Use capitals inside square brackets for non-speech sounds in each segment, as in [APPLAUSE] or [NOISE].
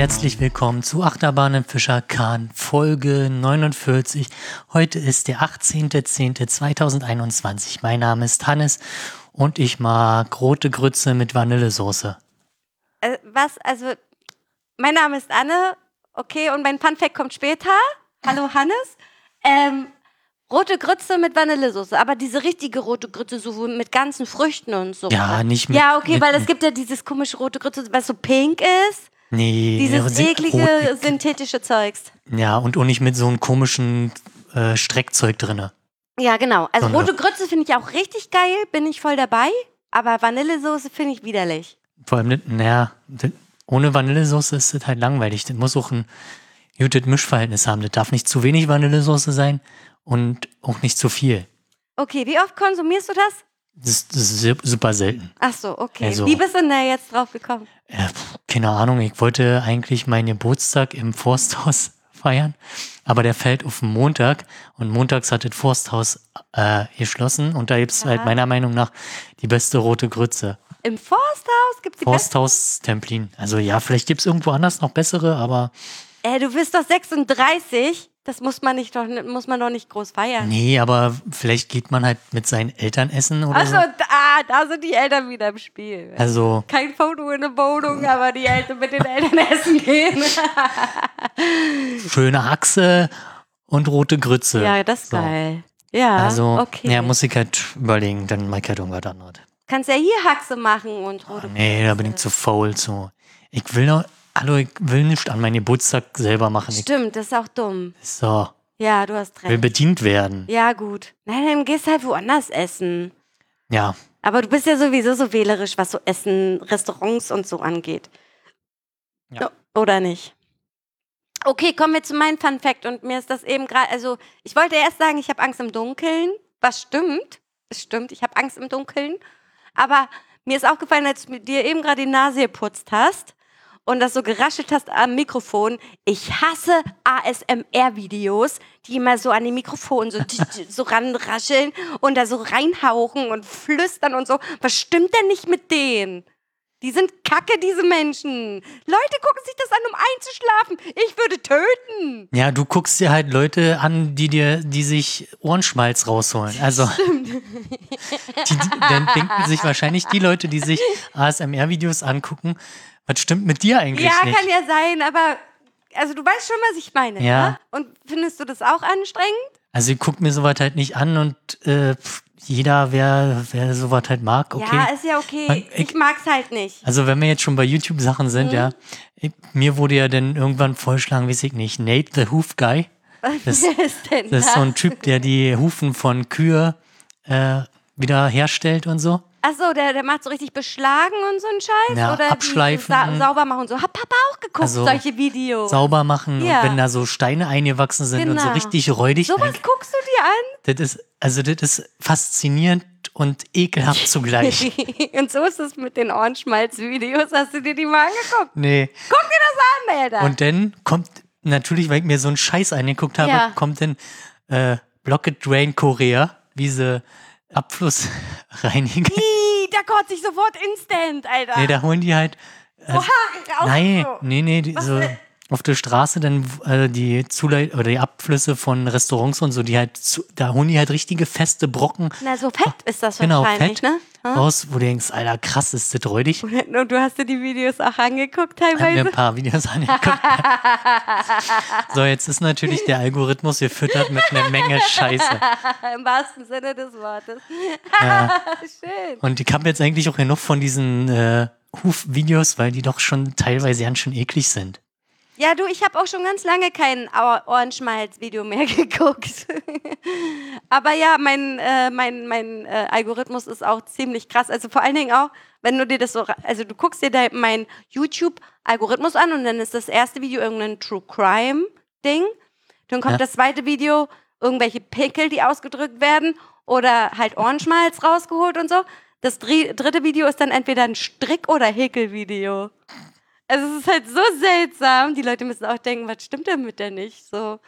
Herzlich willkommen zu Achterbahn im Fischer Kahn Folge 49. Heute ist der 18.10.2021. Mein Name ist Hannes und ich mag rote Grütze mit Vanillesoße. Äh, was? Also, mein Name ist Anne, okay, und mein Funfact kommt später. Hallo Hannes. Ähm, rote Grütze mit Vanillesoße, aber diese richtige rote Grütze, so mit ganzen Früchten und so. Ja, nicht mit. Ja, okay, mit, weil es gibt ja dieses komische rote Grütze, was so pink ist. Nee, Dieses eklige rot- synthetische Zeugs. Ja, und auch nicht mit so einem komischen äh, Streckzeug drinne. Ja, genau. Also Sondern- rote Grütze finde ich auch richtig geil, bin ich voll dabei. Aber Vanillesoße finde ich widerlich. Vor allem, nicht- naja, ohne Vanillesoße ist das halt langweilig. Das muss auch ein gutes Mischverhältnis haben. Das darf nicht zu wenig Vanillesoße sein und auch nicht zu viel. Okay, wie oft konsumierst du das? Das, das ist su- super selten. Ach so, okay. Also- wie bist du denn da jetzt drauf gekommen? Äh, keine Ahnung, ich wollte eigentlich meinen Geburtstag im Forsthaus [LAUGHS] feiern, aber der fällt auf den Montag und montags hat das Forsthaus äh, geschlossen und da gibt es halt meiner Meinung nach die beste rote Grütze. Im Forsthaus gibt's die besten. Forsthaus Templin. Also ja, vielleicht gibt es irgendwo anders noch bessere, aber Äh, du bist doch 36. Das muss man nicht doch, muss man doch nicht groß feiern. nee, aber vielleicht geht man halt mit seinen Eltern essen oder Achso, so. da, da sind die Eltern wieder im Spiel. Also Kein Foto in der Wohnung, aber die Eltern mit den Eltern [LAUGHS] essen gehen. schöne Achse und rote Grütze. ja, das ist So. geil. Ja, Also, okay. ja, muss ich halt überlegen, dann mag ich halt irgendwas anderes. Kannst ja hier Haxe machen und rote Nee, da bin ich zu faul zu. Ich will noch, hallo, ich will nicht an meinen Geburtstag selber machen. Ich, Stimmt, das ist auch dumm. so, Ja, du hast will recht. bedient werden. Ja, gut. Nein, dann gehst halt woanders essen. Ja, Aber du bist ja sowieso so wählerisch, was so Essen, Restaurants und so angeht. Ja. Oder nicht? Okay, kommen wir zu meinem Fun Fact. Und mir ist das eben gerade, also ich wollte erst sagen, ich habe Angst im Dunkeln. Was stimmt? Es stimmt, ich habe Angst im Dunkeln. Aber mir ist aufgefallen, als du dir eben gerade die Nase geputzt hast und das so geraschelt hast am Mikrofon. Ich hasse ASMR-Videos, die immer so an die Mikrofon so, so ranrascheln und da so reinhauchen und flüstern und so. Was stimmt denn nicht mit denen? Die sind kacke, diese Menschen. Leute gucken sich das an, um einzuschlafen. Ich würde töten. ja, du guckst dir halt Leute an, die dir, die sich Ohrenschmalz rausholen. Also, die, die, dann denken sich wahrscheinlich die Leute, die sich ASMR-Videos angucken, was stimmt mit dir eigentlich Ja, nicht? kann ja sein, aber also du weißt schon, was ich meine. Ja. Ne? Und findest du das auch anstrengend? Also, ich guck mir sowas halt nicht an und äh, jeder, wer, wer sowas halt mag, okay. Ja, ist ja okay. Man- Ich, ich- mag's halt nicht. Also wenn wir jetzt schon bei YouTube-Sachen sind, Mhm. ja, ich, mir wurde ja dann irgendwann vorgeschlagen, weiß ich nicht, Nate the Hoof Guy. [LAUGHS] Das, Wer ist denn das ist so ein Typ, der die Hufen von Kühe äh, wieder herstellt und so. Achso, der, der macht so richtig beschlagen und so einen Scheiß? Ja, Oder abschleifen. Die, sa sauber machen und so. Hat Papa auch geguckt, Also, solche Videos. Sauber machen Ja. und wenn da so Steine eingewachsen sind und so Genau. richtig räudig. Sowas guckst du dir an? Das ist, also das ist faszinierend und ekelhaft zugleich. [LAUGHS] und so ist es mit den Ohrenschmalz-Videos. Hast du dir die mal angeguckt? nee. Guck dir das an, Alter. Und dann kommt, natürlich, weil ich mir so einen Scheiß angeguckt habe, Ja. kommt dann äh, Blocket Drain Korea, wie sie Abflussreiniger. Ih, da kotze ich sofort instant, Alter. nee, da holen die halt. so Haare raus. Nein, so. nee, nee, die, so denn? Auf der Straße dann äh, die Zuleit oder die Abflüsse von Restaurants und so, die halt, zu, da holen die halt richtige feste Brocken Na, so fett ist das Genau, wahrscheinlich, fett. ne? Hm? raus, wo du denkst, Alter, krass, ist das räudig. [LAUGHS] Und du hast dir die Videos auch angeguckt Ich habe mir teilweise? ein paar Videos angeguckt. [LAUGHS] so, jetzt ist natürlich der Algorithmus gefüttert mit einer Menge Scheiße. [LAUGHS] Im wahrsten Sinne des Wortes. Ja. Schön. Und ich habe jetzt eigentlich auch genug von diesen äh, Hufvideos, weil die doch schon teilweise ganz schön eklig sind. Ja, du, ich habe auch schon ganz lange kein Ohrenschmalz-Video mehr [LAUGHS] geguckt. Aber ja, mein, äh, mein, mein äh, Algorithmus ist auch ziemlich krass. Also vor allen Dingen auch, wenn du dir das so, also du guckst dir da mein YouTube-Algorithmus an und dann ist das erste Video irgendein True Crime-Ding. Dann kommt Ja. das zweite Video, irgendwelche Pickel, die ausgedrückt werden oder halt Ohrenschmalz rausgeholt und so. Das dri dritte Video ist dann entweder ein Strick- oder Häkelvideo. Also es ist halt so seltsam. Die Leute müssen auch denken, was stimmt denn mit der nicht? So.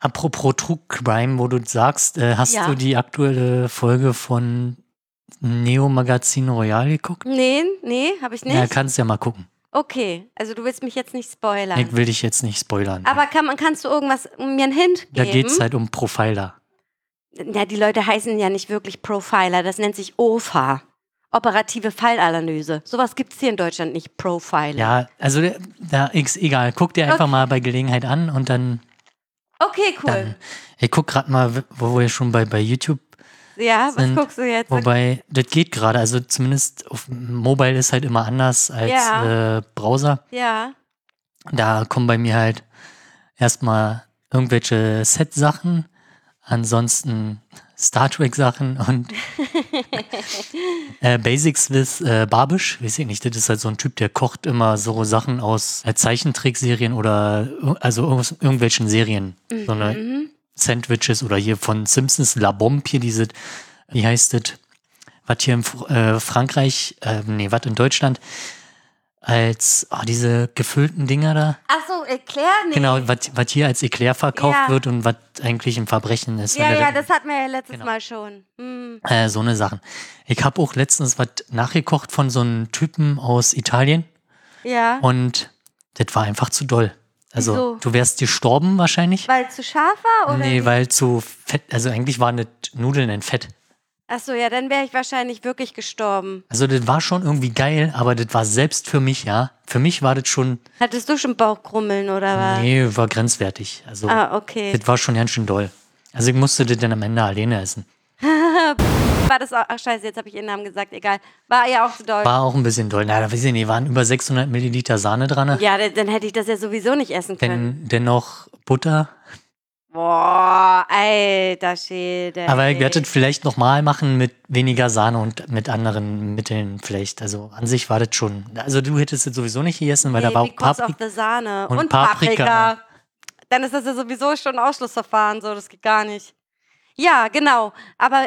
Apropos True Crime, wo du sagst, äh, hast Ja. du die aktuelle Folge von Neo Magazin Royal geguckt? Nee, nee, habe ich nicht. Ja, kannst ja mal gucken. Okay, also du willst mich jetzt nicht spoilern. Ich will dich jetzt nicht spoilern. Aber kann, man- kannst du irgendwas, mir einen Hint geben? da geht es halt um Profiler. Ja, die Leute heißen ja nicht wirklich Profiler, das nennt sich OFA. Operative Fallanalyse. Sowas gibt es hier in Deutschland nicht, Profiler. Ja, also da ist egal. Guck dir einfach Okay. mal bei Gelegenheit an und dann. Okay, cool. dann ich guck gerade mal, wo wir schon bei, bei YouTube ja, was sind, guckst du jetzt? Wobei, das geht gerade. Also zumindest auf Mobile ist halt immer anders als Ja. äh, Browser. ja. Da kommen bei mir halt erstmal irgendwelche Set-Sachen, ansonsten Star Trek-Sachen und äh, Basics with äh, Babisch. Weiß ich nicht, das ist halt so ein Typ, der kocht immer so Sachen aus äh, Zeichentrickserien oder also aus irgendwelchen Serien. So eine Mhm. Sandwiches oder hier von Simpsons La Bombe, hier diese, wie heißt das, was hier in äh, Frankreich, äh, nee, was in Deutschland, als ah, diese gefüllten Dinger da. Ach so, erklär nicht. Genau, was hier als Eclair verkauft Ja. wird und was eigentlich ein Verbrechen ist. Ja, ja, da- das hatten wir ja letztes Genau. Mal schon. Hm. äh, so eine Sachen. Ich habe auch letztens was nachgekocht von so einem Typen aus Italien Ja, und das war einfach zu doll. Also Wieso? du wärst gestorben wahrscheinlich. weil zu scharf war? Oder nee, weil zu fett, also eigentlich waren das Nudeln in Fett. Ach so, ja, dann wäre ich wahrscheinlich wirklich gestorben. Also das war schon irgendwie geil, aber das war selbst für mich, ja. Für mich war das schon, Hattest du schon Bauchkrummeln oder was? nee, war grenzwertig. Also Ah, okay. das war schon ganz schön doll. Also ich musste das dann am Ende alleine essen. [LAUGHS] War das auch, ach scheiße, jetzt habe ich ihren Namen gesagt, egal. War ja auch zu doll. War auch ein bisschen doll. Na, da weiß ich nicht, waren über 600 Milliliter Sahne dran. ne? ja, dann, hätte ich das ja sowieso nicht essen können. Dann dennoch Butter. Boah, alter Schäde. Aber ich ey. werde das vielleicht nochmal machen mit weniger Sahne und mit anderen Mitteln vielleicht. Also an sich war das schon. Also du hättest es sowieso nicht gegessen, weil nee, da war auch Paprika. Sahne. und Und, Paprika. Paprika. Dann ist das ja sowieso schon ein Ausschlussverfahren, so, das geht gar nicht. Ja, genau. Aber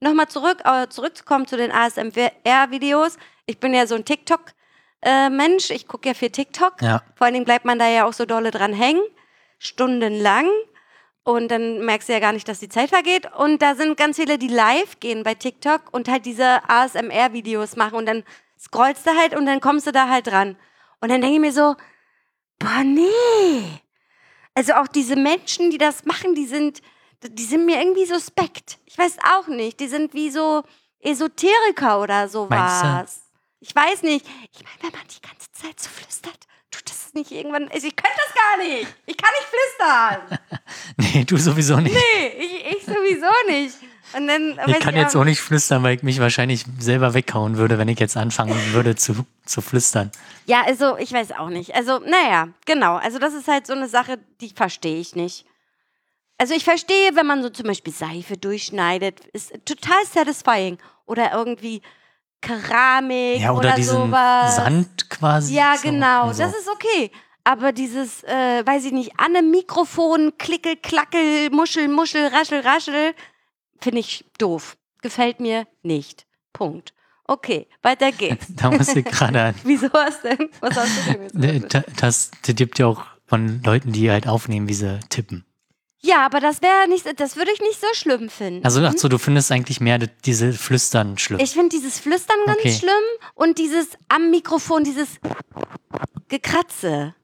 nochmal zurück, äh, zurückzukommen zu den ASMR-Videos. Ich bin ja so ein TikTok-Mensch. ich gucke ja viel TikTok. Ja. Vor allen Dingen bleibt man da ja auch so dolle dran hängen, stundenlang. Und dann merkst du ja gar nicht, dass die Zeit vergeht. Und da sind ganz viele, die live gehen bei TikTok und halt diese ASMR-Videos machen. Und dann scrollst du halt und dann kommst du da halt dran. Und dann denke ich mir so, boah, nee. Also auch diese Menschen, die das machen, die sind, die sind mir irgendwie suspekt. Ich weiß auch nicht. Die sind wie so Esoteriker oder sowas. Ich weiß nicht. Ich meine, wenn man die ganze Zeit so flüstert, tut das nicht irgendwann. Also ich könnte das gar nicht. Ich kann nicht flüstern. [LAUGHS] Nee, du sowieso nicht. Nee, ich, ich sowieso nicht. Und dann, ich kann jetzt auch nicht flüstern, weil ich mich wahrscheinlich selber weghauen würde, wenn ich jetzt anfangen würde zu, zu flüstern. Ja, also ich weiß auch nicht. Also, naja, genau. Also das ist halt so eine Sache, die verstehe ich nicht. Also ich verstehe, wenn man so zum Beispiel Seife durchschneidet, ist total satisfying. Oder irgendwie Keramik Ja, oder, oder diesen sowas. Sand quasi. Ja, genau. so. Das ist okay. Aber dieses, äh, weiß ich nicht, an einem Mikrofon, klickel, klackel, muschel, muschel, raschel, raschel, finde ich doof. Gefällt mir nicht. Punkt. Okay, weiter geht's. [LAUGHS] Da muss ich gerade an. [LAUGHS] Wieso hast denn? Was hast du denn? Ne, da- Das, das gibt ja auch von Leuten, die halt aufnehmen, wie sie tippen. Ja, aber das wäre nicht, das würde ich nicht so schlimm finden. Also, ach so, du findest eigentlich mehr diese Flüstern schlimm. ich finde dieses Flüstern ganz Okay. schlimm und dieses am Mikrofon, dieses Gekratze.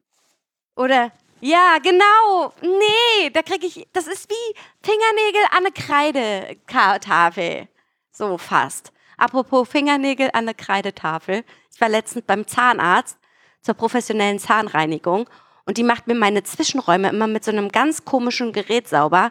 Oder, ja, genau. Nee, da kriege ich, das ist wie Fingernägel an eine Kreidetafel. So fast. Apropos Fingernägel an eine Kreidetafel. Ich war letztens beim Zahnarzt zur professionellen Zahnreinigung und die macht mir meine Zwischenräume immer mit so einem ganz komischen Gerät sauber.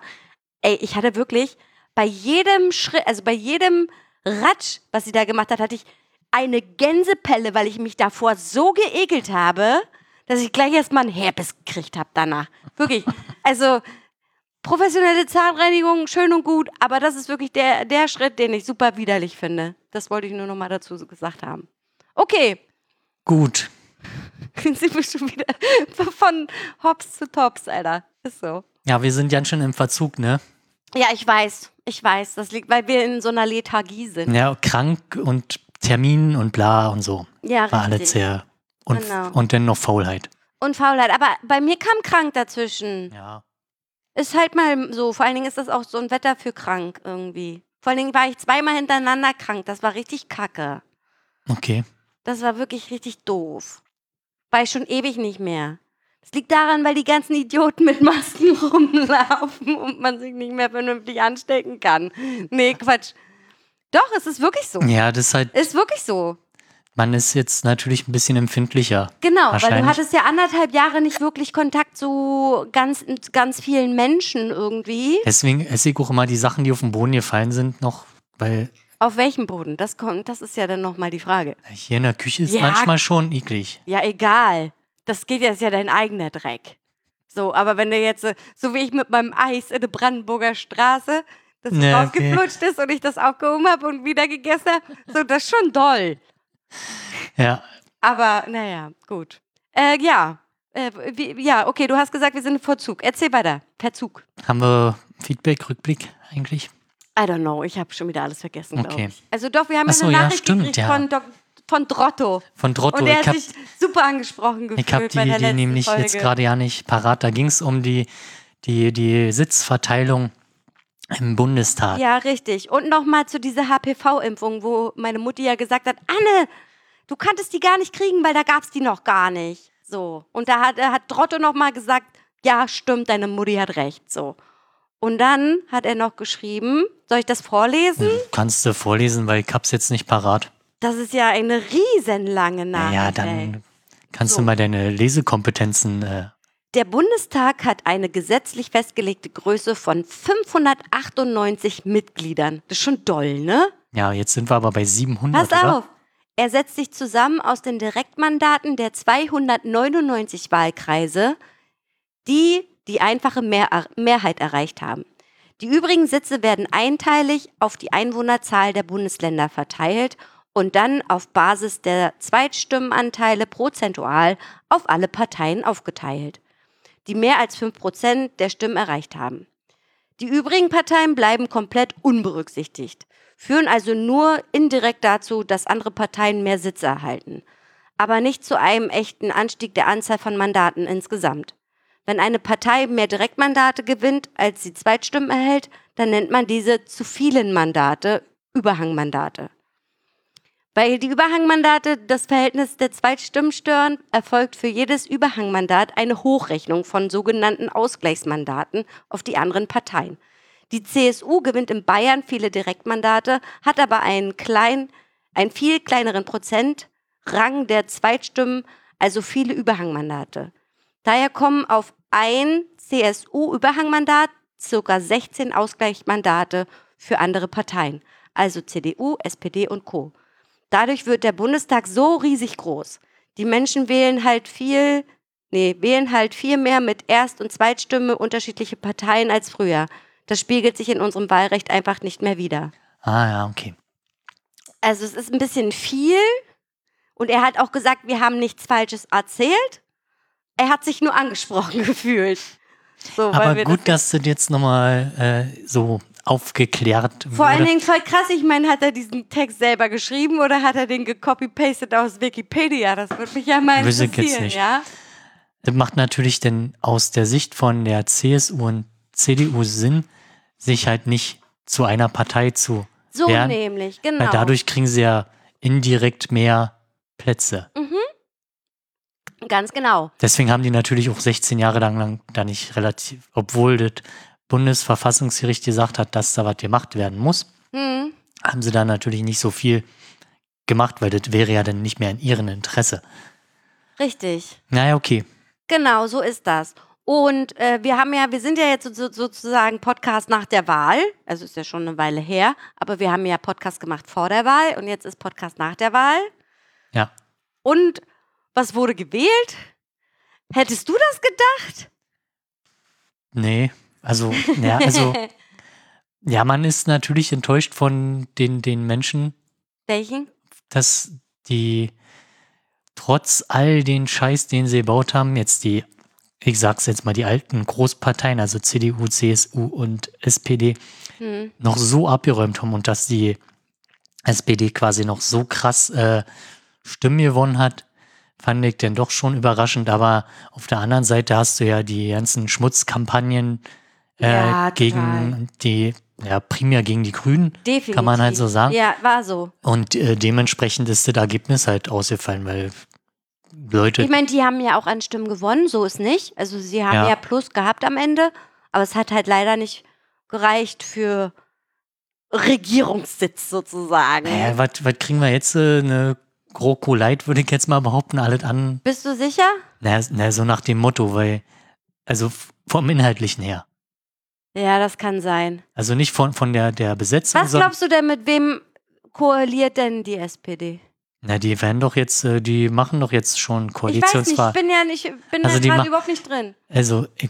Ey, ich hatte wirklich bei jedem Schritt, also bei jedem Ratsch, was sie da gemacht hat, hatte ich eine Gänsepelle, weil ich mich davor so geekelt habe, dass ich gleich erstmal einen Herpes gekriegt habe danach. Wirklich. [LAUGHS] Also professionelle Zahnreinigung, schön und gut, aber das ist wirklich der, der Schritt, den ich super widerlich finde. Das wollte ich nur noch mal dazu gesagt haben. Okay, Gut. [LAUGHS] sind wir schon wieder [LAUGHS] von Hops zu Tops, Alter. Ist so. Ja, wir sind ganz schön im Verzug, ne? Ja, ich weiß. Ich weiß. Das liegt, weil wir in so einer Lethargie sind. Ja, krank und Termin und bla und so. Ja, War alles richtig. sehr. Und, Genau. und dann noch Faulheit. Und Faulheit. Aber bei mir kam krank dazwischen. Ja. Ist halt mal so. Vor allen Dingen ist das auch so ein Wetter für krank irgendwie. Vor allen Dingen war ich zweimal hintereinander krank. Das war richtig kacke. Okay. Das war wirklich richtig doof. War ich schon ewig nicht mehr. Das liegt daran, weil die ganzen Idioten mit Masken [LAUGHS] rumlaufen und man sich nicht mehr vernünftig anstecken kann. Nee, Quatsch. Doch, es ist wirklich so. Ja, das ist halt, Ist wirklich so. man ist jetzt natürlich ein bisschen empfindlicher. Genau, weil du hattest ja anderthalb Jahre nicht wirklich Kontakt zu ganz, ganz vielen Menschen irgendwie. Deswegen esse ich auch immer die Sachen, die auf den Boden gefallen sind, noch, weil Auf welchem Boden? Das, kommt, das ist ja dann nochmal die Frage. hier in der Küche ist Ja. manchmal schon eklig. Ja, egal. Das geht jetzt ja dein eigener Dreck. So, aber wenn du jetzt, äh, so wie ich mit meinem Eis in der Brandenburger Straße, das Ja, okay. ist und ich das aufgehoben habe und wieder gegessen habe, so, das ist schon doll. Ja, Aber naja, gut. Äh, ja. Äh, wie, ja, okay, du hast gesagt, wir sind im Vorzug. Erzähl weiter. Per Zug. haben wir Feedback, Rückblick eigentlich? I don't know, ich habe schon wieder alles vergessen, glaube Okay. ich. Also doch, wir haben ja so, eine ja, Nachricht stimmt, gekriegt ja. von, Dok von Drotto. Von Drotto. Und er hat habe sich super angesprochen gefühlt ich hab die Idee nämlich Folge. jetzt gerade ja nicht parat. Da ging es um die, die, die Sitzverteilung im Bundestag. Ja, richtig. Und nochmal zu dieser HPV-Impfung, wo meine Mutti ja gesagt hat, Anne, du kanntest die gar nicht kriegen, weil da gab's die noch gar nicht. So. Und da hat, hat Drotto nochmal gesagt, ja, stimmt, deine Mutti hat recht. So. Und dann hat er noch geschrieben, soll ich das vorlesen? Kannst du vorlesen, weil ich hab's jetzt nicht parat. Das ist ja eine riesenlange Nachricht. Ja, ey. dann kannst So. du mal deine Lesekompetenzen. Äh, Der Bundestag hat eine gesetzlich festgelegte Größe von 598 Mitgliedern. Das ist schon doll, ne? ja, jetzt sind wir aber bei 700. Pass oder? auf. Er setzt sich zusammen aus den Direktmandaten der 299 Wahlkreise, die die einfache Mehr Mehrheit erreicht haben. Die übrigen Sitze werden einteilig auf die Einwohnerzahl der Bundesländer verteilt und dann auf Basis der Zweitstimmenanteile prozentual auf alle Parteien aufgeteilt, die mehr als 5% der Stimmen erreicht haben. Die übrigen Parteien bleiben komplett unberücksichtigt, führen also nur indirekt dazu, dass andere Parteien mehr Sitze erhalten, aber nicht zu einem echten Anstieg der Anzahl von Mandaten insgesamt. Wenn eine Partei mehr Direktmandate gewinnt, als sie Zweitstimmen erhält, dann nennt man diese zu vielen Mandate Überhangmandate. Weil die Überhangmandate das Verhältnis der Zweitstimmen stören, erfolgt für jedes Überhangmandat eine Hochrechnung von sogenannten Ausgleichsmandaten auf die anderen Parteien. Die CSU gewinnt in Bayern viele Direktmandate, hat aber einen, klein, einen viel kleineren Prozentrang der Zweitstimmen, also viele Überhangmandate. Daher kommen auf ein CSU-Überhangmandat ca. 16 Ausgleichsmandate für andere Parteien, also CDU, SPD und Co. Dadurch wird der Bundestag so riesig groß. Die Menschen wählen halt viel, nee, wählen halt viel mehr mit Erst- und Zweitstimme unterschiedliche Parteien als früher. Das spiegelt sich in unserem Wahlrecht einfach nicht mehr wider. Ah, ja, okay. Also es ist ein bisschen viel. Und er hat auch gesagt, wir haben nichts Falsches erzählt. Er hat sich nur angesprochen [LAUGHS] gefühlt. So, Aber gut, das, dass du jetzt nochmal äh, so aufgeklärt vor allen wurde. Dingen voll krass. Ich meine, hat er diesen Text selber geschrieben oder hat er den gecopy-pastet aus Wikipedia? Das würde mich ja mal jetzt interessieren, nicht. ja? Das macht natürlich denn aus der Sicht von der CSU und CDU Sinn, sich halt nicht zu einer Partei zu So werden, nämlich, genau. weil dadurch kriegen sie ja indirekt mehr Plätze. Ganz genau. Deswegen haben die natürlich auch 16 Jahre lang, lang da nicht relativ, obwohl das Bundesverfassungsgericht gesagt hat, dass da was gemacht werden muss, Hm. haben sie da natürlich nicht so viel gemacht, weil das wäre ja dann nicht mehr in ihrem Interesse. Richtig. Naja, okay. Genau, so ist das. Und äh, wir haben ja, wir sind ja jetzt so, sozusagen Podcast nach der Wahl. Also ist ja schon eine Weile her, aber wir haben ja Podcast gemacht vor der Wahl und jetzt ist Podcast nach der Wahl. Ja. Und was wurde gewählt? Hättest du das gedacht? Nee, also, ja, also, [LAUGHS] ja, man ist natürlich enttäuscht von den, den Menschen, Welchen? dass die trotz all den Scheiß, den sie gebaut haben, jetzt die, ich sag's jetzt mal, die alten Großparteien, also CDU, CSU und SPD, Hm. noch so abgeräumt haben und dass die SPD quasi noch so krass äh, Stimmen gewonnen hat, fand ich dann doch schon überraschend. Aber auf der anderen Seite hast du ja die ganzen Schmutzkampagnen äh, Ja, gegen die, ja, primär gegen die Grünen. Definitiv. Kann man halt so sagen. Ja, war so. Und äh, dementsprechend ist das Ergebnis halt ausgefallen, weil Leute. Ich meine, die haben ja auch an Stimmen gewonnen, so ist nicht. Also sie haben Ja. ja, Plus gehabt am Ende, aber es hat halt leider nicht gereicht für Regierungssitz sozusagen. Was was kriegen wir jetzt? Äh, eine GroKo Light, würde ich jetzt mal behaupten, alles an. Bist du sicher? Na, na, so nach dem Motto, weil, also vom Inhaltlichen her. Ja, das kann sein. Also nicht von, von der, der Besetzung, Was glaubst du denn, mit wem koaliert denn die SPD? Na, die werden doch jetzt, äh, die machen doch jetzt schon Ich weiß nicht, ich Koalitionswahl. bin ja nicht, bin Also da gerade überhaupt nicht drin. Also ich,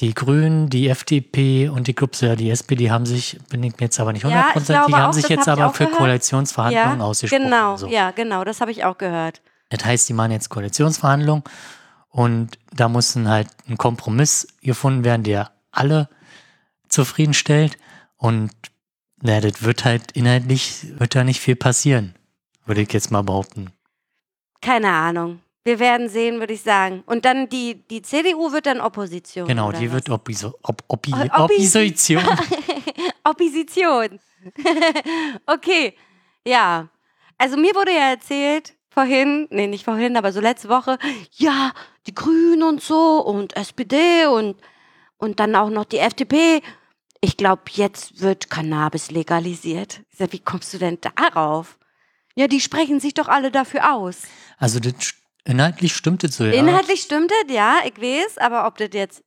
die Grünen, die FDP und die Clubs, ja, die SPD haben sich, bin ich mir jetzt aber nicht Ja, ich hundertprozentig, glaube haben auch, sich jetzt hab aber für gehört. Koalitionsverhandlungen Ja, ausgesprochen. genau, So. ja, genau, das habe ich auch gehört. Das heißt, die machen jetzt Koalitionsverhandlungen und da muss halt ein Kompromiss gefunden werden, der alle zufriedenstellt. Und na, das wird halt inhaltlich, wird da nicht viel passieren, würde ich jetzt mal behaupten. Keine Ahnung. Wir werden sehen, würde ich sagen. Und dann die, die CDU wird dann Opposition. Genau, die was? wird Oppiso, op, oppi, Opposition. [LAUGHS] Opposition. [LAUGHS] okay, ja. Also mir wurde ja erzählt vorhin, nee, nicht vorhin, aber so letzte Woche, ja, die Grünen und so und SPD und, und dann auch noch die FDP. Ich glaube, jetzt wird Cannabis legalisiert. Ich sag, wie kommst du denn darauf? Ja, die sprechen sich doch alle dafür aus. Also das, inhaltlich stimmt es so, ja. Inhaltlich stimmt das, ja, ich weiß, aber ob das jetzt.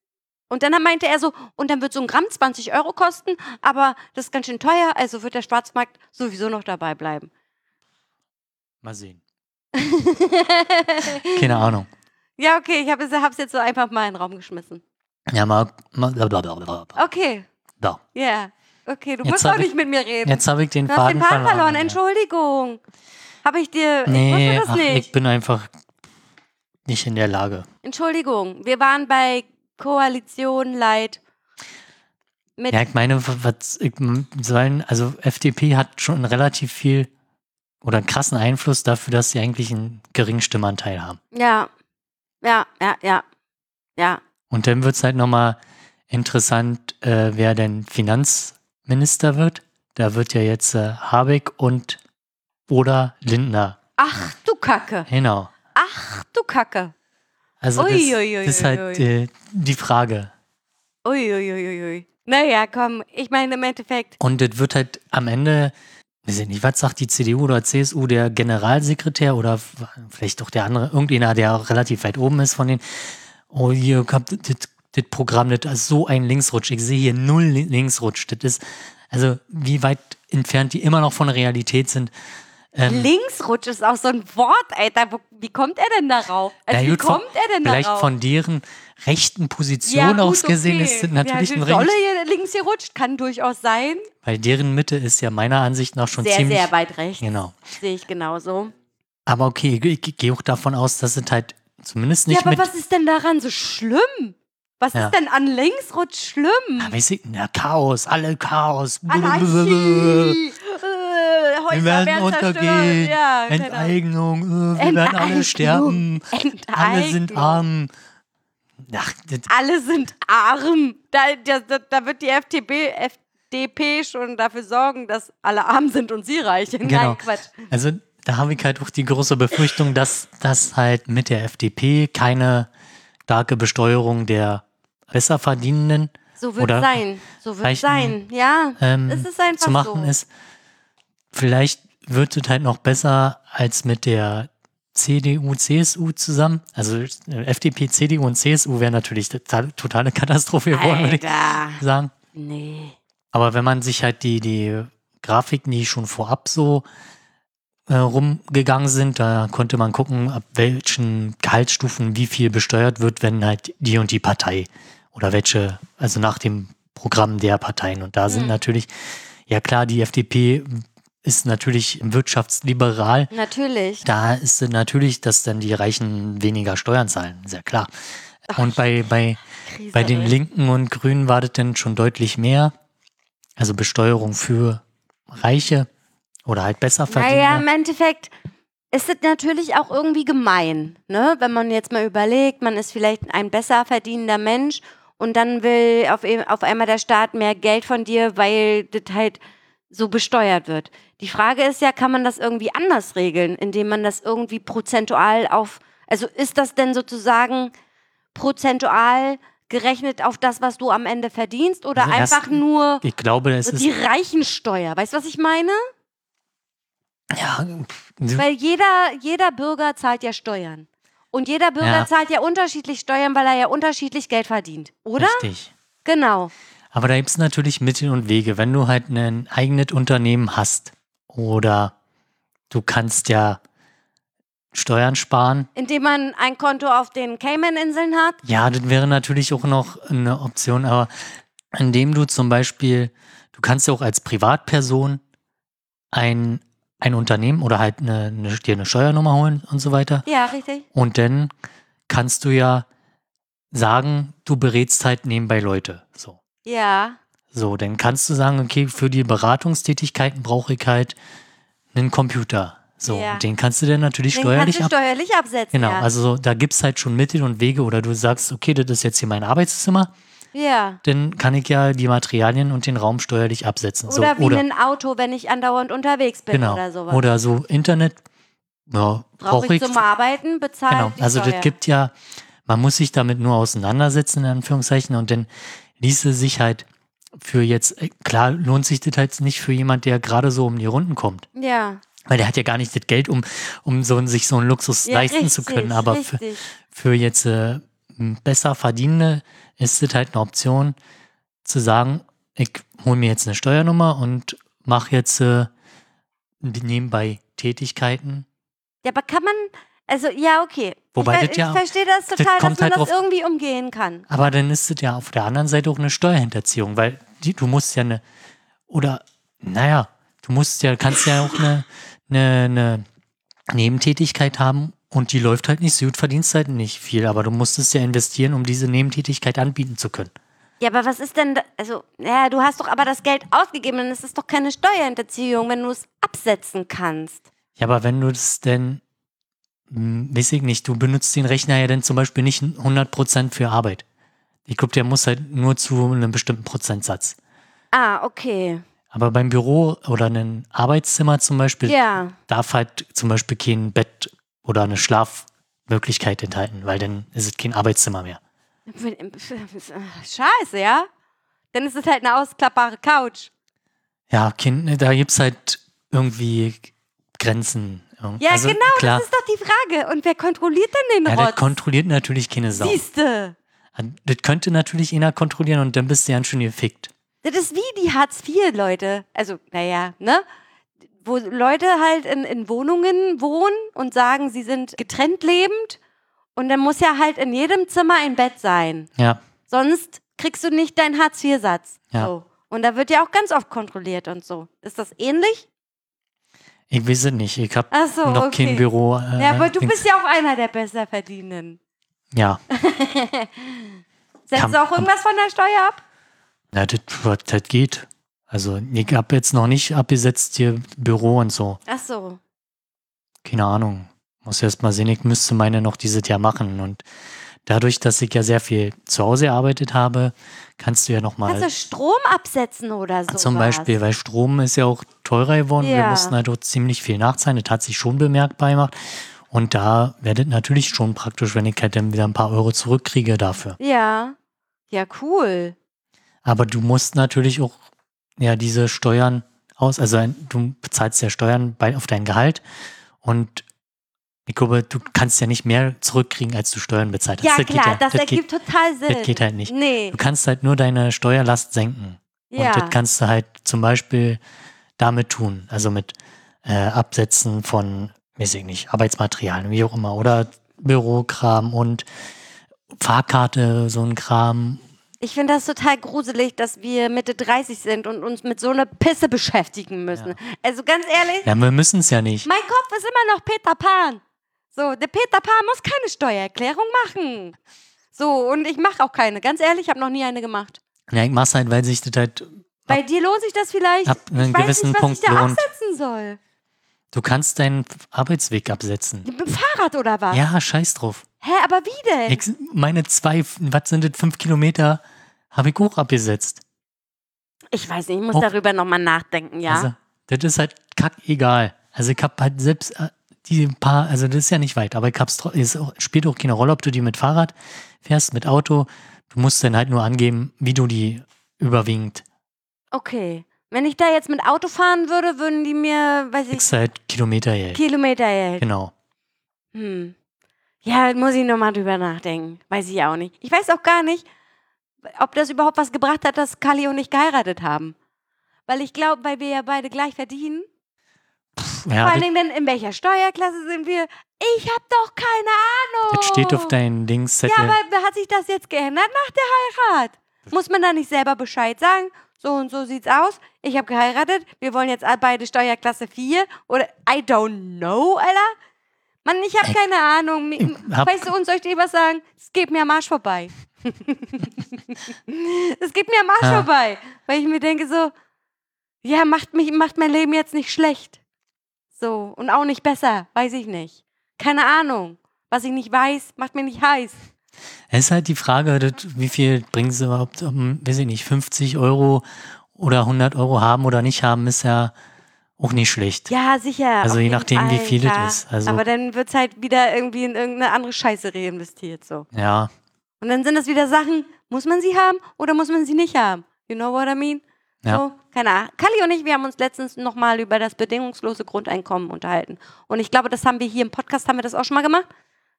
Und dann meinte er so, und dann wird so ein Gramm 20 Euro kosten, aber das ist ganz schön teuer, also wird der Schwarzmarkt sowieso noch dabei bleiben. Mal sehen. [LAUGHS] Keine Ahnung. ja, okay, ich habe es jetzt so einfach mal in den Raum geschmissen. Ja, mal, mal blablabla. Okay, Da. ja. Okay, du Jetzt musst auch ich- nicht mit mir reden. Jetzt habe ich den du hast Faden, den Faden verloren, ja. Entschuldigung. Habe ich dir. Nee, ich ach, ich bin einfach nicht in der Lage. Entschuldigung, wir waren bei Koalition Leid. Mit Ja, ich meine, was ich, sollen, also FDP hat schon relativ viel oder einen krassen Einfluss dafür, dass sie eigentlich einen geringen Stimmanteil haben. ja, ja, ja, ja, ja. Und dann wird es halt nochmal interessant, äh, wer denn Finanzminister wird. Da wird ja jetzt äh, Habeck und oder Lindner. Ach du Kacke. Genau. Ach du Kacke. Also das, Ui, ui, ui, das ist halt äh, die Frage. Uiuiuiui. Naja, komm, ich meine im Endeffekt. Und das wird halt am Ende, weiß ich nicht, was sagt die CDU oder CSU, der Generalsekretär oder vielleicht doch der andere, irgendeiner, der auch relativ weit oben ist von den, oh, hier habt das, das Programm, das ist so ein Linksrutsch. Ich sehe hier null Li- Linksrutsch. Das ist, also wie weit entfernt die immer noch von der Realität sind. Ähm, Linksrutsch ist auch so ein Wort, Alter. Wie kommt er denn darauf? Also, wie von- kommt er denn Vielleicht darauf? von deren rechten Position aus gesehen ist das natürlich ja, ein Rolle recht, hier links hier rutscht, kann durchaus sein. weil deren Mitte ist ja meiner Ansicht nach schon Sehr, ziemlich. sehr weit rechts. Genau. Sehe ich genauso. Aber okay, ich, ich gehe auch davon aus, dass es halt zumindest nicht ja, aber was ist denn daran so schlimm? Was Ja. ist denn an Linksrutsch schlimm? Ja, weiß ich, na, Chaos, alle Chaos. Anarchie! Wir werden untergehen. Ja, Ahnung. Enteignung, äh, wir werden alle Enteignung. sterben. Alle sind Enteignung. arm. Ach, Alle sind arm. Da, da, da- wird die FDP, FDP schon dafür sorgen, dass alle arm sind und sie reich. Genau. Nein, Quatsch. also da habe ich halt auch die große Befürchtung, dass das halt mit der FDP keine starke Besteuerung der Besserverdienenden So wird Oder sein. So wird sein. Ja, ähm, es ist einfach zu machen so. ist. Vielleicht wird es halt noch besser als mit der CDU, CSU zusammen. Also äh, FDP, CDU und CSU wäre natürlich total, totale Katastrophe [LAUGHS] geworden, würde ich sagen. Nee. Aber wenn man sich halt die, die Grafiken, die schon vorab so äh, rumgegangen sind, da konnte man gucken, ab welchen Gehaltsstufen wie viel besteuert wird, wenn halt die und die Partei oder welche, also nach dem Programm der Parteien. Und da sind Mhm. natürlich, ja klar, die FDP ist natürlich wirtschaftsliberal. Natürlich. Da ist es natürlich, dass dann die Reichen weniger Steuern zahlen, sehr klar. Und bei, bei, Krise, bei den ey. Linken und Grünen war das dann schon deutlich mehr. Also Besteuerung für Reiche oder halt besser Naja, im. Endeffekt ist es natürlich auch irgendwie gemein, ne? Wenn man jetzt mal überlegt, man ist vielleicht ein besser verdienender Mensch und dann will auf, e- auf einmal der Staat mehr Geld von dir, weil das halt so besteuert wird. Die Frage ist ja, kann man das irgendwie anders regeln, indem man das irgendwie prozentual auf Also ist das denn sozusagen prozentual gerechnet auf das, was du am Ende verdienst oder Also erst- einfach nur Ich glaube, es so ist. die Reichensteuer? Weißt du, was ich meine? Ja, Weil jeder, jeder Bürger zahlt ja Steuern. Und jeder Bürger Ja. zahlt ja unterschiedlich Steuern, weil er ja unterschiedlich Geld verdient. Oder? richtig. Genau. Aber da gibt es natürlich Mittel und Wege. Wenn du halt ein eigenes Unternehmen hast oder du kannst ja Steuern sparen, Indem man ein Konto auf den Cayman-Inseln hat. ja, das wäre natürlich auch noch eine Option, aber indem du zum Beispiel, du kannst ja auch als Privatperson ein, ein Unternehmen oder halt eine, eine, dir eine Steuernummer holen und so weiter. Ja, richtig. Und dann kannst du ja sagen, du berätst halt nebenbei Leute. So. Ja. So, dann kannst du sagen, okay, für die Beratungstätigkeiten brauche ich halt einen Computer. So, Ja. den kannst du dann natürlich Den steuerlich kannst du ab. steuerlich absetzen. Genau, ja. also so, da gibt es halt schon Mittel und Wege oder du sagst, okay, das ist jetzt hier mein Arbeitszimmer, ja. dann kann ich ja die Materialien und den Raum steuerlich absetzen. Oder so, wie oder, ein Auto, wenn ich andauernd unterwegs bin genau. oder sowas. Oder so Internet, ja, Brauche ich ich. zum Arbeiten, bezahlt Genau, also Steuer. das gibt ja, man muss sich damit nur auseinandersetzen, in Anführungszeichen, und dann ließe sich halt für jetzt, äh, klar lohnt sich das halt nicht für jemand, der gerade so um die Runden kommt. Ja. Weil der hat ja gar nicht das Geld, um, um so, sich so einen Luxus ja leisten richtig, zu können. Aber für, für jetzt äh, besser Verdienende ist es halt eine Option, zu sagen, ich hole mir jetzt eine Steuernummer und mache jetzt äh, nebenbei Tätigkeiten. Ja, aber kann man, also ja, okay. Wobei ich, das ja- ich verstehe das das total, dass kommt man halt das irgendwie umgehen kann. Aber dann ist es ja auf der anderen Seite auch eine Steuerhinterziehung, weil die, du musst ja eine, oder, naja, du musst ja, kannst ja auch eine, eine, eine Nebentätigkeit haben und die läuft halt nicht so gut, verdienst halt nicht viel, aber du musst es ja investieren, um diese Nebentätigkeit anbieten zu können. Ja, aber was ist denn, da, also, ja, du hast doch aber das Geld ausgegeben, dann ist es doch keine Steuerhinterziehung, wenn du es absetzen kannst. Ja, aber wenn du das denn, weiß ich nicht, du benutzt den Rechner ja dann zum Beispiel nicht 100% für Arbeit. Ich glaube, der muss halt nur zu einem bestimmten Prozentsatz. Ah, okay. Aber beim Büro oder einem Arbeitszimmer zum Beispiel Ja. darf halt zum Beispiel kein Bett oder eine Schlafmöglichkeit enthalten, weil dann ist es kein Arbeitszimmer mehr. Scheiße, ja? Dann ist es halt eine ausklappbare Couch. Ja, kein, da gibt es halt irgendwie Grenzen. Ja, also, genau, klar, das ist doch die Frage. Und wer kontrolliert denn den ja, das Rotz? kontrolliert natürlich keine Sau. Siehste. Das könnte natürlich einer kontrollieren und dann bist du ja schon gefickt. Das ist wie die Hartz-IV-Leute. Also, naja, ne? Wo Leute halt in, in Wohnungen wohnen und sagen, sie sind getrennt lebend. Und dann muss ja halt in jedem Zimmer ein Bett sein. Ja, Sonst kriegst du nicht deinen Hartz-IV-Satz. Ja. So. Und da wird ja auch ganz oft kontrolliert und so. Ist das ähnlich? Ich weiß es nicht. Ich habe so, noch okay. kein Büro. Äh, ja, aber du bist ja auch einer der Besserverdienenden. Ja, [LAUGHS] Setzt du auch irgendwas von der Steuer ab? ja das, das geht. Also ich habe jetzt noch nicht abgesetzt hier Büro und so. Ach so. keine Ahnung. Muss erst mal sehen, ich müsste meine noch dieses Jahr machen. Und dadurch, dass ich ja sehr viel zu Hause gearbeitet habe, kannst du ja noch mal Kannst du Strom absetzen oder so? zum Beispiel, weil Strom ist ja auch teurer geworden. Wir Ja. mussten halt auch ziemlich viel nachzahlen. Das hat sich schon bemerkbar gemacht. Und da werdet natürlich schon praktisch, wenn ich halt dann wieder ein paar Euro zurückkriege dafür. Ja. Ja, cool. Aber du musst natürlich auch ja diese Steuern aus, also du bezahlst ja Steuern bei, auf dein Gehalt und glaube, du kannst ja nicht mehr zurückkriegen, als du Steuern bezahlt hast. Ja, Das klar, das, das ergibt geht, total Sinn. das geht halt nicht. Nee. Du kannst halt nur deine Steuerlast senken. Ja. Und das kannst du halt zum Beispiel damit tun, also mit äh, Absätzen von, weiß ich nicht, Arbeitsmaterialien, wie auch immer, oder Bürokram und Fahrkarte, so ein Kram. Ich finde das total gruselig, dass wir Mitte 30 sind und uns mit so einer Pisse beschäftigen müssen. Also ganz ehrlich, Ja, wir müssen es ja nicht. mein Kopf ist immer noch Peter Pan. So, der Peter Pan muss keine Steuererklärung machen. So, und ich mache auch keine. Ganz ehrlich, ich habe noch nie eine gemacht. Ja, ich mach's halt, weil sich das halt. Bei dir lohnt sich das vielleicht. Ab einem ich weiß gewissen nicht, was Punkt ich da lohnt. absetzen soll. Du kannst deinen Arbeitsweg absetzen. Mit dem Fahrrad oder was? Ja, scheiß drauf. Hä, aber wie denn? Ich, meine zwei, was sind das, fünf Kilometer, habe ich hoch abgesetzt. Ich weiß nicht, ich muss Oh. darüber nochmal nachdenken, ja. Also, das ist halt kackegal. Also, ich habe halt selbst, äh, die paar, also das ist ja nicht weit, aber es spielt auch keine Rolle, ob du die mit Fahrrad fährst, mit Auto. Du musst dann halt nur angeben, wie du die überwiegend Okay. Wenn ich da jetzt mit Auto fahren würde, würden die mir, weiß ich, kriegst halt Kilometergeld. Kilometer Geld. Genau. Hm. Ja, muss ich nochmal drüber nachdenken. Weiß ich auch nicht. Ich weiß auch gar nicht, ob das überhaupt was gebracht hat, dass Kali und ich geheiratet haben. Weil ich glaube, weil wir ja beide gleich verdienen. Pff, Vor ja, allen Dingen, denn in welcher Steuerklasse sind wir? Ich habe doch keine Ahnung. das steht auf deinem Dingszettel. Ja, aber hat sich das jetzt geändert nach der Heirat? Muss man da nicht selber Bescheid sagen? So und so sieht's aus. Ich habe geheiratet. Wir wollen jetzt beide Steuerklasse 4 oder I don't know, Alter. Mann, ich habe keine Ahnung. Hab- Weißt du, und soll ich dir was sagen? Es geht mir am Arsch vorbei. [LAUGHS] es geht mir am Arsch Ja. vorbei. Weil ich mir denke so, ja, macht, mich, macht mein Leben jetzt nicht schlecht. So, und auch nicht besser. Weiß ich nicht. Keine Ahnung. Was ich nicht weiß, macht mir nicht heiß. Es ist halt die Frage, das, wie viel bringen sie überhaupt, um, weiß ich nicht, 50 Euro oder 100 Euro haben oder nicht haben, ist ja auch nicht schlecht. Ja, sicher. Also je nachdem, wie Fall, viel es klar. ist. Also- Aber dann wird es halt wieder irgendwie in irgendeine andere Scheiße reinvestiert. So. Ja, Und dann sind das wieder Sachen, muss man sie haben oder muss man sie nicht haben? You know what I mean? Ja. So, keine Ahnung. Kali und ich, wir haben uns letztens nochmal über das bedingungslose Grundeinkommen unterhalten. Und ich glaube, das haben wir hier im Podcast, haben wir das auch schon mal gemacht?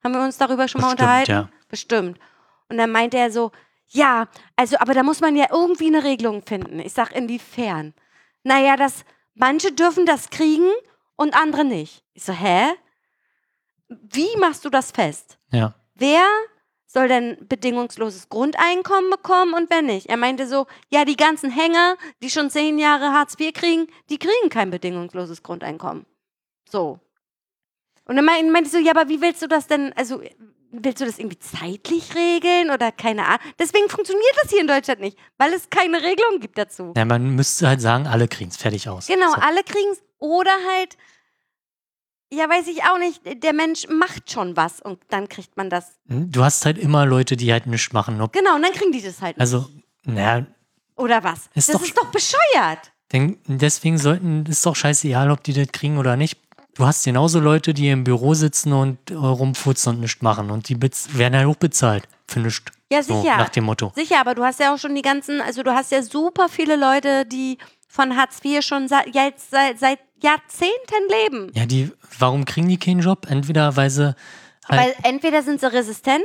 Haben wir uns darüber schon mal Bestimmt, unterhalten? ja. Bestimmt. Und dann meinte er so, ja, also, aber da muss man ja irgendwie eine Regelung finden. Ich sag, inwiefern? Naja, dass manche dürfen das kriegen und andere nicht. Ich so, hä? Wie machst du das fest? ja. Wer soll denn bedingungsloses Grundeinkommen bekommen und wer nicht? Er meinte so, ja, die ganzen Hänger, die schon zehn Jahre Hartz IV kriegen, die kriegen kein bedingungsloses Grundeinkommen. So. Und dann meinte meinte ich so, ja, aber wie willst du das denn, also willst du das irgendwie zeitlich regeln oder keine Ahnung? Deswegen funktioniert das hier in Deutschland nicht, weil es keine Regelung gibt dazu. ja man müsste halt sagen, alle kriegen es fertig aus. Genau, So. alle kriegen es oder halt, ja, weiß ich auch nicht, der Mensch macht schon was und dann kriegt man das. Du hast halt immer Leute, die halt nichts machen. Ob, Genau, und dann kriegen die das halt. nicht. also, naja, Oder was? Ist das doch- ist doch bescheuert. denn deswegen sollten, ist doch scheißegal, ob die das kriegen oder nicht. Du hast genauso Leute, die im Büro sitzen und äh, rumfutzen und nichts machen. Und die werden halt auch bezahlt für nichts. Ja, So, sicher. nach dem Motto. Sicher, aber du hast ja auch schon die ganzen, also du hast ja super viele Leute, die von Hartz IV schon seit, jetzt seit, seit Jahrzehnten leben. Ja, die, warum kriegen die keinen Job? Entweder weil sie halt, Weil entweder sind sie resistent,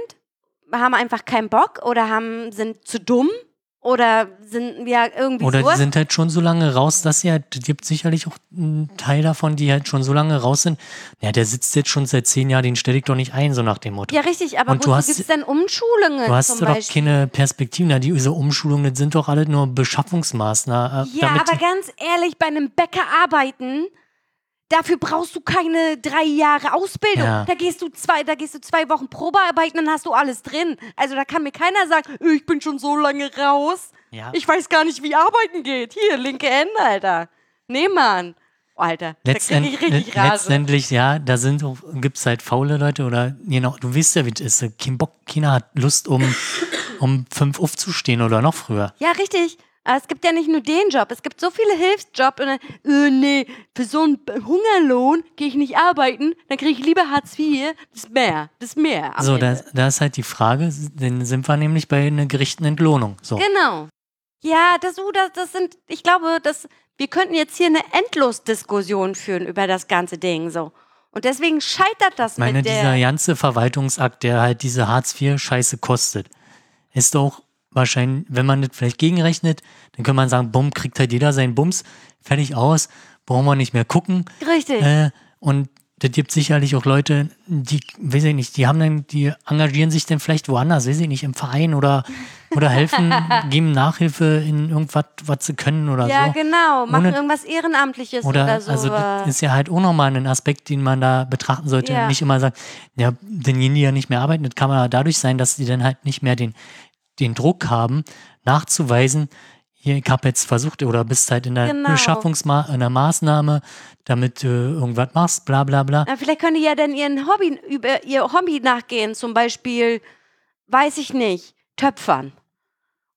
haben einfach keinen Bock oder haben, sind zu dumm oder sind ja irgendwie oder die sowas. sind halt schon so lange raus, dass sie halt, es gibt sicherlich auch einen Teil davon, die halt schon so lange raus sind. Ja, der sitzt jetzt schon seit zehn Jahren, den stelle ich doch nicht ein, so nach dem Motto. Ja, richtig, aber Und wozu gibt es denn Umschulungen Du hast doch keine Perspektiven. Ja, diese Umschulungen, das sind doch alle nur Beschaffungsmaßnahmen. äh, Ja, aber die- ganz ehrlich, bei einem Bäcker arbeiten, dafür brauchst du keine drei Jahre Ausbildung. Ja. Da gehst du zwei, da gehst du zwei Wochen Probearbeiten, dann hast du alles drin. Also da kann mir keiner sagen, ich bin schon so lange raus. ja. Ich weiß gar nicht, wie arbeiten geht. Hier, linke Hände, Alter. Nee, Mann. Oh, Alter, da krieg Letztend, ich richtig Rase. letztendlich, ja, da sind auch, gibt's halt faule Leute oder genau, du weißt ja, wie es ist. Kein Bock, keiner hat Lust, um, [LAUGHS] um fünf aufzustehen oder noch früher. Ja, richtig. Aber es gibt ja nicht nur den Job, es gibt so viele Hilfsjobs und dann, äh, nee, für so einen Hungerlohn gehe ich nicht arbeiten, dann kriege ich lieber Hartz IV, das mehr, das mehr. So, da, da ist halt die Frage, dann sind wir nämlich bei einer gerechten Entlohnung. So. Genau. Ja, das, uh, das, das sind, ich glaube, das, wir könnten jetzt hier eine Endlosdiskussion führen über das ganze Ding so. Und deswegen scheitert das Ich meine, mit dieser der. ganze Verwaltungsakt, der halt diese Hartz-IV-Scheiße kostet, ist doch wahrscheinlich, wenn man das vielleicht gegenrechnet, dann kann man sagen, bumm, kriegt halt jeder seinen Bums, fertig aus, brauchen wir nicht mehr gucken. Richtig. Äh, und das gibt sicherlich auch Leute, die, weiß ich nicht, die haben dann, die engagieren sich dann vielleicht woanders, weiß ich nicht, im Verein oder, oder helfen, [LAUGHS] geben Nachhilfe in irgendwas, was sie können oder ja, so. genau. Machen Ohne- irgendwas Ehrenamtliches oder, Oder, so. also das ist ja halt auch nochmal ein Aspekt, den man da betrachten sollte. Ja. Nicht immer sagen, ja, wenn die ja nicht mehr arbeiten, das kann man ja dadurch sein, dass die dann halt nicht mehr den, den Druck haben, nachzuweisen, hier, ich habe jetzt versucht, oder bist halt in der Genau. Beschaffungsma in der Maßnahme, damit du irgendwas machst, bla bla bla. Na, vielleicht können die ja dann ihren Hobby, über ihr Hobby nachgehen, zum Beispiel, weiß ich nicht, Töpfern.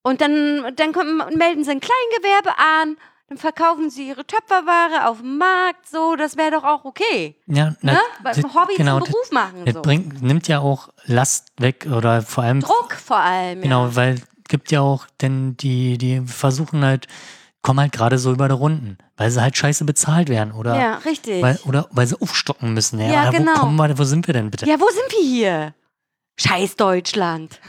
Und dann, dann kommen, melden sie ein Kleingewerbe an, dann verkaufen sie ihre Töpferware auf dem Markt, so, das wäre doch auch okay. Ja, na, Ne? Weil das- ein Hobby genau, zum Beruf machen. Das So. bringt, nimmt ja auch Last weg oder vor allem Druck vor allem. Genau, Ja. weil gibt ja auch, denn die, die versuchen halt, kommen halt gerade so über die Runden, weil sie halt scheiße bezahlt werden oder, ja, richtig. weil, oder weil sie aufstocken müssen. Ja, Ja, genau. wo, kommen wir, wo sind wir denn bitte? ja, wo sind wir hier? Scheiß Deutschland.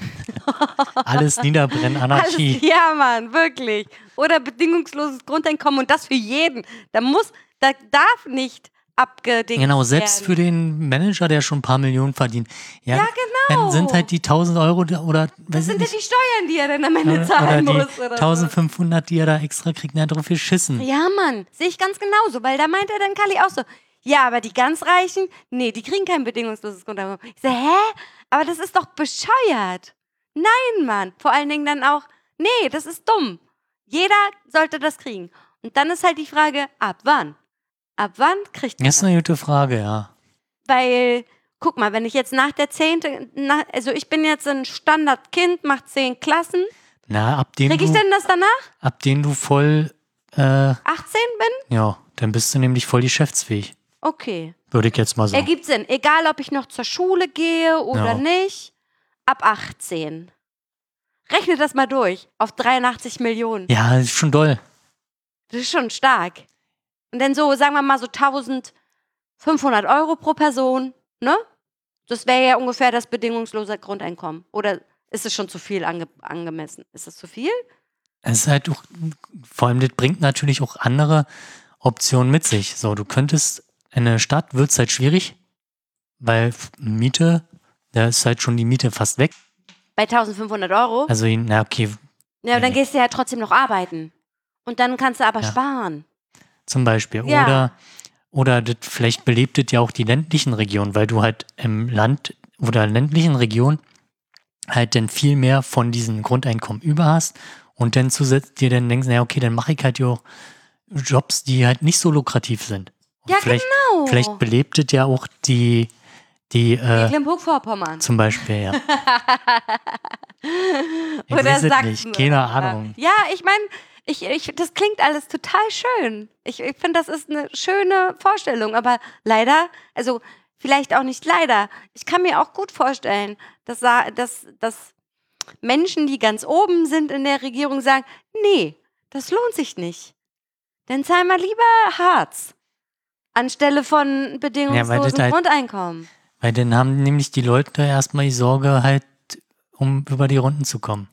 [LAUGHS] Alles niederbrennen, Anarchie. Alles, ja, Mann, wirklich. Oder bedingungsloses Grundeinkommen und das für jeden. Da muss, da darf nicht abgedingt Genau, selbst werden. für den Manager, der schon ein paar Millionen verdient. Ja, Ja, genau. Dann sind halt die 1000 Euro oder, Das sind ja die Steuern, die er dann am Ende oder, oder zahlen die muss. Oder 1500, die er da extra kriegt, hat drauf geschissen. so. Ja, Mann, sehe ich ganz genauso, weil da meint er dann Kali auch so, ja, aber die ganz Reichen, nee, die kriegen kein bedingungsloses Grundeinkommen. Ich so, hä? Aber das ist doch bescheuert. Nein, Mann. Vor allen Dingen dann auch, nee, das ist dumm. Jeder sollte das kriegen. Und dann ist halt die Frage, ab wann? Ab wann kriegt man Das ist eine gute Frage, ja. Weil, guck mal, wenn ich jetzt nach der zehnte, nach, also ich bin jetzt ein Standardkind, mach zehn Klassen. Na, ab dem, Krieg ich du, denn das danach? ab dem du voll, äh, 18 bin? ja, dann bist du nämlich voll geschäftsfähig. Okay. Würde ich jetzt mal sagen. Ergibt Sinn. Egal, ob ich noch zur Schule gehe oder Ja. nicht. Ab 18. Rechne das mal durch. Auf 83 Millionen. Ja, ist schon doll. Das ist schon stark. Und dann so, sagen wir mal so 1500 Euro pro Person, ne? Das wäre ja ungefähr das bedingungslose Grundeinkommen. Oder ist es schon zu viel ange angemessen? Ist das zu viel? Es ist halt auch, vor allem, das bringt natürlich auch andere Optionen mit sich. So, du könntest, in der Stadt wird es halt schwierig, weil Miete, da ist halt schon die Miete fast weg. Bei 1500 Euro? Also, na, okay, Ja, aber dann gehst du ja trotzdem noch arbeiten. Und dann kannst du aber Ja. sparen. zum Beispiel. Ja. Oder, oder das, vielleicht belebt es ja auch die ländlichen Regionen, weil du halt im Land oder ländlichen Regionen halt dann viel mehr von diesen Grundeinkommen über hast und dann zusätzlich dir dann denkst, naja, okay, dann mache ich halt ja auch Jobs, die halt nicht so lukrativ sind. Ja, vielleicht, genau. Vielleicht belebt es ja auch die, die, äh, Mecklenburg-Vorpommern. zum Beispiel, ja. [LAUGHS] Ich Oder weiß Sachsen. nicht, keine Ahnung. Ja, ich meine, ich, ich, das klingt alles total schön. Ich, ich finde, das ist eine schöne Vorstellung. Aber leider, also vielleicht auch nicht leider, ich kann mir auch gut vorstellen, dass, dass, dass Menschen, die ganz oben sind in der Regierung, sagen, nee, das lohnt sich nicht. Dann zahlen wir lieber Harz anstelle von bedingungslosen halt- Grundeinkommen. Weil dann haben nämlich die Leute erstmal die Sorge halt, um über die Runden zu kommen.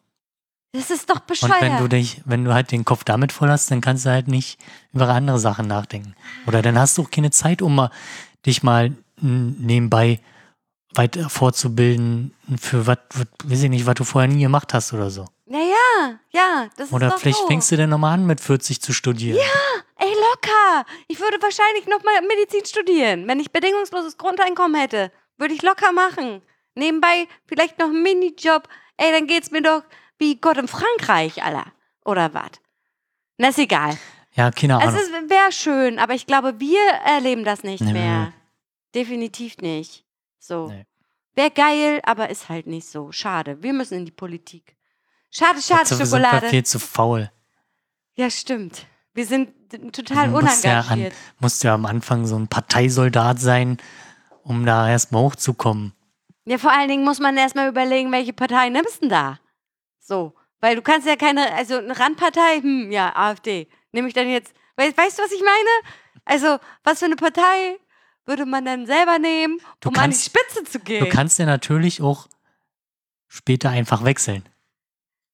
Das ist doch Und bescheuert. wenn du dich, wenn du halt den Kopf damit voll hast, dann kannst du halt nicht über andere Sachen nachdenken. Oder dann hast du auch keine Zeit, um mal, dich mal nebenbei weiter fortzubilden für was, weiß ich nicht, was du vorher nie gemacht hast oder so. naja, ja, das Oder ist doch vielleicht so. fängst du dann nochmal an, mit 40 zu studieren. Ey, locker. Ich würde wahrscheinlich nochmal Medizin studieren. Wenn ich bedingungsloses Grundeinkommen hätte, würde ich locker machen. Nebenbei vielleicht noch einen Minijob. Ey, dann geht's mir doch wie Gott in Frankreich, Alter. Oder was? Na, ist egal. Ja, keine Es Ahnung. wäre schön, aber ich glaube, wir erleben das nicht Nee, mehr. Definitiv nicht. So. Nee. Wäre geil, aber ist halt nicht so. Schade. Wir müssen in die Politik. Schade, schade, Dazu sind wir Schokolade. viel zu faul. Ja, stimmt. Wir sind total Du musst ja, an, unengagiert. musst ja am Anfang so ein Parteisoldat sein, um da erstmal hochzukommen. Ja, vor allen Dingen muss man erstmal überlegen, welche Partei nimmst du denn da? So. Weil du kannst ja keine, also eine Randpartei, hm, ja, AfD. Nehme ich dann jetzt, weißt, weißt du, was ich meine? Also, was für eine Partei würde man dann selber nehmen, um an die kannst- Spitze zu gehen? Du kannst ja natürlich auch später einfach wechseln.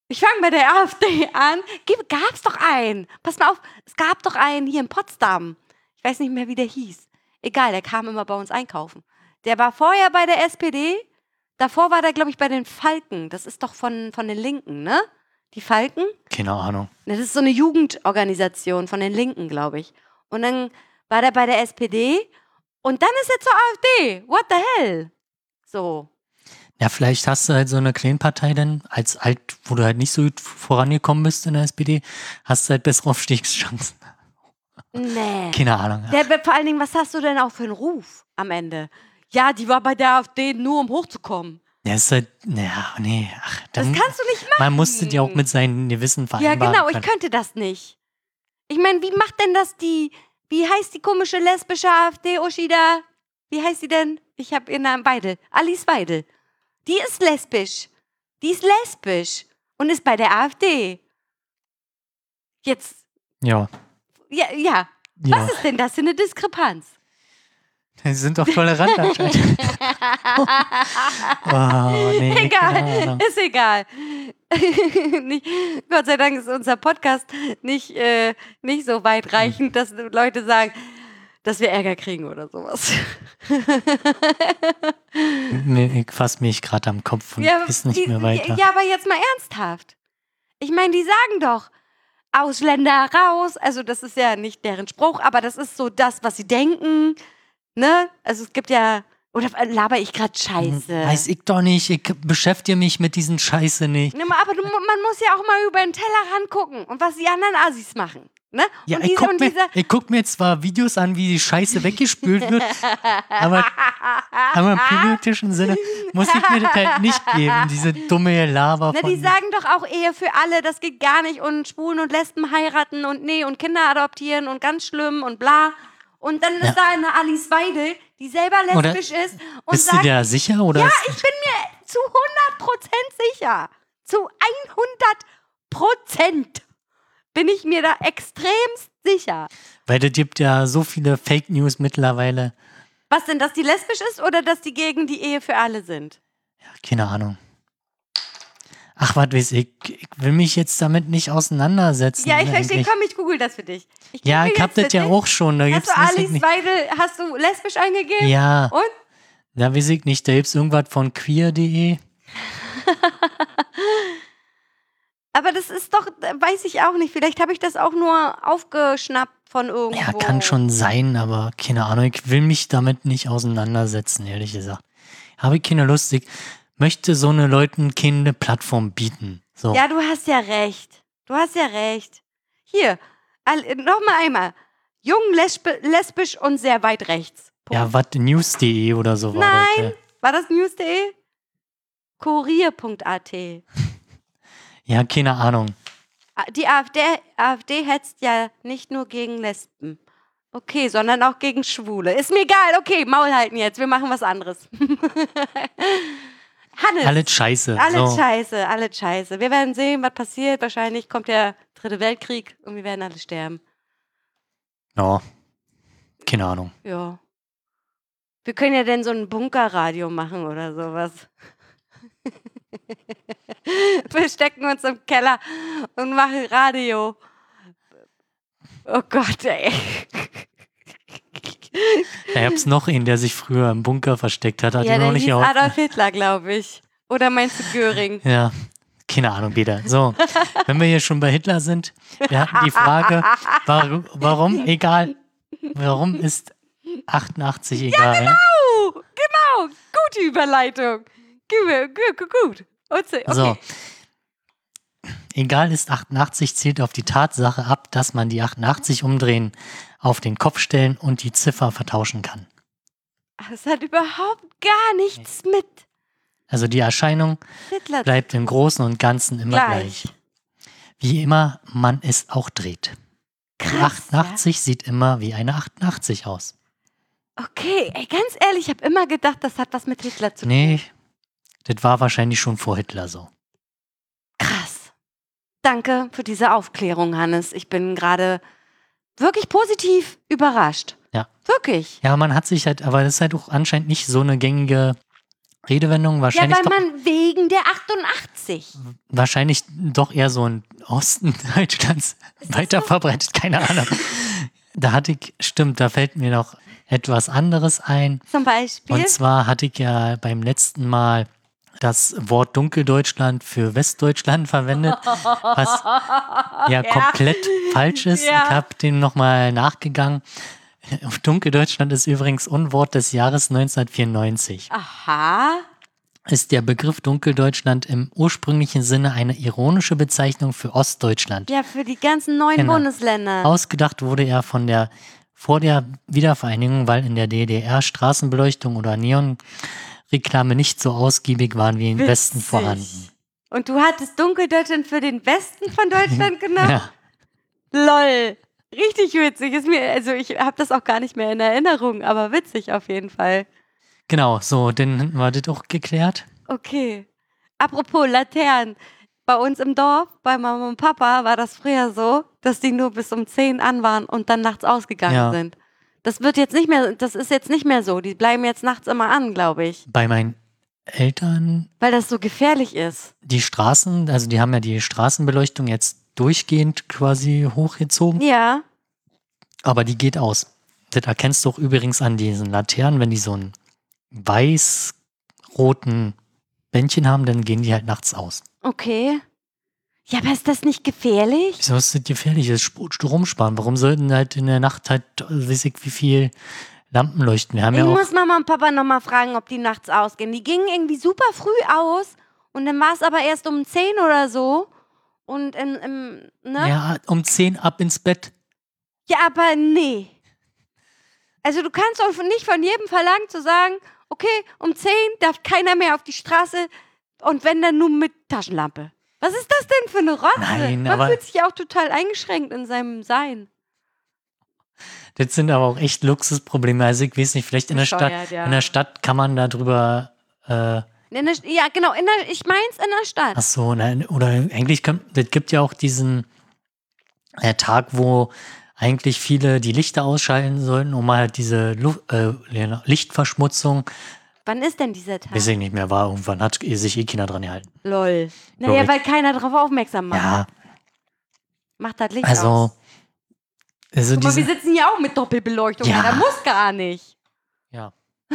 Ich fange bei der AfD an. Gib, gab's doch einen. Pass mal auf, es gab doch einen hier in Potsdam. Ich weiß nicht mehr, wie der hieß. Egal, der kam immer bei uns einkaufen. Der war vorher bei der SPD. Davor war der, glaube ich, bei den Falken. Das ist doch von, von den Linken, ne? Die Falken? Keine Ahnung. Das ist so eine Jugendorganisation von den Linken, glaube ich. Und dann war der bei der SPD. Und dann ist er zur AfD. What the hell? So. Ja, vielleicht hast du halt so eine Kleinpartei dann, als alt, wo du halt nicht so gut vorangekommen bist in der SPD, hast du halt bessere [LAUGHS] Aufstiegschancen. Nee. Keine Ahnung. Der, vor allen Dingen, was hast du denn auch für einen Ruf am Ende? Ja, die war bei der AfD nur, um hochzukommen. Ja, ist halt, naja, nee, ach, Das dann, kannst du nicht machen. man musste ja auch mit seinen Gewissen Ja, vereinbaren genau, ich könnte das nicht. Ich meine, wie macht denn das die, wie heißt die komische lesbische AfD, Oshida? Wie heißt sie denn? Ich habe ihren Namen Weidel. Alice Weidel. Die ist lesbisch. Die ist lesbisch und ist bei der AfD. Jetzt, Ja. ja, ja. ja. Was ist denn das für eine Diskrepanz? Sie sind doch tolerant anscheinend. [LAUGHS] oh, nee, Egal, ist egal. [LAUGHS] nicht, Gott sei Dank ist unser Podcast nicht, äh, nicht so weitreichend, dass Leute sagen, dass wir Ärger kriegen oder sowas. [LAUGHS] Ich fasse mich gerade am Kopf und ist nicht die- mehr weiter. Ja, aber jetzt mal ernsthaft. Ich meine, die sagen doch, Ausländer raus. Also das ist ja nicht deren Spruch, aber das ist so das, was sie denken. Ne? Also es gibt ja, oder laber ich gerade Scheiße? Hm, Weiß ich doch nicht. Ich beschäftige mich mit diesen Scheiße nicht. Ne, aber du, man muss ja auch mal über den Teller gucken und was die anderen Assis machen. Ne? Ja, und ich diese, guck, und mir, ich guck mir zwar Videos an, wie die Scheiße weggespült wird, [LAUGHS] aber, aber im politischen Sinne muss ich mir das halt nicht geben, diese dumme Laber Ne, von... die sagen doch auch Ehe für alle, das geht gar nicht und Schwulen und Lesben heiraten und nee und Kinder adoptieren und ganz schlimm und bla. Und dann ist Ja. da eine Alice Weidel, die selber Oder lesbisch ist und Bist du sagt, dir sicher? Oder ja, ist- ich bin mir zu 100% sicher. Zu 100% bin ich mir da extremst sicher. Weil es gibt ja so viele Fake News mittlerweile. Was denn, dass die lesbisch ist oder dass die gegen die Ehe für alle sind? Keine Ahnung. Ach, was weiß ich. Ich will mich jetzt damit nicht auseinandersetzen. Ja, ich verstehe. Komm, ich google das für dich. Ich Ja, ich hab das ja dich. auch schon. Da Hast du Alice nicht. Weidel, hast du lesbisch eingegeben? Ja, Und? da weiß ich nicht. Da gibt's irgendwas von queer.de. [LAUGHS] Aber das ist doch, äh, weiß ich auch nicht. Vielleicht habe ich das auch nur aufgeschnappt von irgendwo. Ja, kann schon sein, aber keine Ahnung. Ich will mich damit nicht auseinandersetzen, ehrlich gesagt. Habe ich keine Lust. Ich möchte so eine Leuten keine Plattform bieten. So. Ja, du hast ja recht. Du hast ja recht. Hier, nochmal einmal. Jung, lesb lesbisch und sehr weit rechts. Punkt. Ja, was news.de oder so war Nein. das. ja. War das news.de? Kurier.at. Ja, keine Ahnung. Ah, Die AfD, AfD hetzt ja nicht nur gegen Lesben. Okay, sondern auch gegen Schwule. Ist mir egal. Okay, Maul halten jetzt. Wir machen was anderes. [LAUGHS] Hannes. Alles scheiße. Alles so. scheiße, alles scheiße. Wir werden sehen, was passiert. Wahrscheinlich kommt der dritte Weltkrieg und wir werden alle sterben. Ja. Keine Ahnung. Ja. Wir können ja dann so ein Bunkerradio machen oder sowas. [LAUGHS] Wir stecken uns im Keller und machen Radio. Oh Gott, ey. Da gab's noch einen, der sich früher im Bunker versteckt hat. Hat ja, noch nicht. Adolf Hitler, glaube ich. Oder meinst du Göring? [LAUGHS] Ja, keine Ahnung, Peter. So, wenn wir hier schon bei Hitler sind, wir hatten die Frage, warum, warum egal, warum ist 88 egal? Oh, genau. Gute Überleitung. Gut, gut, gut. Okay. So. Egal ist 88 zielt auf die Tatsache ab, dass man die 88 umdrehen, auf den Kopf stellen und die Ziffer vertauschen kann. Das hat überhaupt gar nichts mit Also die Erscheinung bleibt im Großen und Ganzen immer Gleich. gleich. Wie immer man es auch dreht. Die Krass, 88 sieht immer wie eine 88 aus. Okay, ey, ganz ehrlich, ich habe immer gedacht, das hat was mit Hitler zu tun. Nee, das war wahrscheinlich schon vor Hitler so. Krass. Danke für diese Aufklärung, Hannes. Ich bin gerade wirklich positiv überrascht. Ja. Wirklich. Ja, man hat sich halt, aber das ist halt auch anscheinend nicht so eine gängige Redewendung. Ja, Wahrscheinlich, weil doch, man wegen der 88. wahrscheinlich doch eher so im Osten [LAUGHS] Deutschlands weiter verbreitet, keine Ahnung. Da hatte ich, stimmt, da fällt mir noch etwas anderes ein. Zum Beispiel. Und zwar hatte ich ja beim letzten Mal das Wort Dunkeldeutschland für Westdeutschland [LAUGHS] verwendet, was [LAUGHS] ja komplett falsch ist. Ja. Ich habe dem nochmal nachgegangen. [LAUGHS] Dunkeldeutschland ist übrigens Unwort des Jahres 1994. Aha. Ist der Begriff Dunkeldeutschland im ursprünglichen Sinne eine ironische Bezeichnung für Ostdeutschland. Ja, für die ganzen neuen Genau. Bundesländer. Ausgedacht wurde er von der vor der Wiedervereinigung, weil in der DDR Straßenbeleuchtung oder Neonreklame nicht so ausgiebig waren wie im Westen vorhanden. Und du hattest Dunkeldeutschland für den Westen von Deutschland [LAUGHS] genommen? Ja, Lol. Richtig witzig. Ist mir, also ich habe das auch gar nicht mehr in Erinnerung, aber witzig auf jeden Fall. Genau, so, dann war das auch geklärt. Okay. Apropos Laternen. Bei uns im Dorf, bei Mama und Papa, war das früher so, dass die nur bis um 10 an waren und dann nachts ausgegangen Ja. sind. Das wird jetzt nicht mehr, das ist jetzt nicht mehr so. Die bleiben jetzt nachts immer an, glaube ich. Bei meinen Eltern, Weil das so gefährlich ist. die Straßen, also die haben ja die Straßenbeleuchtung jetzt durchgehend quasi hochgezogen, Ja. aber die geht aus. Das erkennst du auch übrigens an diesen Laternen, wenn die so einen weiß-roten Bändchen haben, dann gehen die halt nachts aus. Okay. Ja, aber ist das nicht gefährlich? Wieso ist das gefährlich? Das ist Sp- Strom sparen. Warum sollten halt in der Nacht halt, weiß ich, wie viel Lampen leuchten? Wir haben Ich ja auch, muss Mama und Papa nochmal fragen, ob die nachts ausgehen. Die gingen irgendwie super früh aus und dann war es aber erst um 10 oder so. Und im, im ne? ja, um 10 ab ins Bett. Ja, aber nee. Also du kannst doch nicht von jedem verlangen zu sagen, okay, um 10 darf keiner mehr auf die Straße und wenn dann nur mit Taschenlampe. Was ist das denn für eine Rotze? Nein, Man fühlt sich auch total eingeschränkt in seinem Sein. Das sind aber auch echt Luxusprobleme. Also ich weiß nicht, vielleicht in der Stadt, ja. in der Stadt kann man darüber, äh, In der, ja, genau, in der, ich meins in der Stadt. ach so, nein, oder eigentlich kann, das gibt ja auch diesen äh, Tag, wo eigentlich viele die Lichter ausschalten sollten, um mal halt diese Lu äh, Lichtverschmutzung, Wann ist denn dieser Tag? weiß ich nicht mehr, war irgendwann, hat sich eh keiner dran gehalten. Lol. Naja, weil keiner darauf aufmerksam macht. Ja, Macht das Licht also, aus. also Guck mal, wir sitzen hier auch mit Doppelbeleuchtung. Ja. Ja. Da muss gar nicht. ja, [LAUGHS]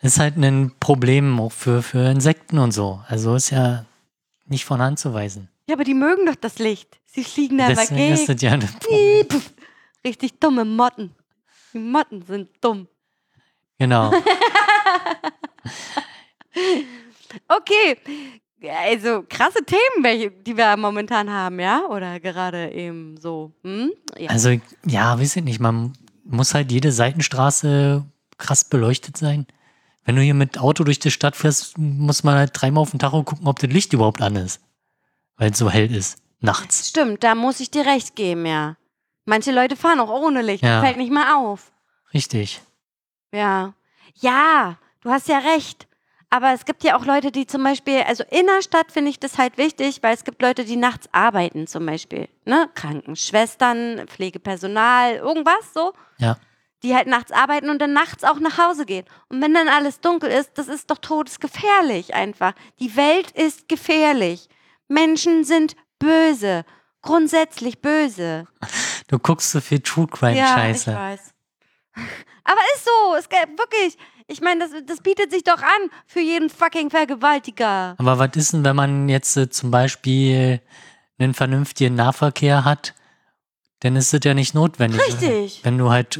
ist halt ein Problem auch für, für Insekten und so. Also ist ja nicht von Hand zu weisen. ja, aber die mögen doch das Licht. Sie fliegen da Deswegen ist weg. das ja ein Problem. Richtig dumme Motten. Die Motten sind dumm. Genau. [LAUGHS] Okay. Also krasse Themen, welche, die wir momentan haben, ja? Oder gerade eben so. Hm? Ja. Also, ja, weiß ich nicht, man muss halt jede Seitenstraße krass beleuchtet sein. Wenn du hier mit Auto durch die Stadt fährst, muss man halt dreimal auf den Tacho gucken, ob das Licht überhaupt an ist. Weil es so hell ist. Nachts. Stimmt, da muss ich dir recht geben, ja. Manche Leute fahren auch ohne Licht. Ja. Fällt nicht mal auf. Richtig. Ja. Ja, du hast ja recht. Aber es gibt ja auch Leute, die zum Beispiel, also in der Stadt finde ich das halt wichtig, weil es gibt Leute, die nachts arbeiten zum Beispiel. Ne? Krankenschwestern, Pflegepersonal, irgendwas so. Ja. Die halt nachts arbeiten und dann nachts auch nach Hause gehen. Und wenn dann alles dunkel ist, das ist doch todesgefährlich einfach. Die Welt ist gefährlich. Menschen sind böse. Grundsätzlich böse. Du guckst so viel True Crime Scheiße. ich weiß. Aber ist so, es gibt wirklich. Ich meine, das, das bietet sich doch an für jeden fucking Vergewaltiger. Aber was ist denn, wenn man jetzt äh, zum Beispiel einen vernünftigen Nahverkehr hat? Dann ist das ja nicht notwendig. Richtig. Wenn du halt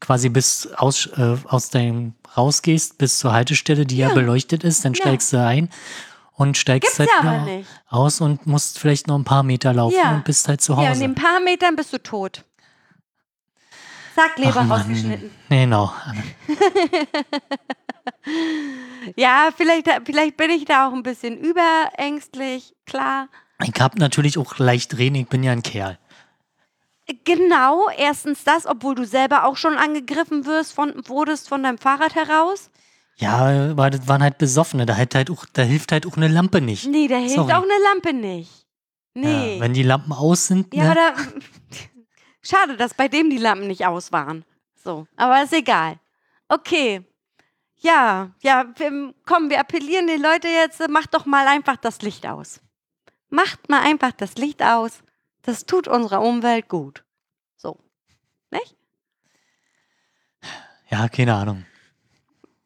quasi bis aus, äh, aus deinem rausgehst, bis zur Haltestelle, die ja, Ja. beleuchtet ist, dann Ja. steigst du ein und steigst Gibt's halt ja aus und musst vielleicht noch ein paar Meter laufen und bist halt zu Ja, in Hause. den paar Metern bist du tot. Zack, Leber Ach, rausgeschnitten. Genau. [LAUGHS] Ja, vielleicht, vielleicht bin ich da auch ein bisschen überängstlich, klar. Ich hab natürlich auch leicht reden, ich bin ja ein Kerl. Genau, erstens das, obwohl du selber auch schon angegriffen wirst von, wurdest von deinem Fahrrad heraus. Ja, aber das waren halt Besoffene, da, halt halt auch, da hilft halt auch eine Lampe nicht. Nee, da hilft Sorry. auch eine Lampe nicht. Nee. Ja, wenn die Lampen aus sind, Ja, ne? da, [LAUGHS] schade, dass bei dem die Lampen nicht aus waren. So, aber ist egal. Okay. Ja, ja, wir, komm, wir appellieren die Leute jetzt, macht doch mal einfach das Licht aus. Macht mal einfach das Licht aus. Das tut unserer Umwelt gut. So. Nicht? ja, keine Ahnung.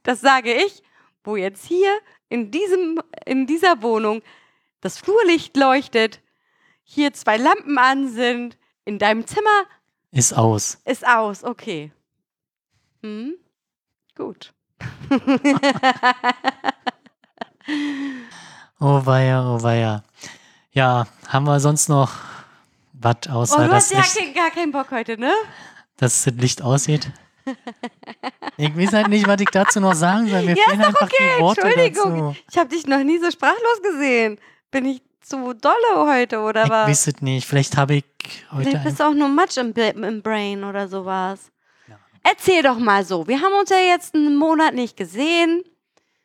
Das sage ich, wo jetzt hier in, diesem, in dieser Wohnung das Flurlicht leuchtet, hier zwei Lampen an sind, in deinem Zimmer Ist aus. Ist aus, okay. Hm? Gut. [LAUGHS] Oh weia, oh weia. Ja, haben wir sonst noch was Oh, außer, du dass, hast ja Licht, gar keinen Bock heute, ne? dass das Licht aussieht? [LAUGHS] Ich weiß halt nicht, was ich dazu noch sagen soll. Mir Ja, fehlen ist doch einfach okay, die Worte Entschuldigung. dazu. Ich habe dich noch nie so sprachlos gesehen. Bin ich zu dolle heute, oder Ich was? weiß es nicht. Vielleicht habe ich heute Vielleicht bist du auch nur Matsch im, im Brain oder sowas. Ja. Erzähl doch mal so. Wir haben uns ja jetzt einen Monat nicht gesehen.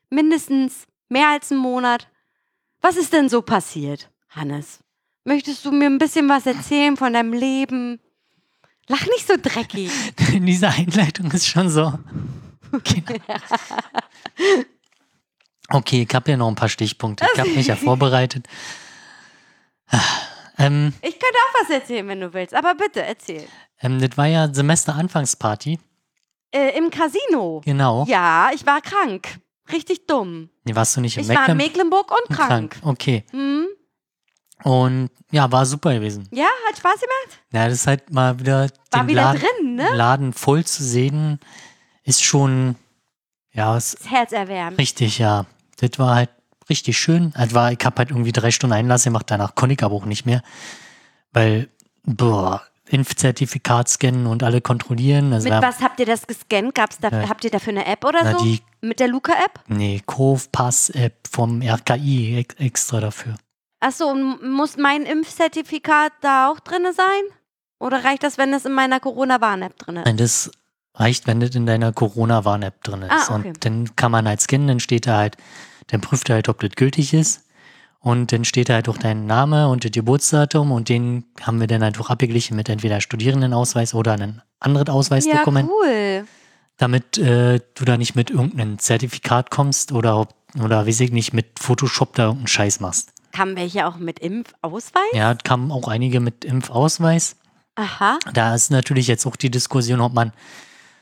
Mindestens mehr als einen Monat. Was ist denn so passiert, Hannes? Möchtest du mir ein bisschen was erzählen von deinem Leben? Lach nicht so dreckig. [LAUGHS] diese Einleitung ist schon so. Okay, [LAUGHS] okay ich habe ja noch ein paar Stichpunkte. Ich habe mich ja [LAUGHS] vorbereitet. Ähm, Ich könnte auch was erzählen, wenn du willst, aber bitte erzähl. ähm, das war ja Semesteranfangsparty. Äh, Im Casino. Genau. Ja, ich war krank. Richtig dumm. Nee, warst du nicht in Ich war in Mecklenburg? Mecklenburg und krank. Okay. Hm? Und ja, war super gewesen. Ja, hat Spaß gemacht? Ja, das ist halt mal wieder War den wieder Laden, drin, ne? Laden voll zu sehen, ist schon, ja, ist Das Herz erwärmt. richtig, ja. Das war halt richtig schön. War, ich habe halt irgendwie drei Stunden Einlass gemacht, danach konnte ich aber auch nicht mehr. Weil, boah, Impfzertifikat scannen und alle kontrollieren. Also Mit war, was habt ihr das gescannt? Gab's da, Ja. Habt ihr dafür eine App oder na, so? die, Mit der Luca-App? nee, Cove-Pass-App vom RKI ex- extra dafür. Achso, und muss mein Impfzertifikat da auch drin sein? Oder reicht das, wenn es in meiner Corona-Warn-App drin ist? Nein, das reicht, wenn das in deiner Corona-Warn-App drin ist. Ah, okay. Und dann kann man halt scannen, dann steht da halt, dann prüft er halt, ob das gültig ist. Und dann steht da halt auch dein Name und das Geburtsdatum und den haben wir dann halt auch abgeglichen mit entweder Studierendenausweis oder einem anderen Ja, Ausweisdokument, cool. damit äh, du da nicht mit irgendeinem Zertifikat kommst oder ob, oder weiß ich nicht, mit Photoshop da irgendeinen Scheiß machst. Kamen welche auch mit Impfausweis? Ja, kamen auch einige mit Impfausweis. Aha. Da ist natürlich jetzt auch die Diskussion, ob man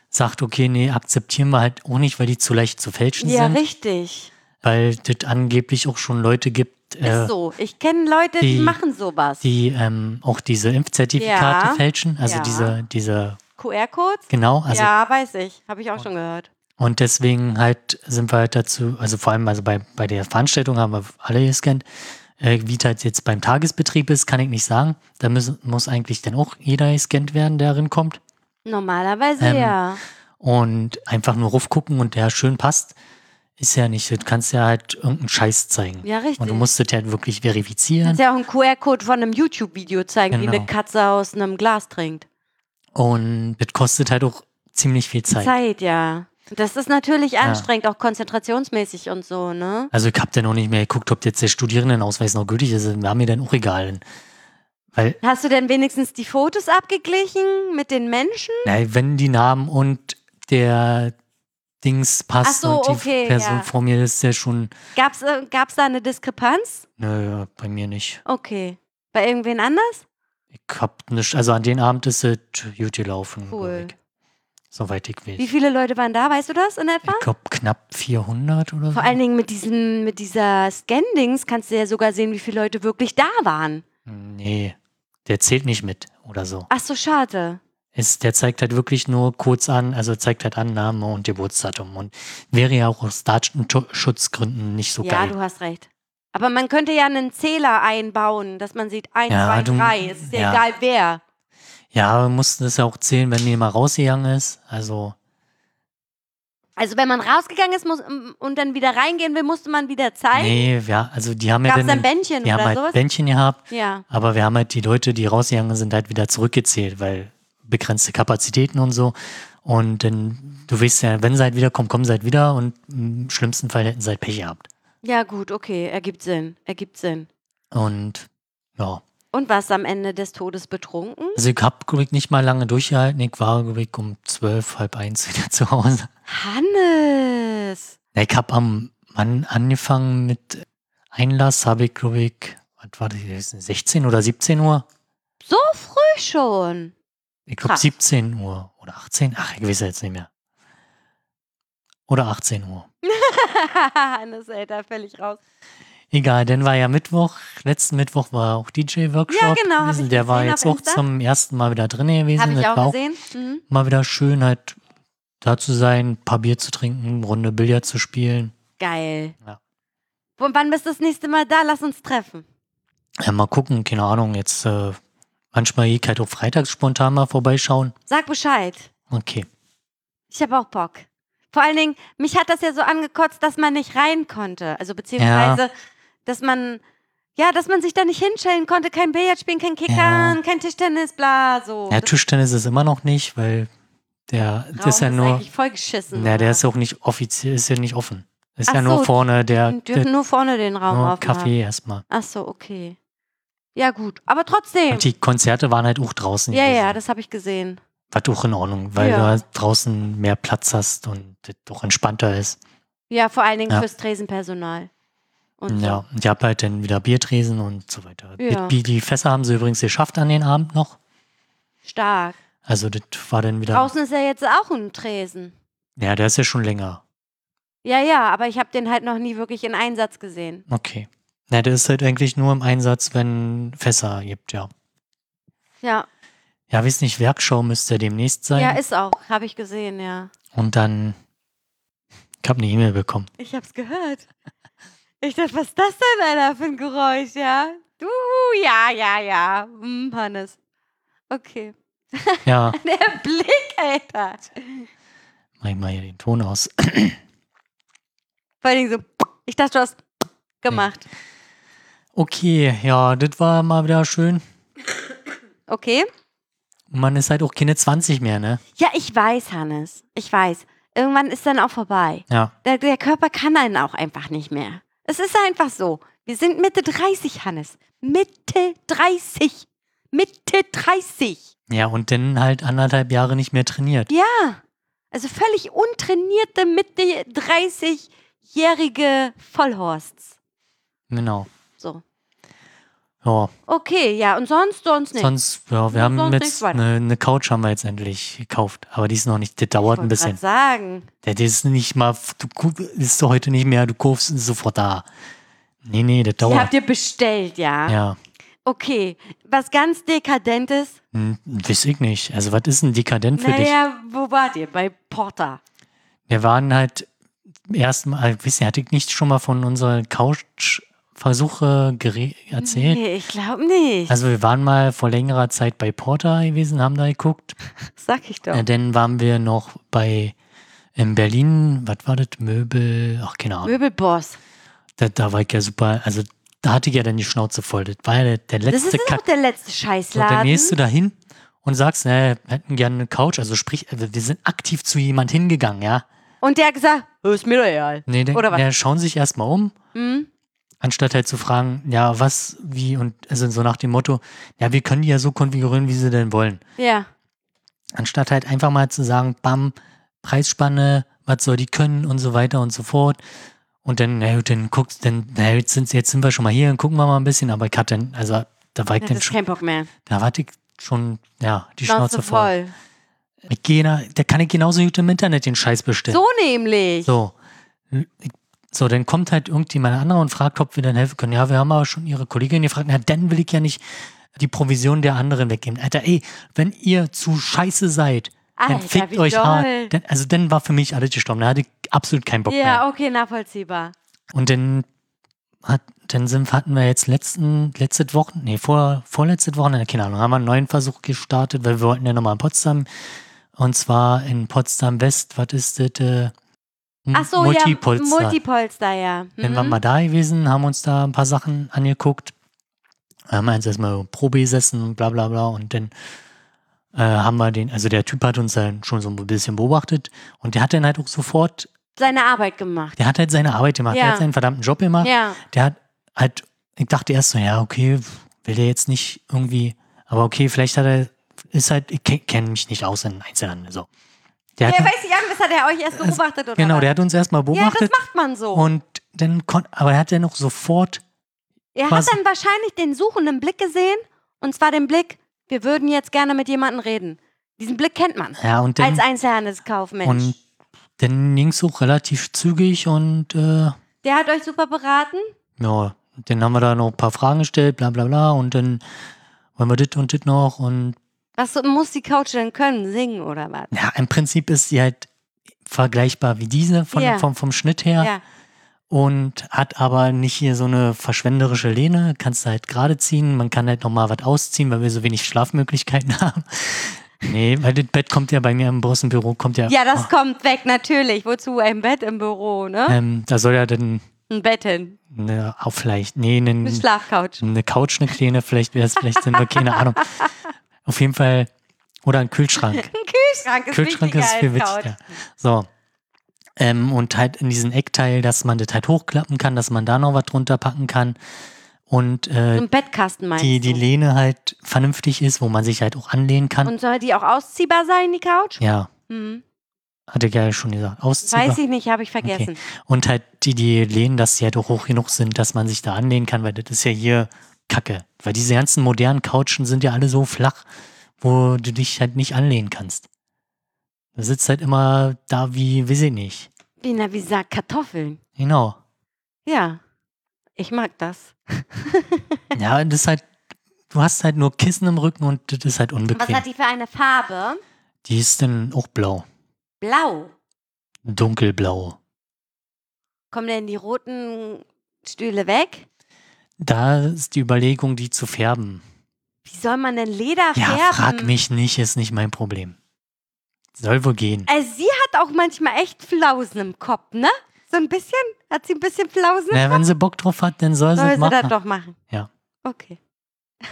sagt, okay, nee, akzeptieren wir halt auch nicht, weil die zu leicht zu fälschen Ja, sind. richtig. Weil das angeblich auch schon Leute gibt, äh, Ist so. Ich kenne Leute, die, die- machen sowas. die ähm, auch diese Impfzertifikate Ja. fälschen. Also Ja. diese, diese, QR-Codes? genau, also ja, weiß ich. Habe ich auch schon gehört. und deswegen halt sind wir halt dazu, also vor allem also bei, bei der Veranstaltung haben wir alle gescannt. Äh, wie das jetzt beim Tagesbetrieb ist, kann ich nicht sagen. Da müssen, muss eigentlich dann auch jeder gescannt werden, der darin kommt. Normalerweise Ähm, ja. Und einfach nur raufgucken und der schön passt, ist ja nicht. Du kannst ja halt irgendeinen Scheiß zeigen. Ja, richtig. Und du musst das ja wirklich verifizieren. Kannst ja auch einen QR-Code von einem YouTube-Video zeigen, wie Genau. eine Katze aus einem Glas trinkt. Und das kostet halt auch ziemlich viel Zeit. Zeit, ja. Das ist natürlich anstrengend, auch konzentrationsmäßig und so, ne? Also ich habe dann noch nicht mehr geguckt, ob jetzt der Studierendenausweis noch gültig ist. War mir dann auch egal. Weil, Hast du denn wenigstens die Fotos abgeglichen mit den Menschen? na, wenn die Namen und der Dings passt so, und die okay, Person ja. vor mir ist ja schon, Gab's, äh, gab's da eine Diskrepanz? naja, bei mir nicht. Okay. Bei irgendwen anders? Ich hab nicht, also an den Abend ist es gut gelaufen. Cool. ich. Soweit ich weiß. Wie viele Leute waren da? Weißt du das in etwa? Ich glaube knapp 400 oder so. Vor allen Dingen mit, diesen, mit dieser Scan-Dings kannst du ja sogar sehen, wie viele Leute wirklich da waren. Nee, der zählt nicht mit oder so. Ach so, schade. Ist, der zeigt halt wirklich nur kurz an, also zeigt halt an Name und Geburtsdatum. Und wäre ja auch aus Datenschutzgründen nicht so ja, geil. du hast recht. Aber man könnte ja einen Zähler einbauen, dass man sieht 1, Ja, 2, du- 3. Es ist ja, ja. egal wer. Ja, wir mussten das ja auch zählen, wenn mal rausgegangen ist. Also, Also wenn man rausgegangen ist muss, und dann wieder reingehen will, musste man wieder zeigen. nee, ja, also die haben ja Gab es dann, ein Bändchen haben oder halt sowas? Bändchen gehabt, ja. aber wir haben halt die Leute, die rausgegangen sind, halt wieder zurückgezählt, weil begrenzte Kapazitäten und so. Und dann, du weißt ja, wenn sie halt wiederkommen, kommen sie halt wieder und im schlimmsten Fall hätten sie halt Pech gehabt. Ja, gut, okay, ergibt Sinn. Ergibt Sinn. Und ja, Und warst am Ende des Todes betrunken? also ich hab, ich, nicht mal lange durchgehalten. Ich war, ich, um zwölf, halb eins [LAUGHS] wieder zu Hause. Hannes! Ich hab am Mann angefangen mit Einlass, habe ich, glaube ich, was war das, 16 oder 17 Uhr? So früh schon. Ich glaube Krass. 17 Uhr oder 18. Ach, ich weiß jetzt nicht mehr. Oder 18 Uhr. [LAUGHS] Hannes, ey, da völlig raus. Egal, dann war ja Mittwoch. Letzten Mittwoch war auch DJ-Workshop. Ja, genau, hab gewesen. Der war jetzt auch Insta. zum ersten Mal wieder drin gewesen. Habe ich das auch gesehen. Mhm. mal wieder schön, halt da zu sein, ein paar Bier zu trinken, eine Runde Billard zu spielen. Geil. Ja. Wo, wann bist du das nächste Mal da? Lass uns treffen. Ja, mal gucken, keine Ahnung, jetzt äh, manchmal gehe ich halt auch freitags spontan mal vorbeischauen. Sag Bescheid. Okay. Ich habe auch Bock. Vor allen Dingen, mich hat das ja so angekotzt, dass man nicht rein konnte. Also beziehungsweise, dass man Ja, dass man sich da nicht hinstellen konnte, kein Billard spielen, kein Kickern, kein Tischtennis, bla, so. Ja, Das Tischtennis ist immer noch nicht, weil der Raum ist ja nur. eigentlich vollgeschissen. Na, der oder? ist auch nicht offiziell, ist ja nicht offen. Ist Ach ja nur so, vorne der, dürfen der nur vorne den Raum nur aufmachen. Kaffee erstmal. Ach so, okay. Ja, gut. Aber trotzdem. Und die Konzerte waren halt auch draußen. Ja, gewesen. ja, das habe ich gesehen. Was auch in Ordnung, weil Ja. du halt draußen mehr Platz hast und das doch entspannter ist. Ja, vor allen Dingen Ja. fürs Tresenpersonal. Und so. Ja, und ich habe halt dann wieder Biertresen und so weiter. Ja. Die, die Fässer haben sie übrigens geschafft an den Abend noch. Stark. Also das war dann wieder. Draußen ist ja jetzt auch ein Tresen. Ja, der ist ja schon länger. Ja, ja, aber ich habe den halt noch nie wirklich in Einsatz gesehen. Okay. Na, der ist halt eigentlich nur im Einsatz, wenn Fässer gibt, ja. Ja, Ja, weiß nicht, Werkschau müsste demnächst sein. ja, ist auch. Habe ich gesehen, ja. und dann, ich habe eine E-Mail bekommen. Ich hab's gehört. Ich dachte, was ist das denn, Alter, für ein Geräusch, ja? Du, ja, ja, ja. Hm, Hannes. Okay. Ja, [LAUGHS] Der Blick, Alter. mach ich mal hier den Ton aus. Vor allen Dingen so, ich dachte, du hast gemacht. Okay, ja, das war mal wieder schön. Okay. Und man ist halt auch keine 20 mehr, ne? Ja, ich weiß, Hannes. Ich weiß. Irgendwann ist dann auch vorbei. Ja. Der, der Körper kann einen auch einfach nicht mehr. Es ist einfach so. Wir sind Mitte 30, Hannes. Mitte 30. Mitte 30. Ja, und dann halt anderthalb Jahre nicht mehr trainiert. Ja. Also völlig untrainierte Mitte 30-jährige Vollhorsts. Genau. So. Ja, Okay, ja. Und sonst, sonst nicht. sonst, ja, wir haben sonst jetzt eine, eine Couch haben wir jetzt endlich gekauft. Aber die ist noch nicht, das dauert ein bisschen. sagen. Der, der ist nicht mal, du ist heute nicht mehr, du kaufst sofort da. Nee, nee, das Die dauert. habt ihr bestellt, ja? Ja, Okay. Was ganz Dekadentes. hm, weiß ich nicht. Also, was ist denn dekadent für dich? Naja, wo wart ihr? Bei Porter. Wir waren halt erstmal, wisst ihr, hatte ich nicht schon mal von unseren Couch-Versuche gere- erzählt? Nee, ich glaube nicht. Also, wir waren mal vor längerer Zeit bei Porter gewesen, haben da geguckt. [LAUGHS] Sag ich doch. Äh, dann waren wir noch bei in Berlin, was war das? Möbel, ach, keine Ahnung. Möbelboss. Da, da war ich ja super, also da hatte ich ja dann die Schnauze voll. Das war ja der, der Das letzte ist auch Kack. der letzte So, Scheißladen. dann gehst du da hin und sagst, ne, wir hätten gerne eine Couch. Also sprich, also wir sind aktiv zu jemand hingegangen, ja. Und der hat gesagt, "Oh, ist mir doch egal. Nee, der, Oder was? der schauen sich erstmal um, Hm? Anstatt halt zu fragen, ja, was, wie und also so nach dem Motto, ja, wir können die ja so konfigurieren, wie sie denn wollen. Ja. Anstatt halt einfach mal zu sagen, bam, Preisspanne, was soll die können und so weiter und so fort. Und dann, na gut, dann guckst, dann, na jetzt sind, jetzt sind wir schon mal hier, dann gucken wir mal ein bisschen, aber ich hatte, also da war ich Das dann schon, kein Bock mehr. da hatte ich schon, ja, die Schnauze Schnauze voll. Ich gehe da, da kann ich genauso gut im Internet den Scheiß bestellen. So nämlich. So. Ich- So, dann kommt halt irgendjemand anderer und fragt, ob wir dann helfen können. Ja, wir haben aber schon ihre Kollegin gefragt. Na, dann will ich ja nicht die Provision der anderen weggeben. Alter, ey, wenn ihr zu scheiße seid, dann Alter, fickt wie euch doll. hart. Dann, also dann war für mich alles gestorben. Da hatte ich absolut keinen Bock mehr. Ja, okay, nachvollziehbar. Und dann hat, dann sind, hatten wir jetzt letzten, letzte Wochen, nee, vor, vorletzte Woche, keine Ahnung, haben wir einen neuen Versuch gestartet, weil wir wollten ja nochmal in Potsdam. Und zwar in Potsdam West, was ist das? Äh, Ach so, Multipolster. ja, Multipolster, ja. Dann Mhm. waren wir da gewesen, haben uns da ein paar Sachen angeguckt. Haben jetzt erstmal Probe gesessen und bla bla bla. Und dann äh, haben wir den, also der Typ hat uns dann schon so ein bisschen beobachtet und der hat dann halt auch sofort, Seine Arbeit gemacht. der hat halt seine Arbeit gemacht, der Ja. hat seinen verdammten Job gemacht. Ja. Der hat halt, ich dachte erst so, ja, okay, will der jetzt nicht irgendwie, aber okay, vielleicht hat er, ist halt, ich kenne mich nicht aus in Einzelhandel, so. Der Ja, hat, weiß ich an, was hat er euch erst beobachtet oder genau, was? der hat uns erstmal Ja, das beobachtet macht man so. und dann konnte, aber er hat dann noch sofort er hat dann wahrscheinlich den suchenden Blick gesehen und zwar den Blick, wir würden jetzt gerne mit jemandem reden. Diesen Blick kennt man Ja, und dann, als Einzelhandelskaufmensch. und dann ging es auch relativ zügig und äh, Der hat euch super beraten. ja, dann haben wir da noch ein paar Fragen gestellt, bla bla bla und dann wollen wir das und das noch und Was so- muss die Couch denn können? Singen oder was? ja, im Prinzip ist sie halt vergleichbar wie diese von, Ja. vom, vom Schnitt her Ja. und hat aber nicht hier so eine verschwenderische Lehne, kannst du halt gerade ziehen, man kann halt nochmal was ausziehen, weil wir so wenig Schlafmöglichkeiten [LAUGHS] haben. Nee, weil das Bett kommt ja bei mir im Büro, kommt ja, Ja, das kommt weg, natürlich. Wozu ein Bett im Büro, ne? ähm, da soll ja dann Ein Bett hin. Ne, auch vielleicht, nee, Eine eine, Schlafcouch. eine Couch, eine kleine, vielleicht wäre es vielleicht sind wir, keine Ahnung. [LAUGHS] Auf jeden Fall, oder ein Kühlschrank. [LAUGHS] Ein Kühlschrank ist Kühlschrank ist viel wichtiger. So. Ähm, und halt in diesen Eckteil, dass man das halt hochklappen kann, dass man da noch was drunter packen kann. Und So äh, ein Bettkasten meinst die, die du? Lehne halt vernünftig ist, wo man sich halt auch anlehnen kann. Und soll die auch ausziehbar sein, die Couch? ja, Hm. hatte ich ja schon gesagt. Ausziehbar. Weiß ich nicht, habe ich vergessen. Und halt die, die Lehnen, dass die halt auch hoch genug sind, dass man sich da anlehnen kann, weil das ist ja hier Kacke. Weil diese ganzen modernen Couchen sind ja alle so flach, wo du dich halt nicht anlehnen kannst. Da sitzt halt immer da wie, weiß ich nicht. Wie, na, wie sagt Kartoffeln? Genau. Ja, ich mag das. [LAUGHS] Ja, das ist halt, du hast halt nur Kissen im Rücken und das ist halt Was unbequem. hat die für eine Farbe? Die ist dann auch blau. Blau. Dunkelblau. Kommen denn die roten Stühle weg? Da ist die Überlegung, die zu färben. Wie soll man denn Leder Ja, färben? frag mich nicht, ist nicht mein Problem. Soll wohl gehen. Also sie hat auch manchmal echt Flausen im Kopf, ne? So ein bisschen? Hat sie ein bisschen Flausen? Na, wenn sie Bock drauf hat, dann soll sie Soll es sie machen. das doch machen? Ja. Okay. [LAUGHS]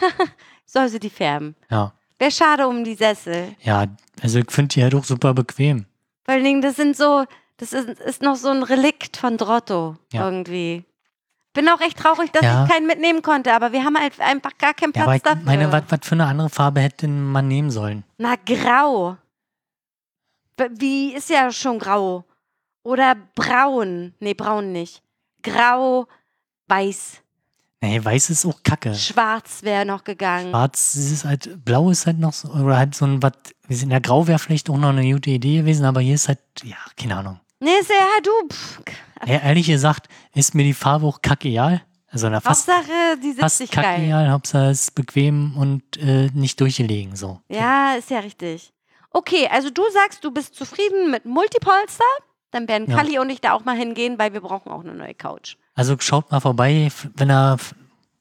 soll sie die färben? Ja. Wäre schade um die Sessel. Ja, also ich finde die halt auch super bequem. Vor allen Dingen, das sind so, das ist, ist noch so ein Relikt von Drotto Ja. irgendwie. Bin auch echt traurig, dass Ja. ich keinen mitnehmen konnte, aber wir haben halt einfach gar keinen Ja, Platz aber ich dafür. meine, was für eine andere Farbe hätte man nehmen sollen? Na, grau. Wie ist ja schon grau. Oder braun. Nee, braun nicht. Grau, weiß. Nee, weiß ist auch kacke. Schwarz wäre noch gegangen. Schwarz ist halt, blau ist halt noch so, oder halt so ein, was, wir sind ja grau wäre vielleicht auch noch eine gute Idee gewesen, aber hier ist halt, ja, keine Ahnung. Nee, ist ja, du. Pff, Ja, ehrlich gesagt, ist mir die Farbe auch kackeal. Also na, fast, Hauptsache, die sitzt fast sich geil. kackeal, Hauptsache es ist bequem und äh, nicht durchgelegen, so. Ja, ist ja richtig. Okay, also du sagst, du bist zufrieden mit Multipolster. Dann werden Ja. Kali und ich da auch mal hingehen, weil wir brauchen auch eine neue Couch. Also schaut mal vorbei, wenn er,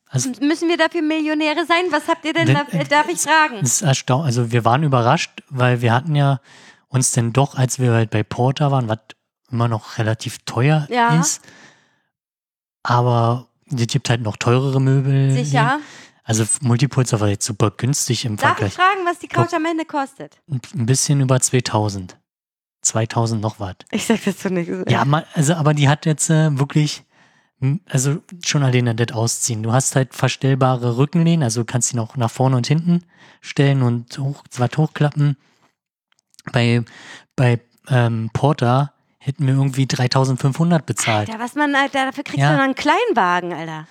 also müssen wir dafür Millionäre sein? Was habt ihr denn Denn, da, äh, darf ich fragen? Es ist erstaunt, also wir waren überrascht, weil wir hatten ja uns denn doch, als wir halt bei Porter waren, was immer noch relativ teuer Ja. ist, aber es gibt halt noch teurere Möbel. Sicher. Also Multipulser war jetzt super günstig im Darf ich Vergleich. fragen, was die Couch am Ende kostet? Ein bisschen über 2000. 2000 noch was. Ich sag das so nicht. Ja, also aber die hat jetzt äh, wirklich, m, also schon alleine das ausziehen. Du hast halt verstellbare Rückenlehnen, also du kannst die noch nach vorne und hinten stellen und hoch, was hochklappen. Bei, bei ähm, Porter hätten wir irgendwie 3500 bezahlt. Alter, was man, Alter, dafür kriegst Ja. du noch einen Kleinwagen, Alter.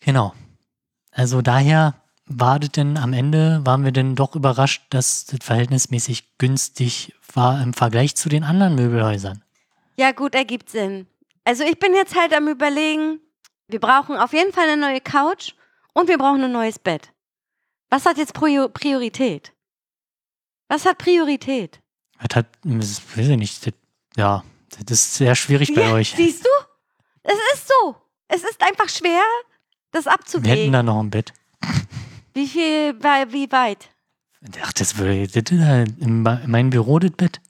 Genau. Also daher war das denn am Ende, waren wir denn doch überrascht, dass das verhältnismäßig günstig war im Vergleich zu den anderen Möbelhäusern. Ja, gut, ergibt Sinn. Also ich bin jetzt halt am überlegen, wir brauchen auf jeden Fall eine neue Couch und wir brauchen ein neues Bett. Was hat jetzt Prior- Priorität? Was hat Priorität? Das hat, weiß ich nicht, das, ja, das ist sehr schwierig bei ja, euch. Siehst du? Es ist so. Es ist einfach schwer, das Wir hätten abzuwägen. da noch ein Bett. Wie viel, wie weit? Ach, das würde, halt in me- in meinem Büro das Bett.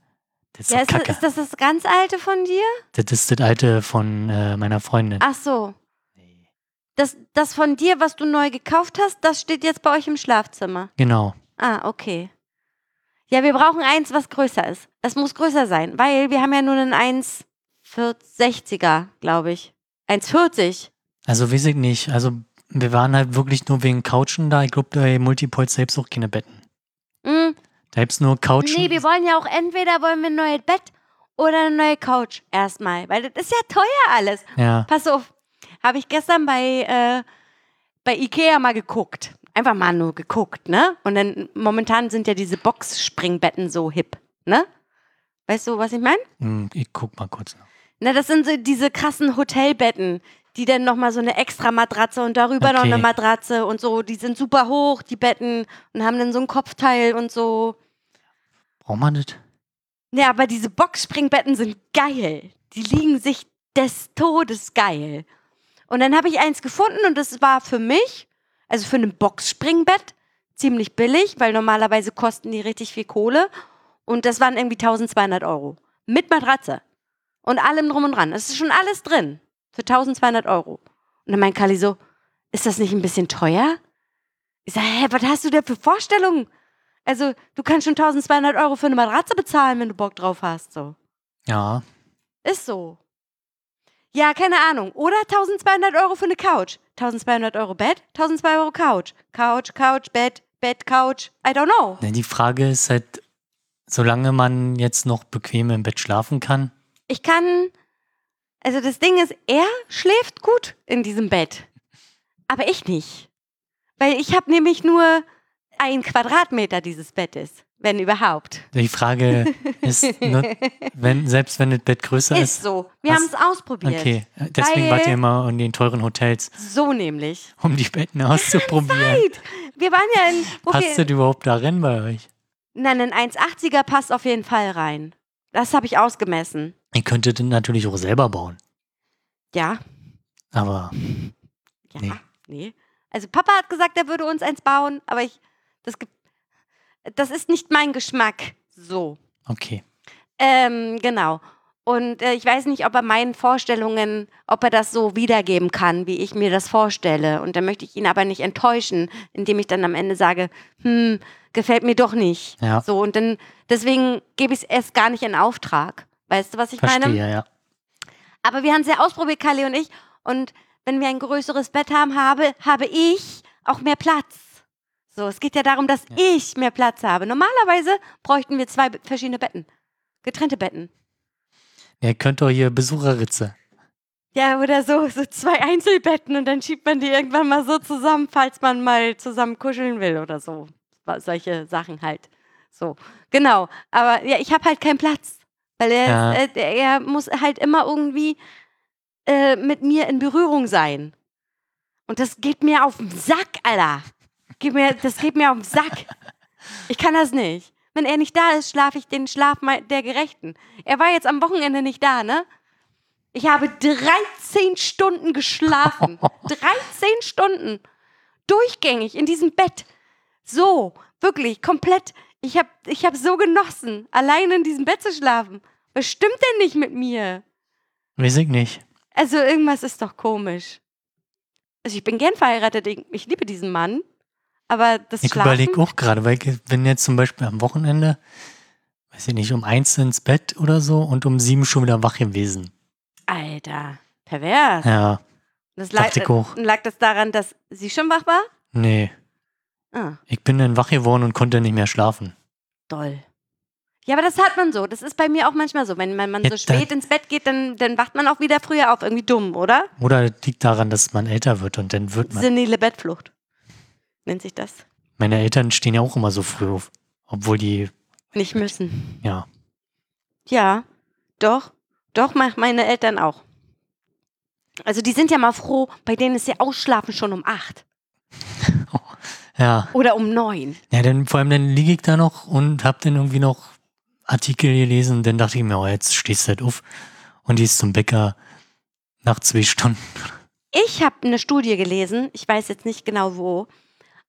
Das ist Ja, ist, das- ist das das ganz alte von dir? Das ist das alte von äh, meiner Freundin. Ach so. Das, das von dir, was du neu gekauft hast, das steht jetzt bei euch im Schlafzimmer. Genau. Ah, okay. Ja, wir brauchen eins, was größer ist. Es muss größer sein, weil wir haben ja nur einen 1,60er, glaube ich. 1,40. Also weiß ich nicht. Also wir waren halt wirklich nur wegen Couchen da. Ich glaube, bei Multipolt selbst auch keine Betten. Hm. Da gibt's nur Couchen. Nee, wir wollen ja auch entweder wollen wir ein neues Bett oder eine neue Couch erstmal, weil das ist ja teuer alles. ja. Pass auf, habe ich gestern bei, äh, bei Ikea mal geguckt. Einfach mal nur geguckt, ne? Und dann momentan sind ja diese Boxspringbetten so hip, ne? Weißt du, was ich meine? Hm, Ich guck mal kurz. noch. Na, das sind so diese krassen Hotelbetten, die dann nochmal so eine extra Matratze und darüber noch Okay. eine Matratze und so. Die sind super hoch, die Betten, und haben dann so ein Kopfteil und so. Braucht man das? Ja, aber diese Boxspringbetten sind geil. Die liegen sich des Todes geil. Und dann habe ich eins gefunden und das war für mich, also für ein Boxspringbett, ziemlich billig, weil normalerweise kosten die richtig viel Kohle. Und das waren irgendwie 1200 Euro. Mit Matratze. Und allem drum und dran. Es ist schon alles drin. Für 1200 Euro. Und dann meint Kali so, ist das nicht ein bisschen teuer? Ich sage, hä, was hast du denn für Vorstellungen? Also, du kannst schon 1200 Euro für eine Matratze bezahlen, wenn du Bock drauf hast, so. Ja. Ist so. Ja, keine Ahnung. Oder 1200 Euro für eine Couch. 1200 Euro Bett, 1200 Euro Couch. Couch, Couch, Bett, Bett, Couch. I don't know. Ne, Die Frage ist halt, solange man jetzt noch bequem im Bett schlafen kann, Ich kann. Also, das Ding ist, er schläft gut in diesem Bett. Aber ich nicht. Weil ich habe nämlich nur ein Quadratmeter dieses Bettes. Wenn überhaupt. die Frage [LAUGHS] ist, ne, wenn, selbst wenn das Bett größer Ist ist. so. Wir haben es ausprobiert. Okay, deswegen wart ihr immer in den teuren Hotels, So nämlich. um die Betten auszuprobieren. Right. Wir waren ja in. Wo Passt das überhaupt da rein bei euch? Nein, ein 1,80er passt auf jeden Fall rein. Das habe ich ausgemessen. Ihr könntet den natürlich auch selber bauen. Ja. Aber Ja. Nee. Nee. Also Papa hat gesagt, er würde uns eins bauen, aber ich. Das, das ist nicht mein Geschmack. So. okay. Ähm, genau. Und äh, ich weiß nicht, ob er meinen Vorstellungen, ob er das so wiedergeben kann, wie ich mir das vorstelle. Und dann möchte ich ihn aber nicht enttäuschen, indem ich dann am Ende sage, hm, gefällt mir doch nicht. Ja. So, und dann, deswegen gebe ich es erst gar nicht in Auftrag. Weißt du, was ich meine? Verstehe, ja. Aber wir haben es ja ausprobiert, Kali und ich. Und wenn wir ein größeres Bett haben, habe, habe ich auch mehr Platz. So, es geht ja darum, dass ich mehr Platz habe. Normalerweise bräuchten wir zwei verschiedene Betten. Getrennte Betten. Ihr könnt doch hier Besucherritze. Ja, oder so, so zwei Einzelbetten und dann schiebt man die irgendwann mal so zusammen, falls man mal zusammen kuscheln will oder so. Solche Sachen halt. So, genau. Aber ja, ich habe halt keinen Platz. Weil er, Ja. ist, äh, er muss halt immer irgendwie äh, mit mir in Berührung sein. Und das geht mir auf den Sack, Alter. Geht mir, das geht mir auf den Sack. Ich kann das nicht. Wenn er nicht da ist, schlafe ich den Schlaf der Gerechten. Er war jetzt am Wochenende nicht da, ne? Ich habe 13 Stunden geschlafen. [LAUGHS] 13 Stunden. Durchgängig in diesem Bett. So, wirklich, komplett. Ich habe ich hab so genossen, allein in diesem Bett zu schlafen. Was stimmt denn nicht mit mir? Weiß ich nicht. Also irgendwas ist doch komisch. Also ich bin gern verheiratet, ich, liebe diesen Mann. Aber das Ich überlege auch gerade, weil ich bin jetzt zum Beispiel am Wochenende, weiß ich nicht, um eins ins Bett oder so und um sieben schon wieder wach gewesen. Alter, pervers. Ja, Das lag, lag das daran, dass sie schon wach war? nee. Ah, Ich bin dann wach geworden und konnte nicht mehr schlafen. doll. Ja, aber das hat man so. Das ist bei mir auch manchmal so. Wenn man, man Ja, so spät ins Bett geht, dann, dann wacht man auch wieder früher auf. Irgendwie dumm, oder? Oder liegt daran, dass man älter wird und dann wird man. Senile Bettflucht. Nennt sich das. Meine Eltern stehen ja auch immer so früh auf. Obwohl die, Nicht müssen. ja. Ja, doch. Doch, meine Eltern auch. Also die sind ja mal froh, bei denen ist ja Ausschlafen schon um acht [LAUGHS] Ja. oder um neun. Ja, dann vor allem dann liege ich da noch und hab dann irgendwie noch Artikel gelesen. Dann dachte ich mir, oh, jetzt stehst du halt auf. Und die ist zum Bäcker nach zwei Stunden. Ich habe eine Studie gelesen, ich weiß jetzt nicht genau wo,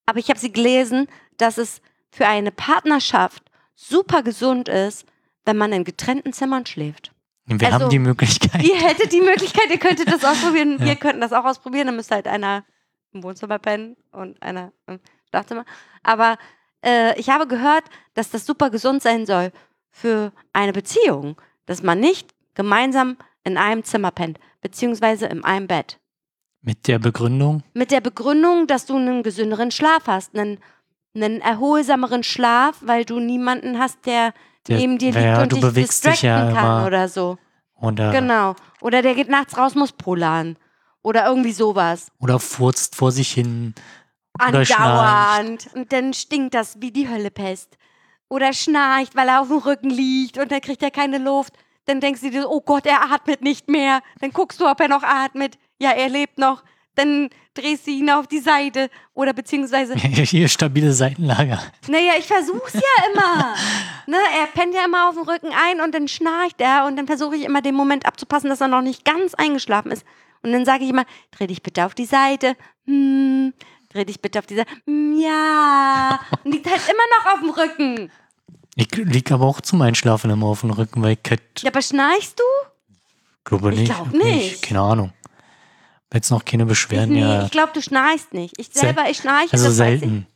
aber ich habe sie gelesen, dass es für eine Partnerschaft super gesund ist, wenn man in getrennten Zimmern schläft. Wir Also, haben die Möglichkeit. Ihr hättet die Möglichkeit, ihr könntet das [LAUGHS] ausprobieren, Ja. wir könnten das auch ausprobieren, dann müsste halt einer im Wohnzimmer pennen und einer im Schlafzimmer. Aber äh, ich habe gehört, dass das super gesund sein soll für eine Beziehung, dass man nicht gemeinsam in einem Zimmer pennt, beziehungsweise in einem Bett. Mit der Begründung, Mit der Begründung, dass du einen gesünderen Schlaf hast, einen, einen erholsameren Schlaf, weil du niemanden hast, der, Der- neben dir liegt ja, und du dich bewegst dich distracten ja kann oder so. oder, Genau. Oder der geht nachts raus, muss polaren. Oder irgendwie sowas. oder furzt vor sich hin. Andauernd. Und dann stinkt das wie die Höllepest. Oder schnarcht, weil er auf dem Rücken liegt und dann kriegt er keine Luft. Dann denkst du dir, oh Gott, er atmet nicht mehr. Dann guckst du, ob er noch atmet. Ja, er lebt noch. Dann drehst du ihn auf die Seite. Oder beziehungsweise [LAUGHS] Hier stabile Seitenlager. naja, ich versuch's ja immer. [LAUGHS] ne, er pennt ja immer auf dem Rücken ein und dann schnarcht er und dann versuche ich immer den Moment abzupassen, dass er noch nicht ganz eingeschlafen ist. Und dann sage ich immer, dreh dich bitte auf die Seite. Hm, dreh dich bitte auf die Seite. Hm, ja. Und liegt halt immer noch auf dem Rücken. Ich lieg aber auch zum Einschlafen immer auf dem Rücken, weil ich halt, Ja, aber schnarchst du? glaube Ich nicht. glaub nicht. Keine Ahnung. Jetzt noch keine Beschwerden, nee, ja. ich glaube, du schnarchst nicht. Ich Sel- selber, ich schnarche. Also ich. selten.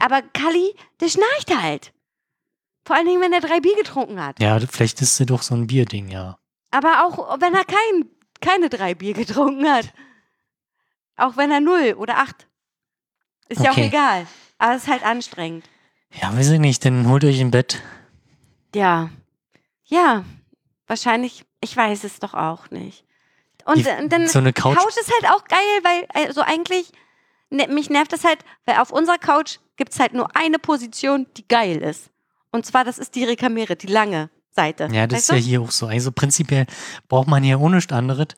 Aber Kalli, der schnarcht halt. Vor allen Dingen, wenn er drei Bier getrunken hat. Ja, vielleicht ist sie doch so ein Bierding, ja. Aber auch wenn er kein, keine drei Bier getrunken hat. Auch wenn er null oder acht. Ist ja auch Okay. egal. Aber es ist halt anstrengend. Ja, weiß ich nicht, dann holt euch ein Bett. Ja. Ja. Wahrscheinlich, ich weiß es doch auch nicht. Und, Die- äh, dann so eine Couch. Couch ist halt auch geil, weil, also eigentlich, ne, mich nervt das halt, weil auf unserer Couch gibt es halt nur eine Position, die geil ist. Und zwar, das ist die Rekamere, die lange Seite. Ja, das weißt ist ja du? hier auch so. Also prinzipiell braucht man hier ohne anderes.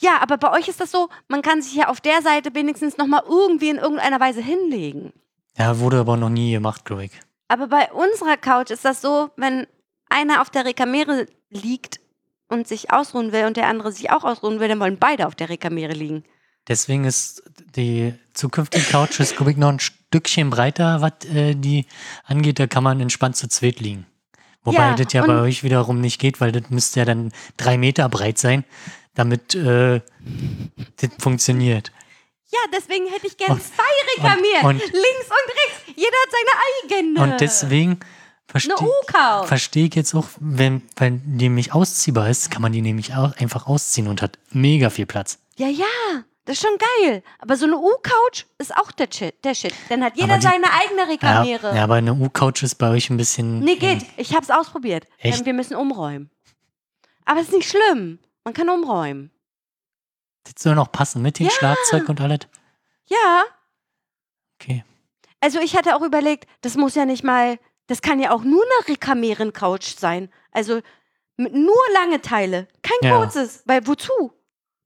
Ja, aber bei euch ist das so, man kann sich ja auf der Seite wenigstens nochmal irgendwie in irgendeiner Weise hinlegen. Ja, wurde aber noch nie gemacht, glaube ich. Aber bei unserer Couch ist das so, wenn einer auf der Rekamere liegt und sich ausruhen will und der andere sich auch ausruhen will, dann wollen beide auf der Rekamere liegen. Deswegen ist die zukünftige Couch, ist, glaube ich, noch ein Stückchen breiter, was äh, die angeht. Da kann man entspannt zu zweit liegen. Wobei Ja, das ja und- bei euch wiederum nicht geht, weil das müsste ja dann drei Meter breit sein, damit äh, das funktioniert. Ja, deswegen hätte ich gerne Und- zwei Rekamieren. und- links und rechts. Jeder hat seine eigene. Und deswegen verstehe versteh ich jetzt auch, wenn, wenn die nämlich ausziehbar ist, kann man die nämlich auch einfach ausziehen und hat mega viel Platz. Ja, ja, das ist schon geil. Aber so eine U-Couch ist auch der Shit. Der Shit. Dann hat jeder die- seine eigene Ja, Rekamere. ja, aber eine U-Couch ist bei euch ein bisschen. Nee, geht. Ich hab's ausprobiert. Echt? Ähm, Wir müssen umräumen. Aber es ist nicht schlimm. Man kann umräumen. Das soll noch passen mit dem Ja. Schlagzeug und alles. Ja. Okay. Also ich hatte auch überlegt, das muss ja nicht mal, das kann ja auch nur eine Rekameren-Couch sein. Also nur lange Teile. Kein Ja. kurzes. Weil wozu?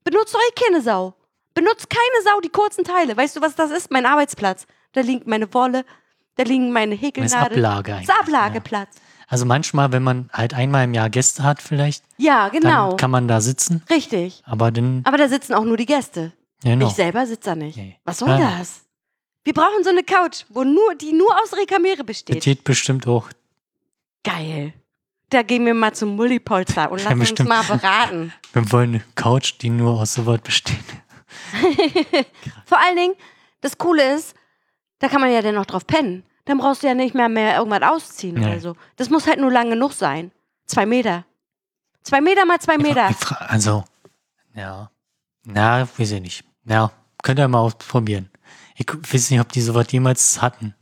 Benutzt eh keine Sau. Benutzt keine Sau die kurzen Teile. Weißt du, was das ist? Mein Arbeitsplatz. Da liegt meine Wolle, da liegen meine Das ist Häkelnadeln. Ablage Das eigentlich. ist Ablageplatz. Ja. Also manchmal, wenn man halt einmal im Jahr Gäste hat, vielleicht, Ja, genau. dann kann man da sitzen. Richtig. Aber dann, Aber da sitzen auch nur die Gäste. genau. Ich selber sitze da nicht. Nee. Was soll Ja. das? Wir brauchen so eine Couch, wo nur, die nur aus Rekamere Das besteht. geht bestimmt auch. Geil. Da gehen wir mal zum Mullipolster und [LAUGHS] Ja, lassen uns bestimmt. mal beraten. Wir wollen eine Couch, die nur aus sowas besteht. [LAUGHS] Vor allen Dingen, das Coole ist, da kann man ja dann noch drauf pennen. Dann brauchst du ja nicht mehr, mehr irgendwas ausziehen Nee. oder so. Das muss halt nur lang genug sein. Zwei Meter. Zwei Meter mal zwei Meter. Also, ja. Na, weiß ich nicht. Ja, könnt ihr mal ausprobieren. Ich weiß nicht, ob die sowas jemals hatten.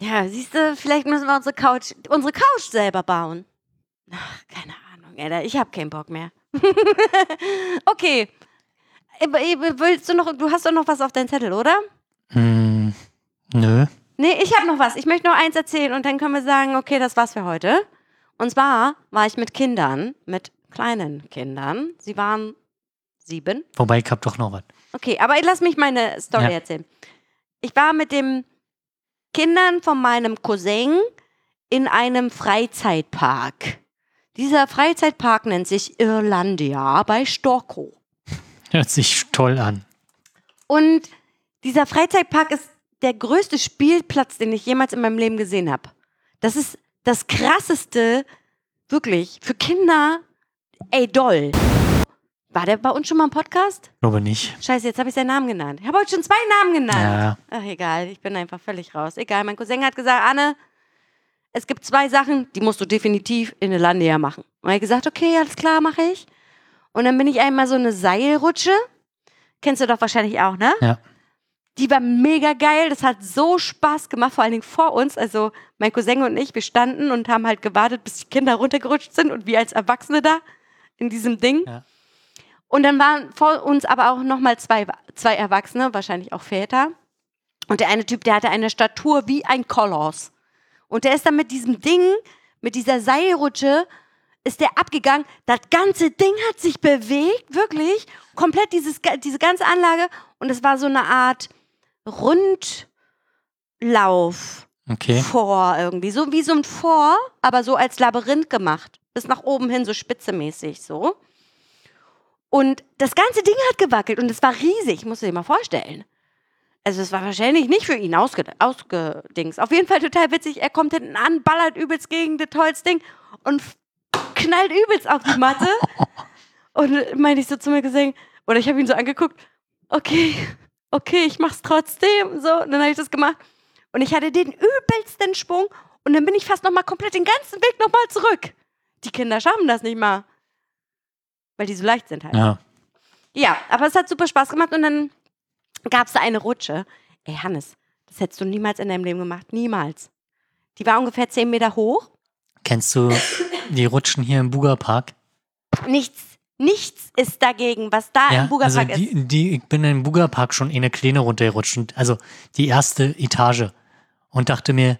Ja, siehst du, vielleicht müssen wir unsere Couch, unsere Couch selber bauen. Ach, keine Ahnung, Alter. Ich hab keinen Bock mehr. [LAUGHS] okay. Aber, äh, Willst du noch, du hast doch noch was auf deinem Zettel, oder? Hm, nö. Nee, ich habe noch was. Ich möchte noch eins erzählen und dann können wir sagen, okay, das war's für heute. Und zwar war ich mit Kindern, mit kleinen Kindern. Sie waren sieben. Wobei, ich hab doch noch was. Okay, aber lass mich meine Story Ja. erzählen. Ich war mit den Kindern von meinem Cousin in einem Freizeitpark. Dieser Freizeitpark nennt sich Irlandia bei Storkow. Hört sich toll an. Und dieser Freizeitpark ist der größte Spielplatz, den ich jemals in meinem Leben gesehen habe. Das ist das krasseste, wirklich, für Kinder, ey, doll. War der bei uns schon mal im Podcast? Glaube nicht. Scheiße, jetzt habe ich seinen Namen genannt. Ich habe heute schon zwei Namen genannt. Ja, Ach, egal, ich bin einfach völlig raus. Egal, mein Cousin hat gesagt, Anne, es gibt zwei Sachen, die musst du definitiv in Landia machen. Und er hat gesagt, okay, alles klar, mache ich. Und dann bin ich einmal so eine Seilrutsche. Kennst du doch wahrscheinlich auch, ne? Ja. Die war mega geil. Das hat so Spaß gemacht, vor allen Dingen vor uns. Also mein Cousin und ich, wir standen und haben halt gewartet, bis die Kinder runtergerutscht sind und wir als Erwachsene da in diesem Ding. Ja. Und dann waren vor uns aber auch nochmal zwei, zwei Erwachsene, wahrscheinlich auch Väter. Und der eine Typ, der hatte eine Statur wie ein Koloss. Und der ist dann mit diesem Ding, mit dieser Seilrutsche, ist der abgegangen. Das ganze Ding hat sich bewegt, wirklich. Komplett dieses, diese ganze Anlage. Und es war so eine Art Rundlauf okay. vor irgendwie. So wie so ein Vor, aber so als Labyrinth gemacht. Bis nach oben hin, so spitzemäßig so. Und das ganze Ding hat gewackelt und es war riesig, musst du dir mal vorstellen. Also es war wahrscheinlich nicht für ihn ausge ausgedings. Auf jeden Fall total witzig. Er kommt hinten an, ballert übelst gegen das Holzding und knallt übelst auf die Matte. und meinte ich so zu mir gesehen, Und ich habe ihn so angeguckt, okay, okay, ich mach's trotzdem. So, und dann habe ich das gemacht. Und ich hatte den übelsten Schwung und dann bin ich fast nochmal komplett den ganzen Weg nochmal zurück. Die Kinder schaffen das nicht mal. Weil die so leicht sind halt. Ja. Ja, aber es hat super Spaß gemacht und dann gab es da eine Rutsche. Ey, Hannes, das hättest du niemals in deinem Leben gemacht. Niemals. Die war ungefähr 10 Meter hoch. Kennst du die Rutschen hier im Bugerpark? Nichts, nichts ist dagegen, was da Ja, im Bugerpark also ist. die, die, ich bin im Bugerpark schon in eine Kleine runtergerutscht, und- also die erste Etage und dachte mir,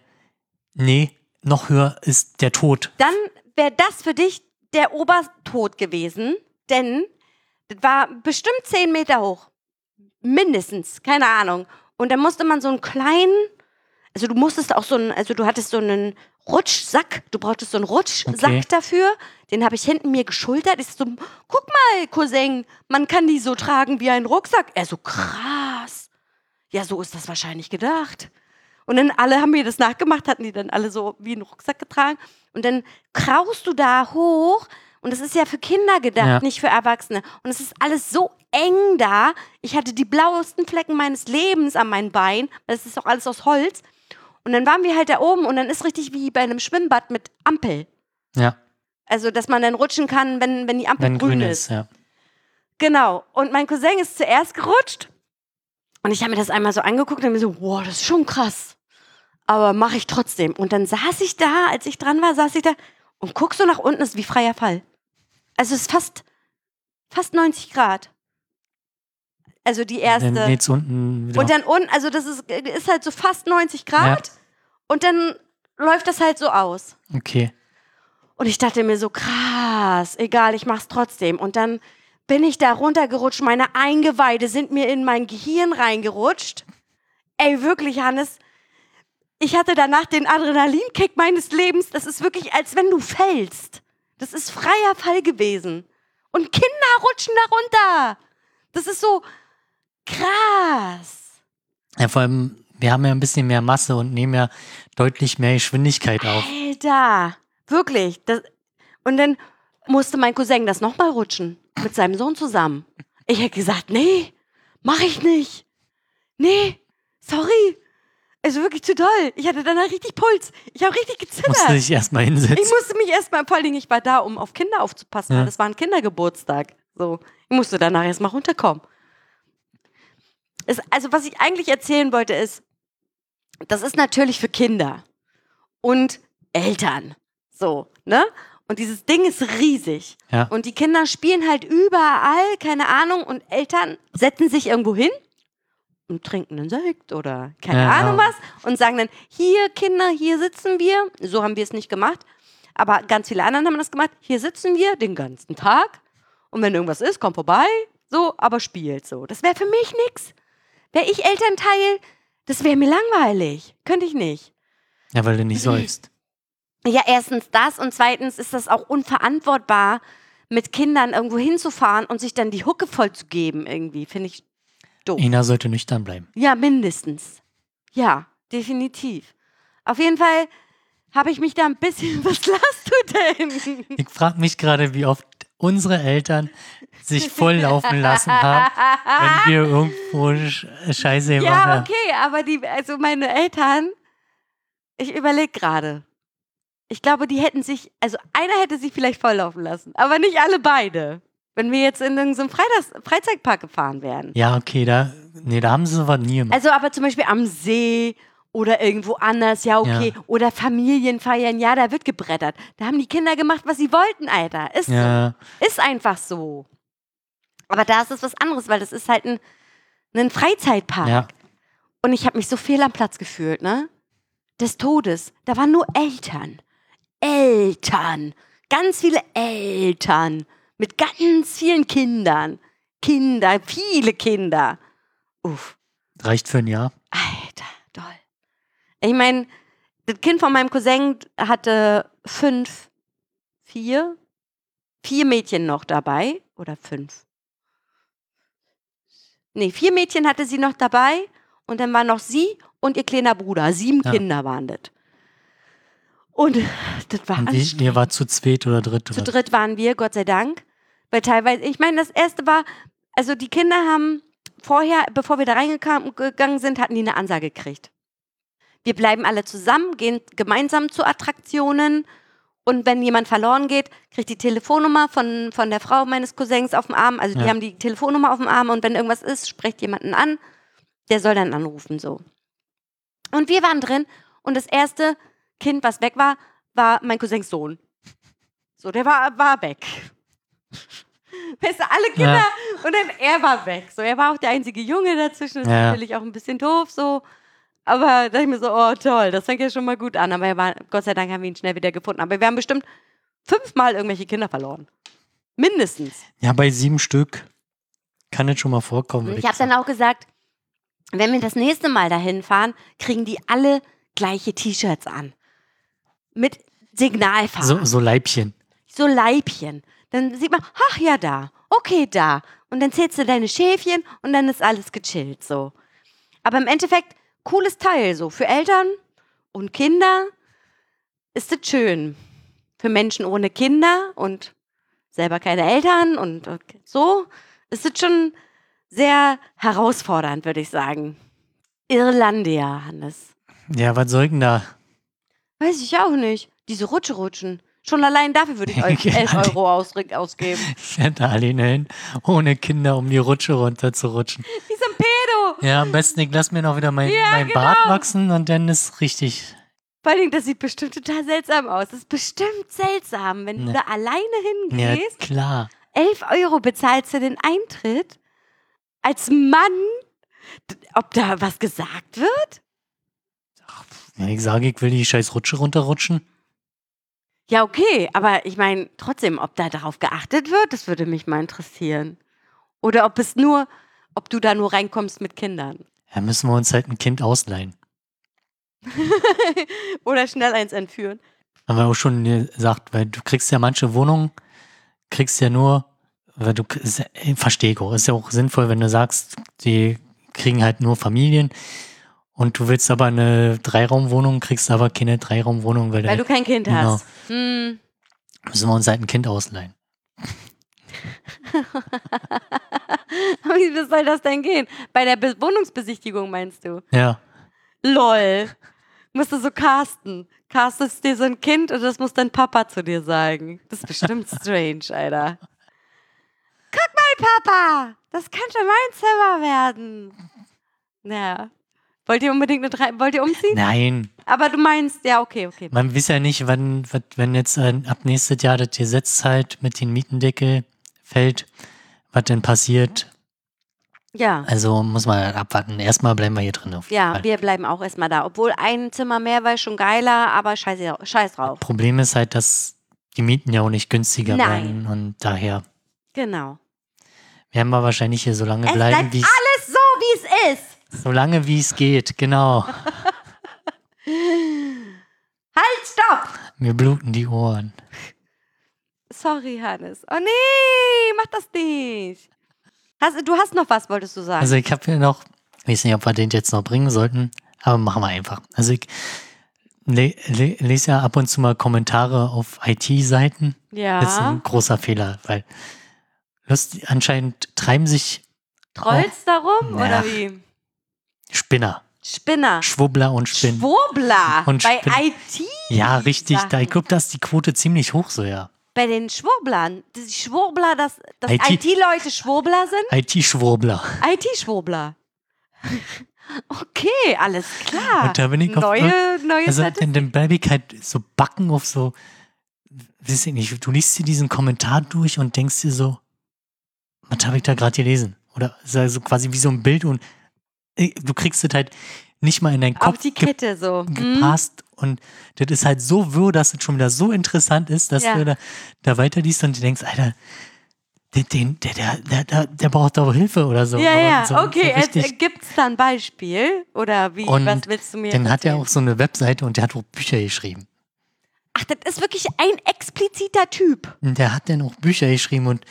nee, noch höher ist der Tod. Dann wäre das für dich der Obertod gewesen, denn das war bestimmt 10 Meter hoch. Mindestens, keine Ahnung. Und dann musste man so einen kleinen, also du musstest auch so einen, also du hattest so einen Rutschsack, du brauchtest so einen Rutschsack Okay. dafür. Den habe ich hinten mir geschultert. Ich so, guck mal, Cousin, man kann die so tragen wie einen Rucksack. Er so, krass. Ja, so ist das wahrscheinlich gedacht. Und dann alle haben mir das nachgemacht, hatten die dann alle so wie einen Rucksack getragen. Und dann kraust du da hoch. Und das ist ja für Kinder gedacht, Ja. nicht für Erwachsene. Und es ist alles so eng da. Ich hatte die blauesten Flecken meines Lebens an meinen Beinen. weil Es ist doch alles aus Holz. Und dann waren wir halt da oben und dann ist richtig wie bei einem Schwimmbad mit Ampel. Ja, Also, dass man dann rutschen kann, wenn, wenn die Ampel wenn grün, grün ist. ist, ja. Genau. Und mein Cousin ist zuerst gerutscht. Und ich habe mir das einmal so angeguckt und mir so, wow, das ist schon krass. Aber mache ich trotzdem. Und dann saß ich da, als ich dran war, saß ich da und guck so nach unten, ist wie freier Fall. Also es ist fast, fast 90 Grad. Also die erste. Dann geht's unten wieder. Und dann unten, also das ist, ist halt so fast 90 Grad. Und dann läuft das halt so aus. okay. Und ich dachte mir so, krass, egal, ich mach's trotzdem. Und dann bin ich da runtergerutscht, meine Eingeweide sind mir in mein Gehirn reingerutscht. Ey, wirklich, Hannes, ich hatte danach den Adrenalinkick meines Lebens. Das ist wirklich, als wenn du fällst. Das ist freier Fall gewesen. Und Kinder rutschen da runter. Das ist so krass. Ja, vor allem, wir haben ja ein bisschen mehr Masse und nehmen ja deutlich mehr Geschwindigkeit auf. Alter, wirklich. Das, und dann musste mein Cousin das nochmal rutschen. Mit seinem Sohn zusammen. Ich hätte gesagt, nee, mach ich nicht. Nee, sorry. Also wirklich zu doll. Ich hatte danach richtig Puls. Ich habe richtig gezittert. Musste dich erstmal Ich hinsetzen. musste mich erstmal, vor allen Dingen, ich war da, um auf Kinder aufzupassen, Ja. weil das war ein Kindergeburtstag. So, ich musste danach erstmal runterkommen. Es, also, was ich eigentlich erzählen wollte, ist, das ist natürlich für Kinder und Eltern. So, ne? Und dieses Ding ist riesig. Ja. Und die Kinder spielen halt überall, keine Ahnung, und Eltern setzen sich irgendwo hin und trinken einen Sekt oder keine Ja. Ahnung was und sagen dann, hier Kinder, hier sitzen wir. So haben wir es nicht gemacht. Aber ganz viele anderen haben das gemacht. Hier sitzen wir den ganzen Tag. Und wenn irgendwas ist, komm vorbei. So, aber spielt so. Das wäre für mich nix. Wäre ich Elternteil, das wäre mir langweilig. Könnte ich nicht. Ja, weil du nicht sollst. Ja, erstens das und zweitens ist das auch unverantwortbar, mit Kindern irgendwo hinzufahren und sich dann die Hucke voll zu geben irgendwie. Finde ich doof. Ina sollte nüchtern bleiben. Ja, mindestens. Ja, definitiv. Auf jeden Fall habe ich mich da ein bisschen. [LAUGHS] Was lachst du denn? Ich frage mich gerade, wie oft unsere Eltern sich volllaufen lassen haben, wenn wir irgendwo Sch Scheiße ja, machen. okay, aber die, also meine Eltern, ich überlege gerade. Ich glaube, die hätten sich, also einer hätte sich vielleicht volllaufen lassen, aber nicht alle beide. Wenn wir jetzt in irgendeinem Freitags Freizeitpark gefahren wären. Ja, okay, da, nee, da haben sie sowas nie gemacht. Also aber zum Beispiel am See oder irgendwo anders, ja okay. Ja. Oder Familienfeiern, ja, da wird gebrettert. Da haben die Kinder gemacht, was sie wollten, Alter. Ist ja, so. Ist einfach so. Aber da ist es was anderes, weil das ist halt ein, ein Freizeitpark. ja. Und ich habe mich so fehl am Platz gefühlt, ne? Des Todes. Da waren nur Eltern. Eltern. Ganz viele Eltern. Mit ganz vielen Kindern. Kinder, viele Kinder. Uff. Reicht für ein Jahr. Alter, toll. Ich meine, das Kind von meinem Cousin hatte fünf, vier, vier Mädchen noch dabei. Oder fünf. Nee, vier Mädchen hatte sie noch dabei. Und dann war noch sie und ihr kleiner Bruder. Sieben Ja. Kinder waren das. Und das war Und wie, ihr war zu zweit oder dritt zu oder dritt waren wir, Gott sei Dank. Weil teilweise, ich meine, das erste war, Also die Kinder haben vorher, bevor wir da reingegangen sind, hatten die eine Ansage gekriegt. Wir bleiben alle zusammen, gehen gemeinsam zu Attraktionen und wenn jemand verloren geht, kriegt die Telefonnummer von, von der Frau meines Cousins auf dem Arm. Also die Ja. haben die Telefonnummer auf dem Arm und wenn irgendwas ist, sprecht jemanden an, der soll dann anrufen so. Und wir waren drin und das erste Kind, was weg war, war mein Cousins Sohn. So, der war, war weg. [LAUGHS] Weißt du, alle Kinder Ja. und dann er war weg. So, er war auch der einzige Junge dazwischen. Das ist Ja. natürlich auch ein bisschen doof so. Aber da dachte ich mir so, oh toll, das fängt ja schon mal gut an. Aber er war, Gott sei Dank haben wir ihn schnell wieder gefunden. Aber wir haben bestimmt fünfmal irgendwelche Kinder verloren. Mindestens. Ja, bei sieben Stück kann das schon mal vorkommen. Ich habe dann auch gesagt, wenn wir das nächste Mal dahin fahren, kriegen die alle gleiche T-Shirts an. Mit Signalfarben. so, so Leibchen. so Leibchen. Dann sieht man, ach ja, da, okay, da. Und dann zählst du deine Schäfchen und dann ist alles gechillt so. Aber im Endeffekt, cooles Teil so. Für Eltern und Kinder ist es schön. Für Menschen ohne Kinder und selber keine Eltern und so ist es schon sehr herausfordernd, würde ich sagen. Irlandia, Hannes. Ja, was soll denn da? Weiß ich auch nicht. Diese Rutsche rutschen. Schon allein dafür würde ich euch [LAUGHS] 11 Euro aus, ausgeben. [LAUGHS] Fährt da alleine hin, ohne Kinder, um die Rutsche runterzurutschen. Wie so ein Pedo. Ja, am besten, ich lass mir noch wieder mein, Ja, mein genau. Bart wachsen und dann ist richtig. Vor Dingen, das sieht bestimmt total seltsam aus. Das ist bestimmt seltsam, wenn du Ne. da alleine Ja, hingehst. klar. 11 Euro bezahlst du den Eintritt. Als Mann. Ob da was gesagt wird? Wenn ich sage, ich will die scheiß Rutsche runterrutschen. Ja, okay. Aber ich meine, trotzdem, ob da darauf geachtet wird, das würde mich mal interessieren. Oder ob es nur, ob du da nur reinkommst mit Kindern. Ja, müssen wir uns halt ein Kind ausleihen. [LAUGHS] Oder schnell eins entführen. Haben wir auch schon gesagt, weil du kriegst ja manche Wohnungen, kriegst ja nur, weil du, verstehe ich auch, ist ja auch sinnvoll, wenn du sagst, die kriegen halt nur Familien und du willst aber eine Dreiraumwohnung, kriegst aber keine Dreiraumwohnung, weil, Weil da du kein Kind Genau. hast. Hm. müssen wir uns halt ein Kind ausleihen. [LAUGHS] Wie soll das denn gehen? Bei der Be Wohnungsbesichtigung meinst du? Ja, Lol. Musst du so casten. Castest dir so ein Kind und das muss dein Papa zu dir sagen. Das ist bestimmt [LAUGHS] strange, Alter. Guck mal, Papa! Das könnte mein Zimmer werden. Ja. Wollt ihr unbedingt eine drei wollt ihr umziehen? nein, Aber du meinst, ja, okay, okay. man weiß ja nicht, wann, wenn jetzt äh, ab nächstes Jahr das Gesetz halt mit den Mietendeckel fällt, was denn passiert. Ja. Also muss man halt abwarten. Erstmal bleiben wir hier drin. Ja, Fall. wir bleiben auch erstmal da. Obwohl ein Zimmer mehr war schon geiler, aber scheiß, scheiß drauf. Problem ist halt, dass die Mieten ja auch nicht günstiger Nein. werden und daher Genau. werden wir wahrscheinlich hier so lange Es bleiben, wie es alles so, wie es ist. so lange wie es geht. Genau. [LAUGHS] Halt, stopp! Mir bluten die Ohren. Sorry, Hannes. Oh nee, mach das nicht. Hast, du hast noch was, wolltest du sagen? Also ich habe hier noch, ich weiß nicht, ob wir den jetzt noch bringen sollten, aber machen wir einfach. Also ich le le lese ja ab und zu mal Kommentare auf IT-Seiten. ja. Das ist ein großer Fehler, weil Lust, anscheinend treiben sich Trollst darum Ja. oder wie? Spinner, Spinner. Schwubbler und Spinnen. Schwurbler. Und Bei Spinn- IT. Ja, richtig. Da, ich glaube, da ist die Quote ziemlich hoch so, ja. Bei den Schwurblern. Die Schwurbler, dass, dass IT. IT-Leute Schwurbler sind? IT-Schwurbler. IT-Schwurbler. [LAUGHS] Okay, alles klar. Und da bin ich auf- neue, neue Also Statistik. dann, bleibe ich halt so backen auf so, weiß ich nicht, du liest dir diesen Kommentar durch und denkst dir so, was habe ich da gerade gelesen? Oder ist ja so quasi wie so ein Bild und äh, du kriegst es halt nicht mal in deinen Auf Kopf die ge Kette so. Gepasst und das ist halt so wirr, dass es schon wieder so interessant ist, dass Ja. du da, da weiterliest und du denkst, Alter, den, den, der, der, der, der, der braucht doch Hilfe oder so. Ja, ja, so, okay. So Gibt es da ein Beispiel? Oder wie, Und was willst du mir dann hat er auch so eine Webseite und der hat auch Bücher geschrieben. Ach, das ist wirklich ein expliziter Typ. Und der hat dann auch Bücher geschrieben und,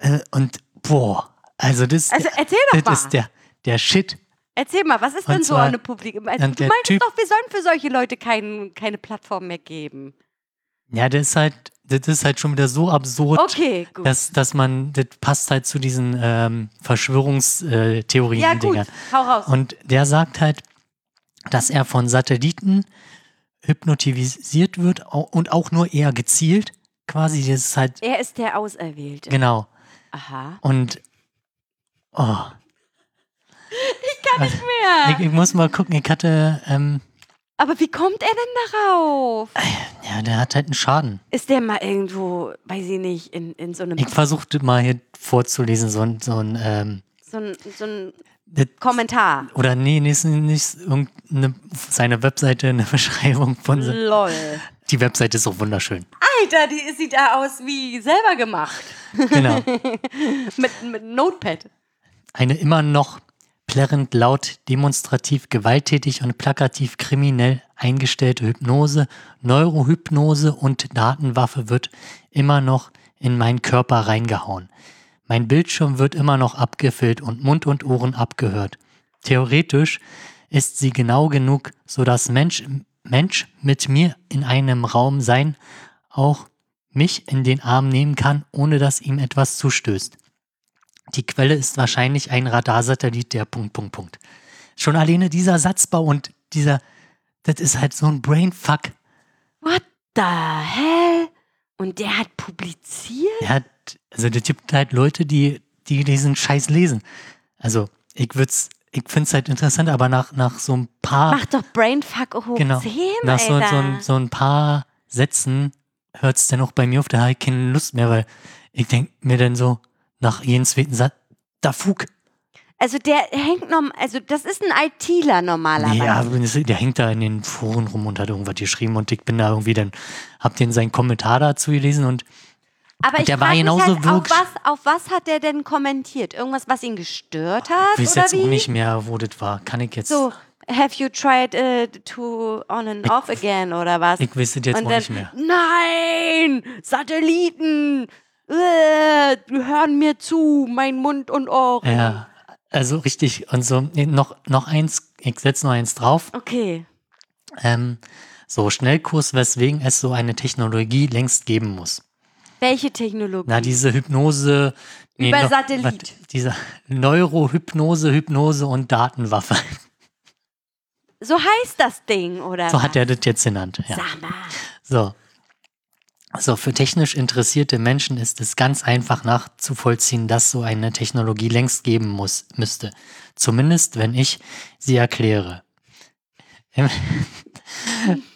äh, und boah, also das, Also erzähl doch das mal. ist der, der Shit. Erzähl mal, was ist Und denn so zwar- eine Publik... Also, du der meintest Typ- doch, wir sollen für solche Leute kein, keine Plattform mehr geben. Ja, der ist halt, das ist halt schon wieder so absurd, Okay, dass, dass man, das passt halt zu diesen ähm, Verschwörungstheorien. ja, gut. Dingern. Hau raus. Und der sagt halt, dass er von Satelliten hypnotisiert wird und auch nur eher gezielt. Quasi, das ist halt, er ist der Auserwählte. genau. Aha. Und, oh, Nicht mehr. ich, ich muss mal gucken, ich hatte, ähm, Aber wie kommt er denn darauf? ja, der hat halt einen Schaden. Ist der mal irgendwo, weiß ich nicht, in, in so einem Ich versuchte mal hier vorzulesen, so ein, so ein, ähm, so ein, so ein das, Kommentar. oder nee, ist nicht irgendeine, seine Webseite, eine [LAUGHS] Beschreibung von, Lol. die Webseite ist so wunderschön. Alter, die sieht da aus wie selber gemacht. Genau. [LAUGHS] Mit, mit Notepad. Eine immer noch plärrend laut, demonstrativ gewalttätig und plakativ kriminell eingestellte Hypnose, Neurohypnose und Datenwaffe wird immer noch in meinen Körper reingehauen. Mein Bildschirm wird immer noch abgefilmt und Mund und Ohren abgehört. Theoretisch ist sie genau genug, sodass Mensch, Mensch mit mir in einem Raum sein, auch mich in den Arm nehmen kann, ohne dass ihm etwas zustößt. Die Quelle ist wahrscheinlich ein Radarsatellit, der Punkt, Punkt, Punkt. Schon alleine dieser Satzbau und dieser, das ist halt so ein Brainfuck. What the hell? Und der hat publiziert? Er hat, also das gibt halt Leute, die, die diesen Scheiß lesen. Also, ich würd's, ich find's halt interessant, aber nach, nach so ein paar, Mach doch Brainfuck hoch genau, 10, nach so, so, ein- so ein paar Sätzen hört's dann auch bei mir auf, da habe ich keine Lust mehr, weil ich denk mir dann so, nach jedem zweiten Satz, da Fug. also der hängt noch, also das ist ein ITler normalerweise. Nee, das- der hängt da in den Foren rum und hat irgendwas geschrieben und ich bin da irgendwie dann, hab den seinen Kommentar dazu gelesen und Aber ich der war genauso halt, auf was, auf was hat der denn kommentiert? Irgendwas, was ihn gestört hat? ich weiß jetzt wie? auch nicht mehr, wo das war. Kann ich jetzt, So, have you tried uh, to on and off again oder was? ich weiß das jetzt Und auch dann, nicht mehr. nein, Satelliten, äh, hören mir zu, mein Mund und Ohren. Ja, also richtig. Und so, nee, noch, noch eins, ich setze noch eins drauf. Okay. Ähm, so, Schnellkurs, weswegen es so eine Technologie längst geben muss. Welche Technologie? Na, diese Hypnose. Über noch- Satellit. warte, Diese Neurohypnose, Hypnose und Datenwaffe. so heißt das Ding, oder? So was? hat er das jetzt genannt. Ja. Sag mal. So. So, für technisch interessierte Menschen ist es ganz einfach nachzuvollziehen, dass so eine Technologie längst geben muss, müsste. Zumindest, wenn ich sie erkläre. [LAUGHS]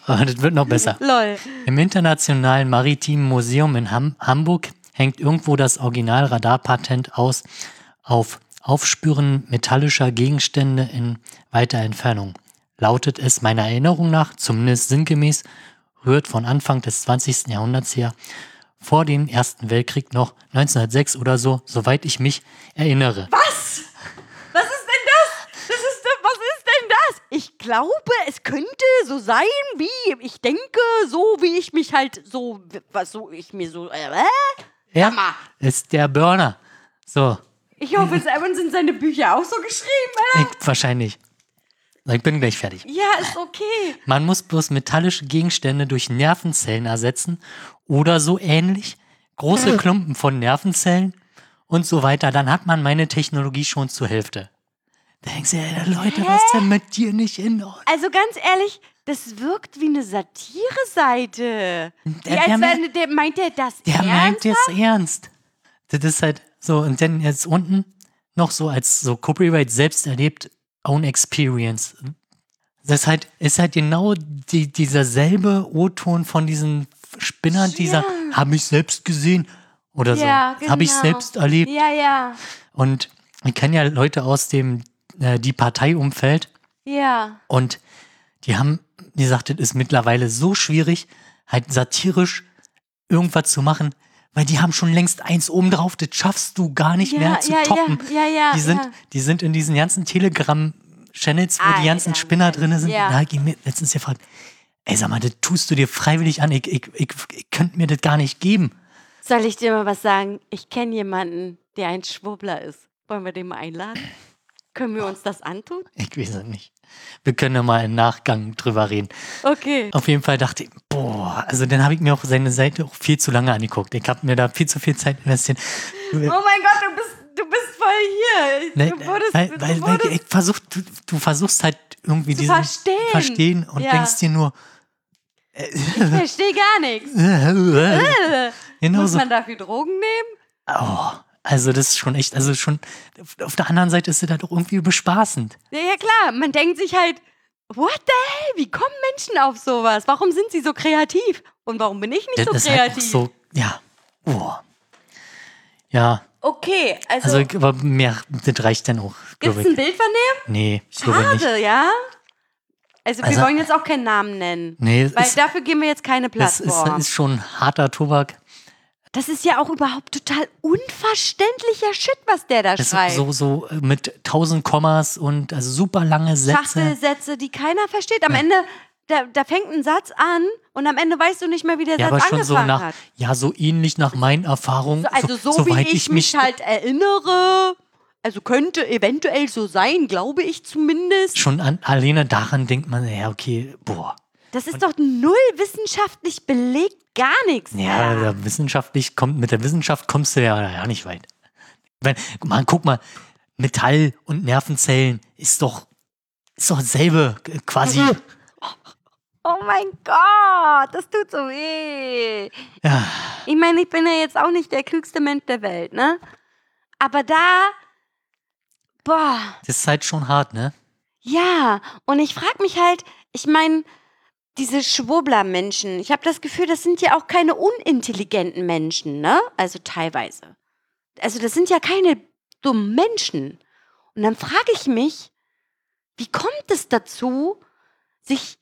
Oh, das wird noch besser. [LAUGHS] Lol. Im Internationalen Maritimen Museum in Ham Hamburg hängt irgendwo das Original-Radarpatent aus auf Aufspüren metallischer Gegenstände in weiter Entfernung. Lautet es meiner Erinnerung nach, zumindest sinngemäß, rührt von Anfang des 20. Jahrhunderts her, vor dem Ersten Weltkrieg noch 1906 oder so, soweit ich mich erinnere. Was? Was ist denn das? Das ist, was ist denn das? Ich glaube, es könnte so sein, wie ich denke, so wie ich mich halt so, was so ich mir so, äh, Ja, Hammer. ist der Burner. So, ich hoffe, Simon sind seine Bücher auch so geschrieben, Alter. ich, wahrscheinlich. Ich bin gleich fertig. Ja, ist okay. Man muss bloß metallische Gegenstände durch Nervenzellen ersetzen oder so ähnlich. Große [LAUGHS] Klumpen von Nervenzellen und so weiter. Dann hat man meine Technologie schon zur Hälfte. Da denkst du, ey, Leute, was ist denn mit dir nicht in Ordnung? Also ganz ehrlich, das wirkt wie eine Satire-Seite. Wie Der- als der wenn, der, meint der das Der ernst? meint es ernst. Das ist halt so. Und dann jetzt unten noch so als so Copyright selbst erlebt, Own Experience. Das ist halt, ist halt genau die, dieser selbe O-Ton von diesen Spinnern, dieser, Ja. habe ich selbst gesehen oder so. Ja, genau. Habe ich selbst erlebt. Ja, ja, Und ich kenne ja Leute aus dem äh, die Parteiumfeld ja. und die haben gesagt, es ist mittlerweile so schwierig, halt satirisch irgendwas zu machen, weil die haben schon längst eins oben drauf, das schaffst du gar nicht Ja, mehr zu ja, toppen. ja, ja, die, sind, die sind in diesen ganzen Telegram-Channels, wo die ganzen Alter, Spinner drin sind. Da hab ich mir letztens gefragt, ey, sag mal, das tust du dir freiwillig an, ich, ich, ich, ich könnte mir das gar nicht geben. Soll ich dir mal was sagen? Ich kenne jemanden, der ein Schwurbler ist. Wollen wir den mal einladen? Können wir uns das antun? Ich weiß es nicht. Wir können ja mal im Nachgang drüber reden. Okay. Auf jeden Fall dachte ich, boah, boah, also dann habe ich mir auch seine Seite auch viel zu lange angeguckt. Ich habe mir da viel zu viel Zeit investiert. Oh mein Gott, du bist, du bist voll hier. Ne, du wurdest, weil, du weil, weil wurdest ich versuch, du, du versuchst halt irgendwie zu diesen verstehen. verstehen und Ja. denkst dir nur, Ich verstehe gar nichts. äh, [LAUGHS] genau Muss man dafür Drogen nehmen? Oh, also das ist schon echt, also schon, auf der anderen Seite ist es halt auch irgendwie bespaßend. Ja, ja klar, man denkt sich halt, what the hell, wie kommen Menschen auf sowas? Warum sind sie so kreativ? Und warum bin ich nicht Das so ist halt kreativ? so, ja, oh. Ja, Okay, also, also aber mehr, das reicht dann auch, gibt es ein. Bild von dem? Nee, ich glaube nicht. Schade, ja? Also, wir Also- wollen jetzt auch keinen Namen nennen. Nee, Weil ist, dafür geben wir jetzt keine das ist, Plattform. ist schon harter Tobak. Das ist ja auch überhaupt total unverständlicher Shit, was der da Das schreibt. so, so äh, mit tausend Kommas und also super lange Sätze. Schachtelsätze, die keiner versteht. Am Ende, da, da fängt ein Satz an und am Ende weißt du nicht mehr, wie der Ja, Satz aber schon angefangen so nach, hat. ja, so ähnlich nach meinen Erfahrungen. So, also so, wie soweit ich, mich halt erinnere, also könnte eventuell so sein, glaube ich zumindest. Schon an, alleine daran denkt man, ja, okay, boah. Das ist doch null wissenschaftlich belegt, gar nichts. Ja, da wissenschaftlich kommt, mit der Wissenschaft kommst du ja, ja nicht weit. Wenn, man, guck mal, Metall und Nervenzellen ist doch, ist doch dasselbe, äh, quasi. [LAUGHS] Oh mein Gott, das tut so weh. Ja, Ich meine, ich bin ja jetzt auch nicht der klügste Mensch der Welt, ne? Aber da, boah, das ist halt schon hart, ne? ja. Und ich frage mich halt, ich meine, diese Schwurbler-Menschen, ich habe das Gefühl, das sind ja auch keine unintelligenten Menschen, ne? Also teilweise. Also das sind ja keine dummen Menschen. Und dann frage ich mich, wie kommt es dazu, sich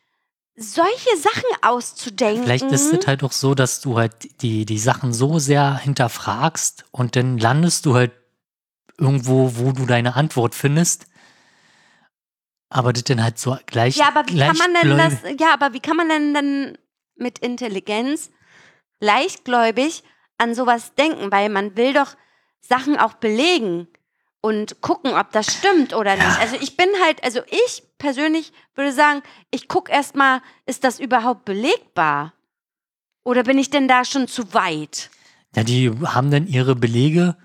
solche Sachen auszudenken? Vielleicht ist es halt auch so, dass du halt die, die Sachen so sehr hinterfragst und dann landest du halt irgendwo, wo du deine Antwort findest. Aber das dann halt so gleich. Ja, aber wie kann man denn das, ja, aber wie kann man denn dann mit Intelligenz leichtgläubig an sowas denken? Weil man will doch Sachen auch belegen und gucken, ob das stimmt oder nicht. Also ich bin halt, also ich persönlich würde sagen, ich gucke erstmal, ist das überhaupt belegbar? Oder bin ich denn da schon zu weit? Ja, die haben dann ihre Belege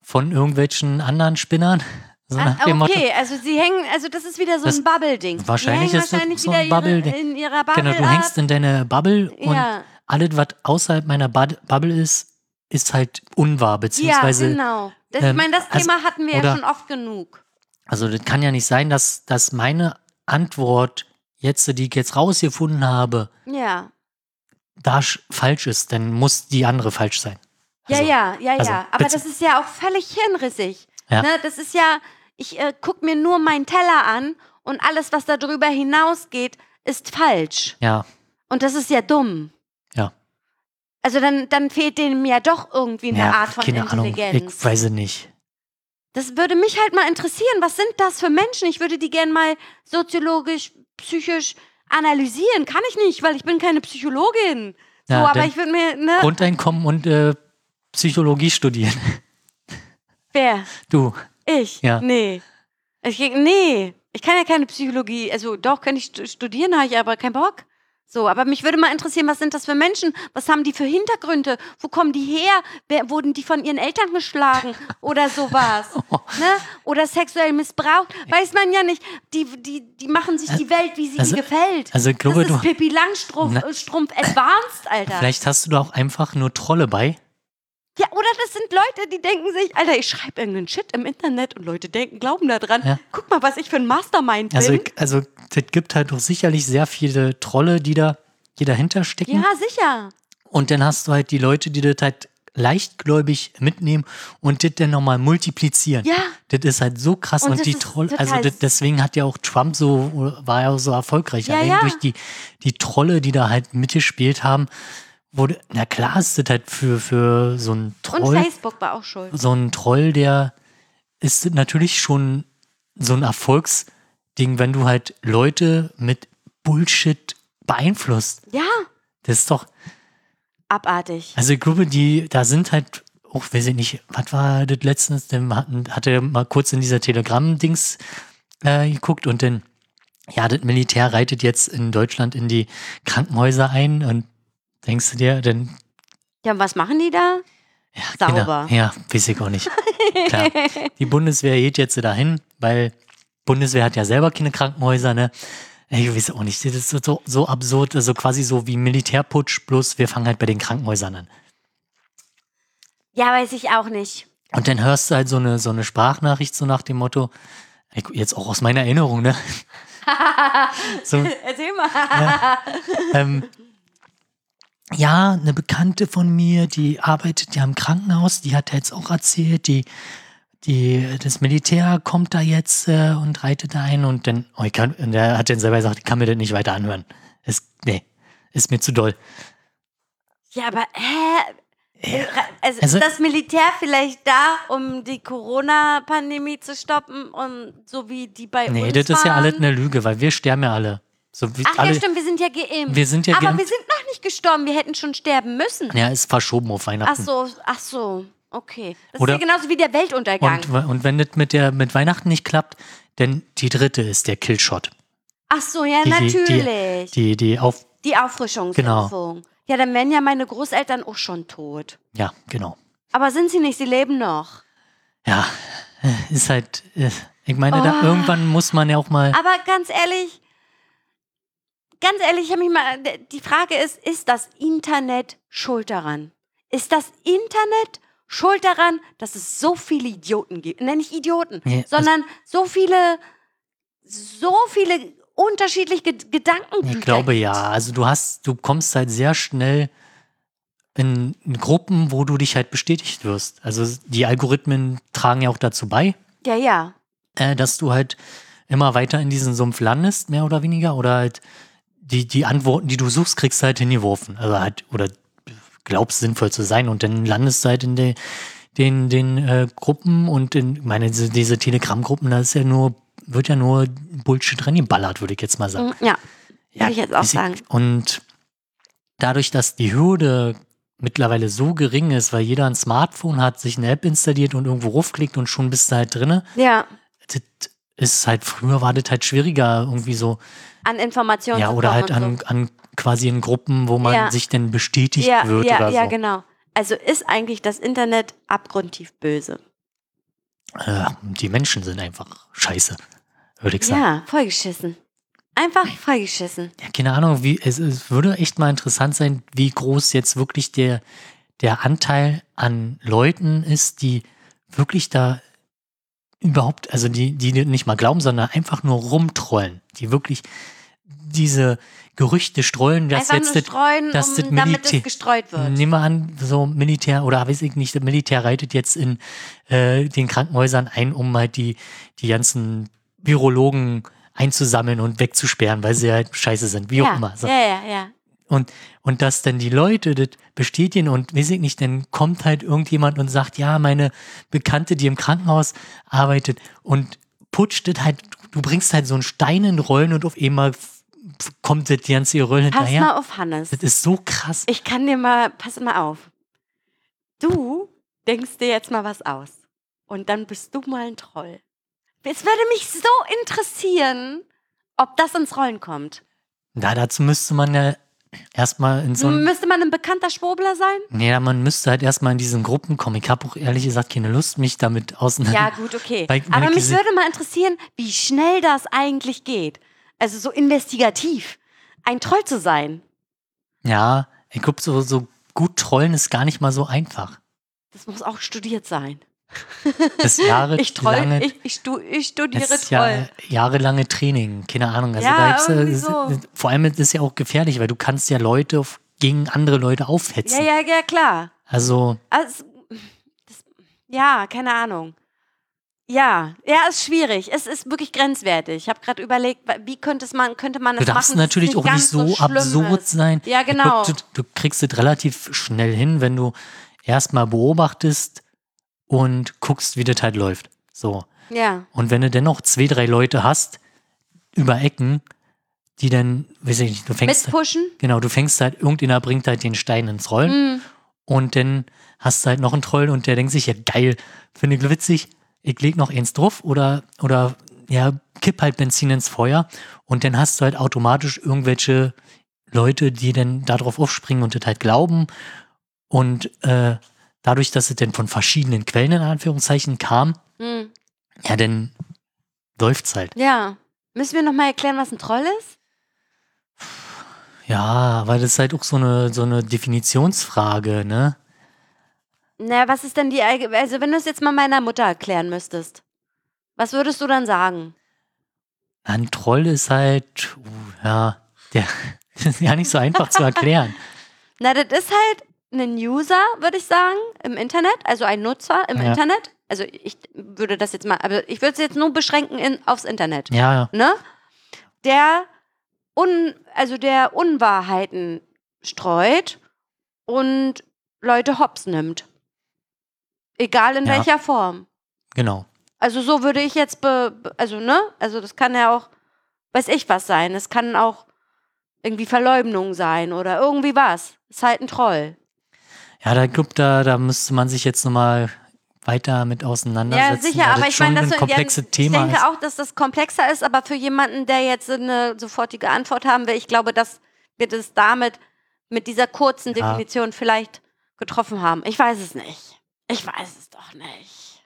von irgendwelchen anderen Spinnern. So Ah, dem Motto. okay, also sie hängen, also das ist wieder so ein Bubble-Ding. wahrscheinlich ist das wahrscheinlich so ein Bubble-Ding. in ihrer Bubble Genau, du hängst in deine Bubble und Ja. alles, was außerhalb meiner Bubble ist, ist halt unwahr, Ja, beziehungsweise, genau. Das, ähm, ich meine, das also- Thema hatten wir ja oder- schon oft genug. also das kann ja nicht sein, dass, dass meine Antwort jetzt, die ich jetzt rausgefunden habe, Ja. da sch- falsch ist, dann muss die andere falsch sein. Also, ja, ja, ja, also, ja. Aber das ist ja auch völlig hirnrissig. Ja. Ne? Das ist ja, ich äh, gucke mir nur meinen Teller an und alles, was darüber hinausgeht, ist falsch. Ja, Und das ist ja dumm. Ja. Also dann, dann fehlt dem ja doch irgendwie eine ja Art von keine Ahnung, Intelligenz. ich weiß es nicht. Das würde mich halt mal interessieren. Was sind das für Menschen? Ich würde die gern mal soziologisch, psychisch analysieren. Kann ich nicht, weil ich bin keine Psychologin. So, Ja, aber dann ich würde mir, ne? Grundeinkommen und äh, Psychologie studieren. Wer? Du, Ich? Ja. Nee. Ich, nee. Ich kann ja keine Psychologie. Also doch, könnte ich stu- studieren, habe ich aber keinen Bock. So, aber mich würde mal interessieren, was sind das für Menschen? Was haben die für Hintergründe? Wo kommen die her? Wer, wurden die von ihren Eltern geschlagen [LAUGHS] oder sowas? ne? Oder sexuell missbraucht? Weiß man ja nicht. Die, die, die machen sich die Welt, wie sie also- ihnen gefällt. also ich glaube, das ist du- Pippi Langstrumpf Na- Strumpf Advanced, Alter. vielleicht hast du da auch einfach nur Trolle bei. Ja, oder das sind Leute, die denken sich, Alter, ich schreibe irgendeinen Shit im Internet und Leute denken, glauben da dran. Ja. Guck mal, was ich für ein Mastermind Also, bin. also es gibt halt doch sicherlich sehr viele Trolle, die da, die dahinter stecken. Ja, sicher. Und dann hast du halt die Leute, die das halt leichtgläubig mitnehmen und das dann nochmal multiplizieren. Ja. Das ist halt so krass. Und Und, die Trolle, also das, deswegen hat ja auch Trump so, war ja auch so erfolgreich. Ja, Allein ja. durch die, die Trolle, die da halt mitgespielt haben, wurde, na klar ist das halt für, für so einen Und Troll, Facebook war auch schuld. so ein Troll, der ist natürlich schon so ein Erfolgsding, wenn du halt Leute mit Bullshit beeinflusst. Ja, Das ist doch, abartig. also ich glaube, die, da sind halt, auch weiß ich nicht, was war das letztens, dann hatte er mal kurz in dieser Telegram-Dings äh, geguckt und dann, ja, das Militär reitet jetzt in Deutschland in die Krankenhäuser ein und Denkst du dir, denn Ja, was machen die da? ja, Sauber. Genau, ja, weiß ich auch nicht. Klar. Die Bundeswehr geht jetzt dahin, weil Bundeswehr hat ja selber keine Krankenhäuser, ne? Ich weiß auch nicht, das ist so- so, absurd, also quasi so wie Militärputsch, bloß wir fangen halt bei den Krankenhäusern an. Ja, weiß ich auch nicht. Und dann hörst du halt so eine, so eine Sprachnachricht so nach dem Motto, jetzt auch aus meiner Erinnerung, ne? [LAUGHS] so, Erzähl mal. ähm, ja, eine Bekannte von mir, die arbeitet ja im Krankenhaus, die hat jetzt auch erzählt, die, die, das Militär kommt da jetzt äh, und reitet da ein und dann, oh, ich kann, und der hat dann selber gesagt, ich kann mir das nicht weiter anhören. Ist, nee, ist mir zu doll. Ja, aber hä? Also, Also- ist das Militär vielleicht da, um die Corona-Pandemie zu stoppen und so wie die bei Nee, uns das ist ja alles eine Lüge, weil wir sterben ja alle. So Ach alle, ja, stimmt, wir sind ja geimpft. Wir sind ja Aber geimpft. wir sind noch nicht gestorben, wir hätten schon sterben müssen. Ja, ist verschoben auf Ach Weihnachten. so, ach so, okay. Das Oder- ist ja genauso wie der Weltuntergang. Und, und wenn das mit, der, mit Weihnachten nicht klappt, dann die dritte ist der Killshot. ach so, ja, Die- die- natürlich. Die, Die, die auf, Auffrischungsimpfung. Ja, dann wären ja meine Großeltern auch schon tot. ja, genau. Aber sind sie nicht, sie leben noch. Ja, äh, ist halt, äh, ich meine, da Oh. irgendwann muss man ja auch mal, Aber ganz ehrlich, ganz ehrlich, ich habe mich mal, die Frage ist, ist das Internet schuld daran? Ist das Internet schuld daran, dass es so viele Idioten gibt? Nenn nicht Idioten, also- sondern so viele, so viele unterschiedliche Ged- Gedanken. ich glaube ja, also du hast, du kommst halt sehr schnell in, in Gruppen, wo du dich halt bestätigt wirst. Also die Algorithmen tragen ja auch dazu bei, Ja, ja. äh, dass du halt immer weiter in diesen Sumpf landest, mehr oder weniger, oder halt die, die Antworten, die du suchst, kriegst du halt hingeworfen. Also halt, oder glaubst sinnvoll zu sein und dann landest du halt in den, den, den äh, Gruppen und in, meine, diese, diese Telegram-Gruppen, da ist ja nur, wird ja nur Bullshit dran geballert, würde ich jetzt mal sagen. Mm, Ja, würde ich jetzt auch sagen. Und dadurch, dass die Hürde mittlerweile so gering ist, weil jeder ein Smartphone hat, sich eine App installiert und irgendwo raufklickt und schon bist du halt drinne, Ja, das ist halt, früher war das halt schwieriger, irgendwie so, an Informationen ja, oder halt an, so. an quasi in Gruppen, wo man Ja. sich dann bestätigt ja, wird ja, oder ja, so. genau. Also ist eigentlich das Internet abgrundtief böse. Äh, die Menschen sind einfach scheiße, würde ich sagen. Ja, vollgeschissen. Einfach vollgeschissen. Ja, keine Ahnung, wie, es, es würde echt mal interessant sein, wie groß jetzt wirklich der, der Anteil an Leuten ist, die wirklich da überhaupt, also die, die nicht mal glauben, sondern einfach nur rumtrollen, die wirklich diese Gerüchte streuen, dass Einfach jetzt das, streuen, dass das um, damit Militär- es gestreut wird. Nehmen wir an, so Militär oder weiß ich nicht, das Militär reitet jetzt in äh, den Krankenhäusern ein, um halt die, die ganzen Virologen einzusammeln und wegzusperren, weil sie halt scheiße sind, wie auch ja, immer. So. ja, ja, ja. Und, und dass dann die Leute das bestätigen und weiß ich nicht, dann kommt halt irgendjemand und sagt, ja, meine Bekannte, die im Krankenhaus arbeitet und putscht das halt, du bringst halt so einen Stein in Rollen und auf einmal kommt das ganze Rollen Pass hinterher. mal auf, Hannes. Das ist so krass. Ich kann dir mal, pass mal auf. Du denkst dir jetzt mal was aus. Und dann bist du mal ein Troll. Es würde mich so interessieren, ob das ins Rollen kommt. Na, dazu müsste man ja erstmal in so. Müsste man ein bekannter Schwurbler sein? Nee, man müsste halt erstmal in diesen Gruppen kommen. Ich habe auch ehrlich gesagt keine Lust, mich damit auseinander. Ja, gut, okay. Aber mich würde mal interessieren, wie schnell das eigentlich geht. Also so investigativ. Ein Troll zu sein. Ja, ich glaube, so, so gut trollen ist gar nicht mal so einfach. Das muss auch studiert sein. Das Jahre Ich troll, lange, ich, ich, stu, ich studiere es ist Troll. ja jahrelange Training, keine Ahnung. Also Ja, da gibt's, so. Vor allem ist es ja auch gefährlich, weil du kannst ja Leute auf, gegen andere Leute Ja, aufhetzen. ja, ja, klar. Also, Also, das, ja, keine Ahnung. Ja, ja, ist schwierig. Es ist wirklich grenzwertig. Ich habe gerade überlegt, wie könnte man, könnte man du es darfst machen, natürlich auch nicht so absurd ist. sein. Ja, genau. Du, du kriegst es relativ schnell hin, wenn du erstmal beobachtest und guckst, wie das halt läuft. So. Ja, Und wenn du dennoch zwei, drei Leute hast, über Ecken, die dann, weiß ich nicht, du fängst, mitpushen. genau, du fängst halt, irgendjemand bringt halt den Stein ins Rollen Mm. und dann hast du halt noch einen Troll und der denkt sich, ja geil, finde ich witzig, ich leg noch eins drauf oder, oder, ja, kipp halt Benzin ins Feuer und dann hast du halt automatisch irgendwelche Leute, die dann darauf aufspringen und das halt glauben und äh, dadurch, dass es dann von verschiedenen Quellen in Anführungszeichen kam, Hm. ja, dann läuft's halt. Ja. Müssen wir nochmal erklären, was ein Troll ist? Ja, weil das ist halt auch so eine, so eine Definitionsfrage, ne? Naja, was ist denn die, also wenn du es jetzt mal meiner Mutter erklären müsstest, was würdest du dann sagen? Ein Troll ist halt, uh, ja, der [LAUGHS] ist ja nicht so einfach zu erklären. [LAUGHS] Na, das ist halt ein User, würde ich sagen, im Internet, also ein Nutzer im Ja. Internet. Also ich würde das jetzt mal, aber ich würde es jetzt nur beschränken in, aufs Internet, Ja, ja. ne? Der un, also der Unwahrheiten streut und Leute hops nimmt. Egal in Ja. welcher Form. genau. Also so würde ich jetzt, be, be- also ne, also das kann ja auch, weiß ich was sein. Es kann auch irgendwie Verleumdung sein oder irgendwie was. Ist halt ein Troll. Ja, da glaub, da, da müsste man sich jetzt nochmal weiter mit auseinandersetzen. Ja, sicher, aber das ich meine, ein dass komplexes ja, Thema ich denke ist. auch, dass das komplexer ist, aber für jemanden, der jetzt eine sofortige Antwort haben will, ich glaube, dass wir das damit mit dieser kurzen Ja. Definition vielleicht getroffen haben. Ich weiß es nicht. Ich weiß es doch nicht.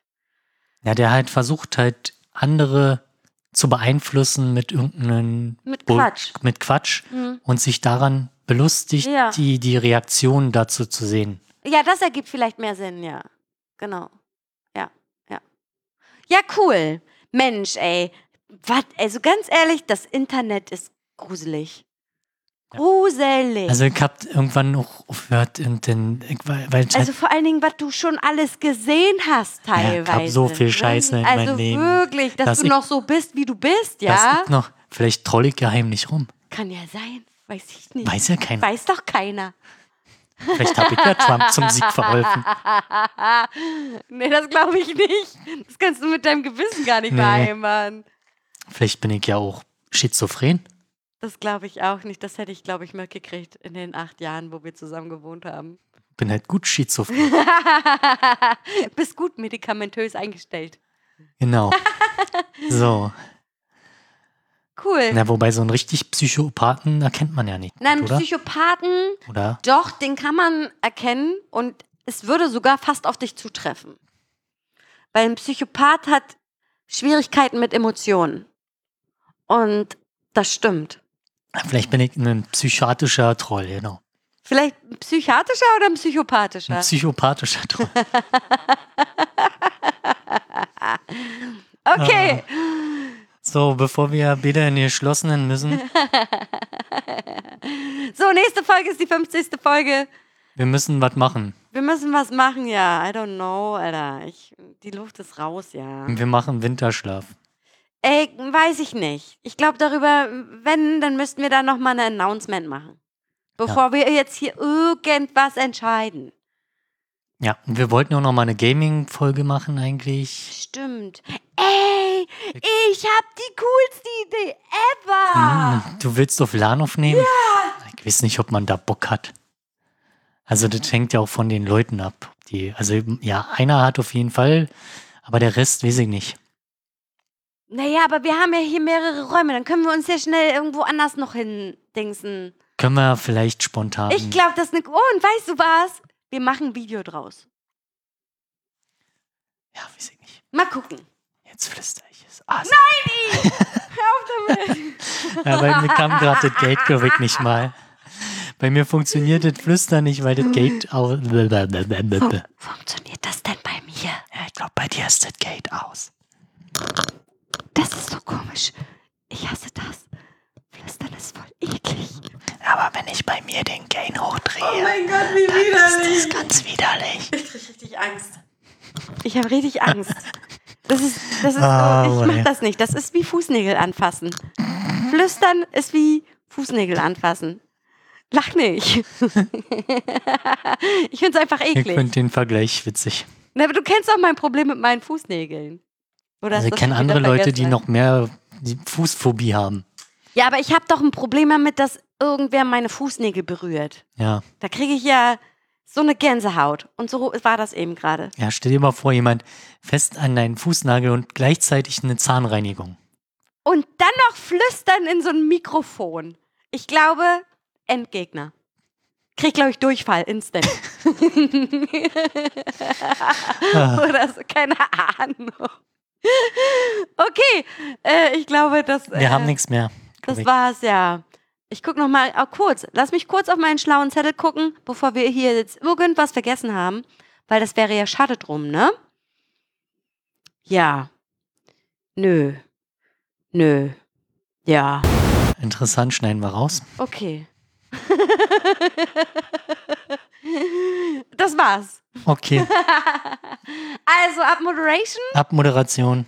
Ja, der halt versucht halt andere zu beeinflussen mit irgendeinem Mit Bull- Quatsch. mit Quatsch Hm. und sich daran belustigt, Ja. die, die Reaktion dazu zu sehen. Ja, das ergibt vielleicht mehr Sinn, ja. Genau. Ja, ja. Ja, cool. Mensch, ey. Was, also ganz ehrlich, das Internet ist gruselig. Gruselig. Also ich hab irgendwann auch aufgehört und dann, ich, weil, es Also halt, vor allen Dingen, was du schon alles gesehen hast Ja, ich teilweise. hab so viel Scheiße in Also meinem Leben, wirklich, dass, dass du ich- noch so bist, wie du bist, das ja? ist noch, vielleicht troll ich geheimlich rum. Kann ja sein. Weiß ich nicht. Weiß ja keiner. Weiß doch keiner. Vielleicht habe ich ja Trump zum Sieg verholfen. [LAUGHS] nee, das glaube ich nicht. Das kannst du mit deinem Gewissen gar nicht Nee. vereinbaren. Vielleicht bin ich ja auch schizophren. Das glaube ich auch nicht. Das hätte ich, glaube ich, mitgekriegt in den acht Jahren, wo wir zusammen gewohnt haben. Bin halt gut schizophren. [LAUGHS] Bist gut medikamentös eingestellt. Genau. [LAUGHS] So. Cool. Na, wobei so einen richtig Psychopathen erkennt man ja nicht. Nein, oder? Psychopathen, oder? doch, den kann man erkennen und es würde sogar fast auf dich zutreffen. Weil ein Psychopath hat Schwierigkeiten mit Emotionen. Und das stimmt. Vielleicht bin ich ein psychiatrischer Troll, genau. Vielleicht ein psychiatrischer oder ein Ein psychopathischer? psychopathischer Troll. [LAUGHS] Okay. So, bevor wir wieder in die geschlossenen müssen, [LAUGHS] So, nächste Folge ist die 50. Folge. wir müssen was machen. Wir müssen was machen, ja. I don't know, Alter. Ich, die Luft ist raus, ja. Wir machen Winterschlaf. Ey, weiß ich nicht. Ich glaube darüber, wenn, dann müssten wir da nochmal ein Announcement machen. Bevor wir jetzt hier irgendwas entscheiden. Ja, und wir wollten auch noch mal eine Gaming-Folge machen eigentlich. Stimmt. Ey, ich hab die coolste Idee ever. Hm, du willst auf LAN aufnehmen? Ja. Ich weiß nicht, ob man da Bock hat. Also das hängt ja auch von den Leuten ab. Die, also ja, einer hat auf jeden Fall, aber der Rest weiß ich nicht. Naja, aber wir haben ja hier mehrere Räume. Dann können wir uns ja schnell irgendwo anders noch hin dingsen. Können wir vielleicht spontan. Ich glaube, das ist eine. Oh, und weißt du was? Wir machen ein Video draus. ja, weiß ich nicht. Mal gucken. Jetzt flüster ich es. Ah, [LAUGHS] Hör auf damit. Ja, bei mir kam gerade das Gate, nicht mal. Bei mir funktioniert das Flüstern nicht, weil das Gate aus. Ja, Funktioniert das denn bei mir? ich glaube, bei dir ist das Gate aus. Das ist so komisch. Ich hasse das. Flüstern ist voll eklig. Aber wenn ich bei mir den Gain hochdrehe, Oh mein Gott, wie dann ist das ganz widerlich. Ich krieg richtig Angst. Ich habe richtig Angst. Das ist, das ist, Ah, ich mach boy. das nicht. Das ist wie Fußnägel anfassen. Flüstern ist wie Fußnägel anfassen. Lach nicht. [LAUGHS] ich find's einfach Ich eklig. finde den Vergleich witzig. Na, aber du kennst auch mein Problem mit meinen Fußnägeln. Oder Also ich kenne andere Leute, die noch mehr die Fußphobie haben. Ja, aber ich habe doch ein Problem damit, dass irgendwer meine Fußnägel berührt. Ja. Da kriege ich ja so eine Gänsehaut. Und so war das eben gerade. Ja, stell dir mal vor, jemand fest an deinen Fußnagel und gleichzeitig eine Zahnreinigung. Und dann noch flüstern in so ein Mikrofon. Ich glaube, Endgegner. Krieg, glaube ich, Durchfall, instant. [LAUGHS] [LAUGHS] Oder so, keine Ahnung. Okay, äh, ich glaube, das, wir äh, haben nichts mehr. Das war's ja. Ich guck noch mal ah, kurz. Lass mich kurz auf meinen schlauen Zettel gucken, bevor wir hier jetzt irgendwas vergessen haben, weil das wäre ja schade drum, ne? Ja. Nö. Nö. Ja. Interessant, schneiden wir raus. Okay. [LAUGHS] das war's. Okay, [LAUGHS] Also ab Moderation Abmoderation.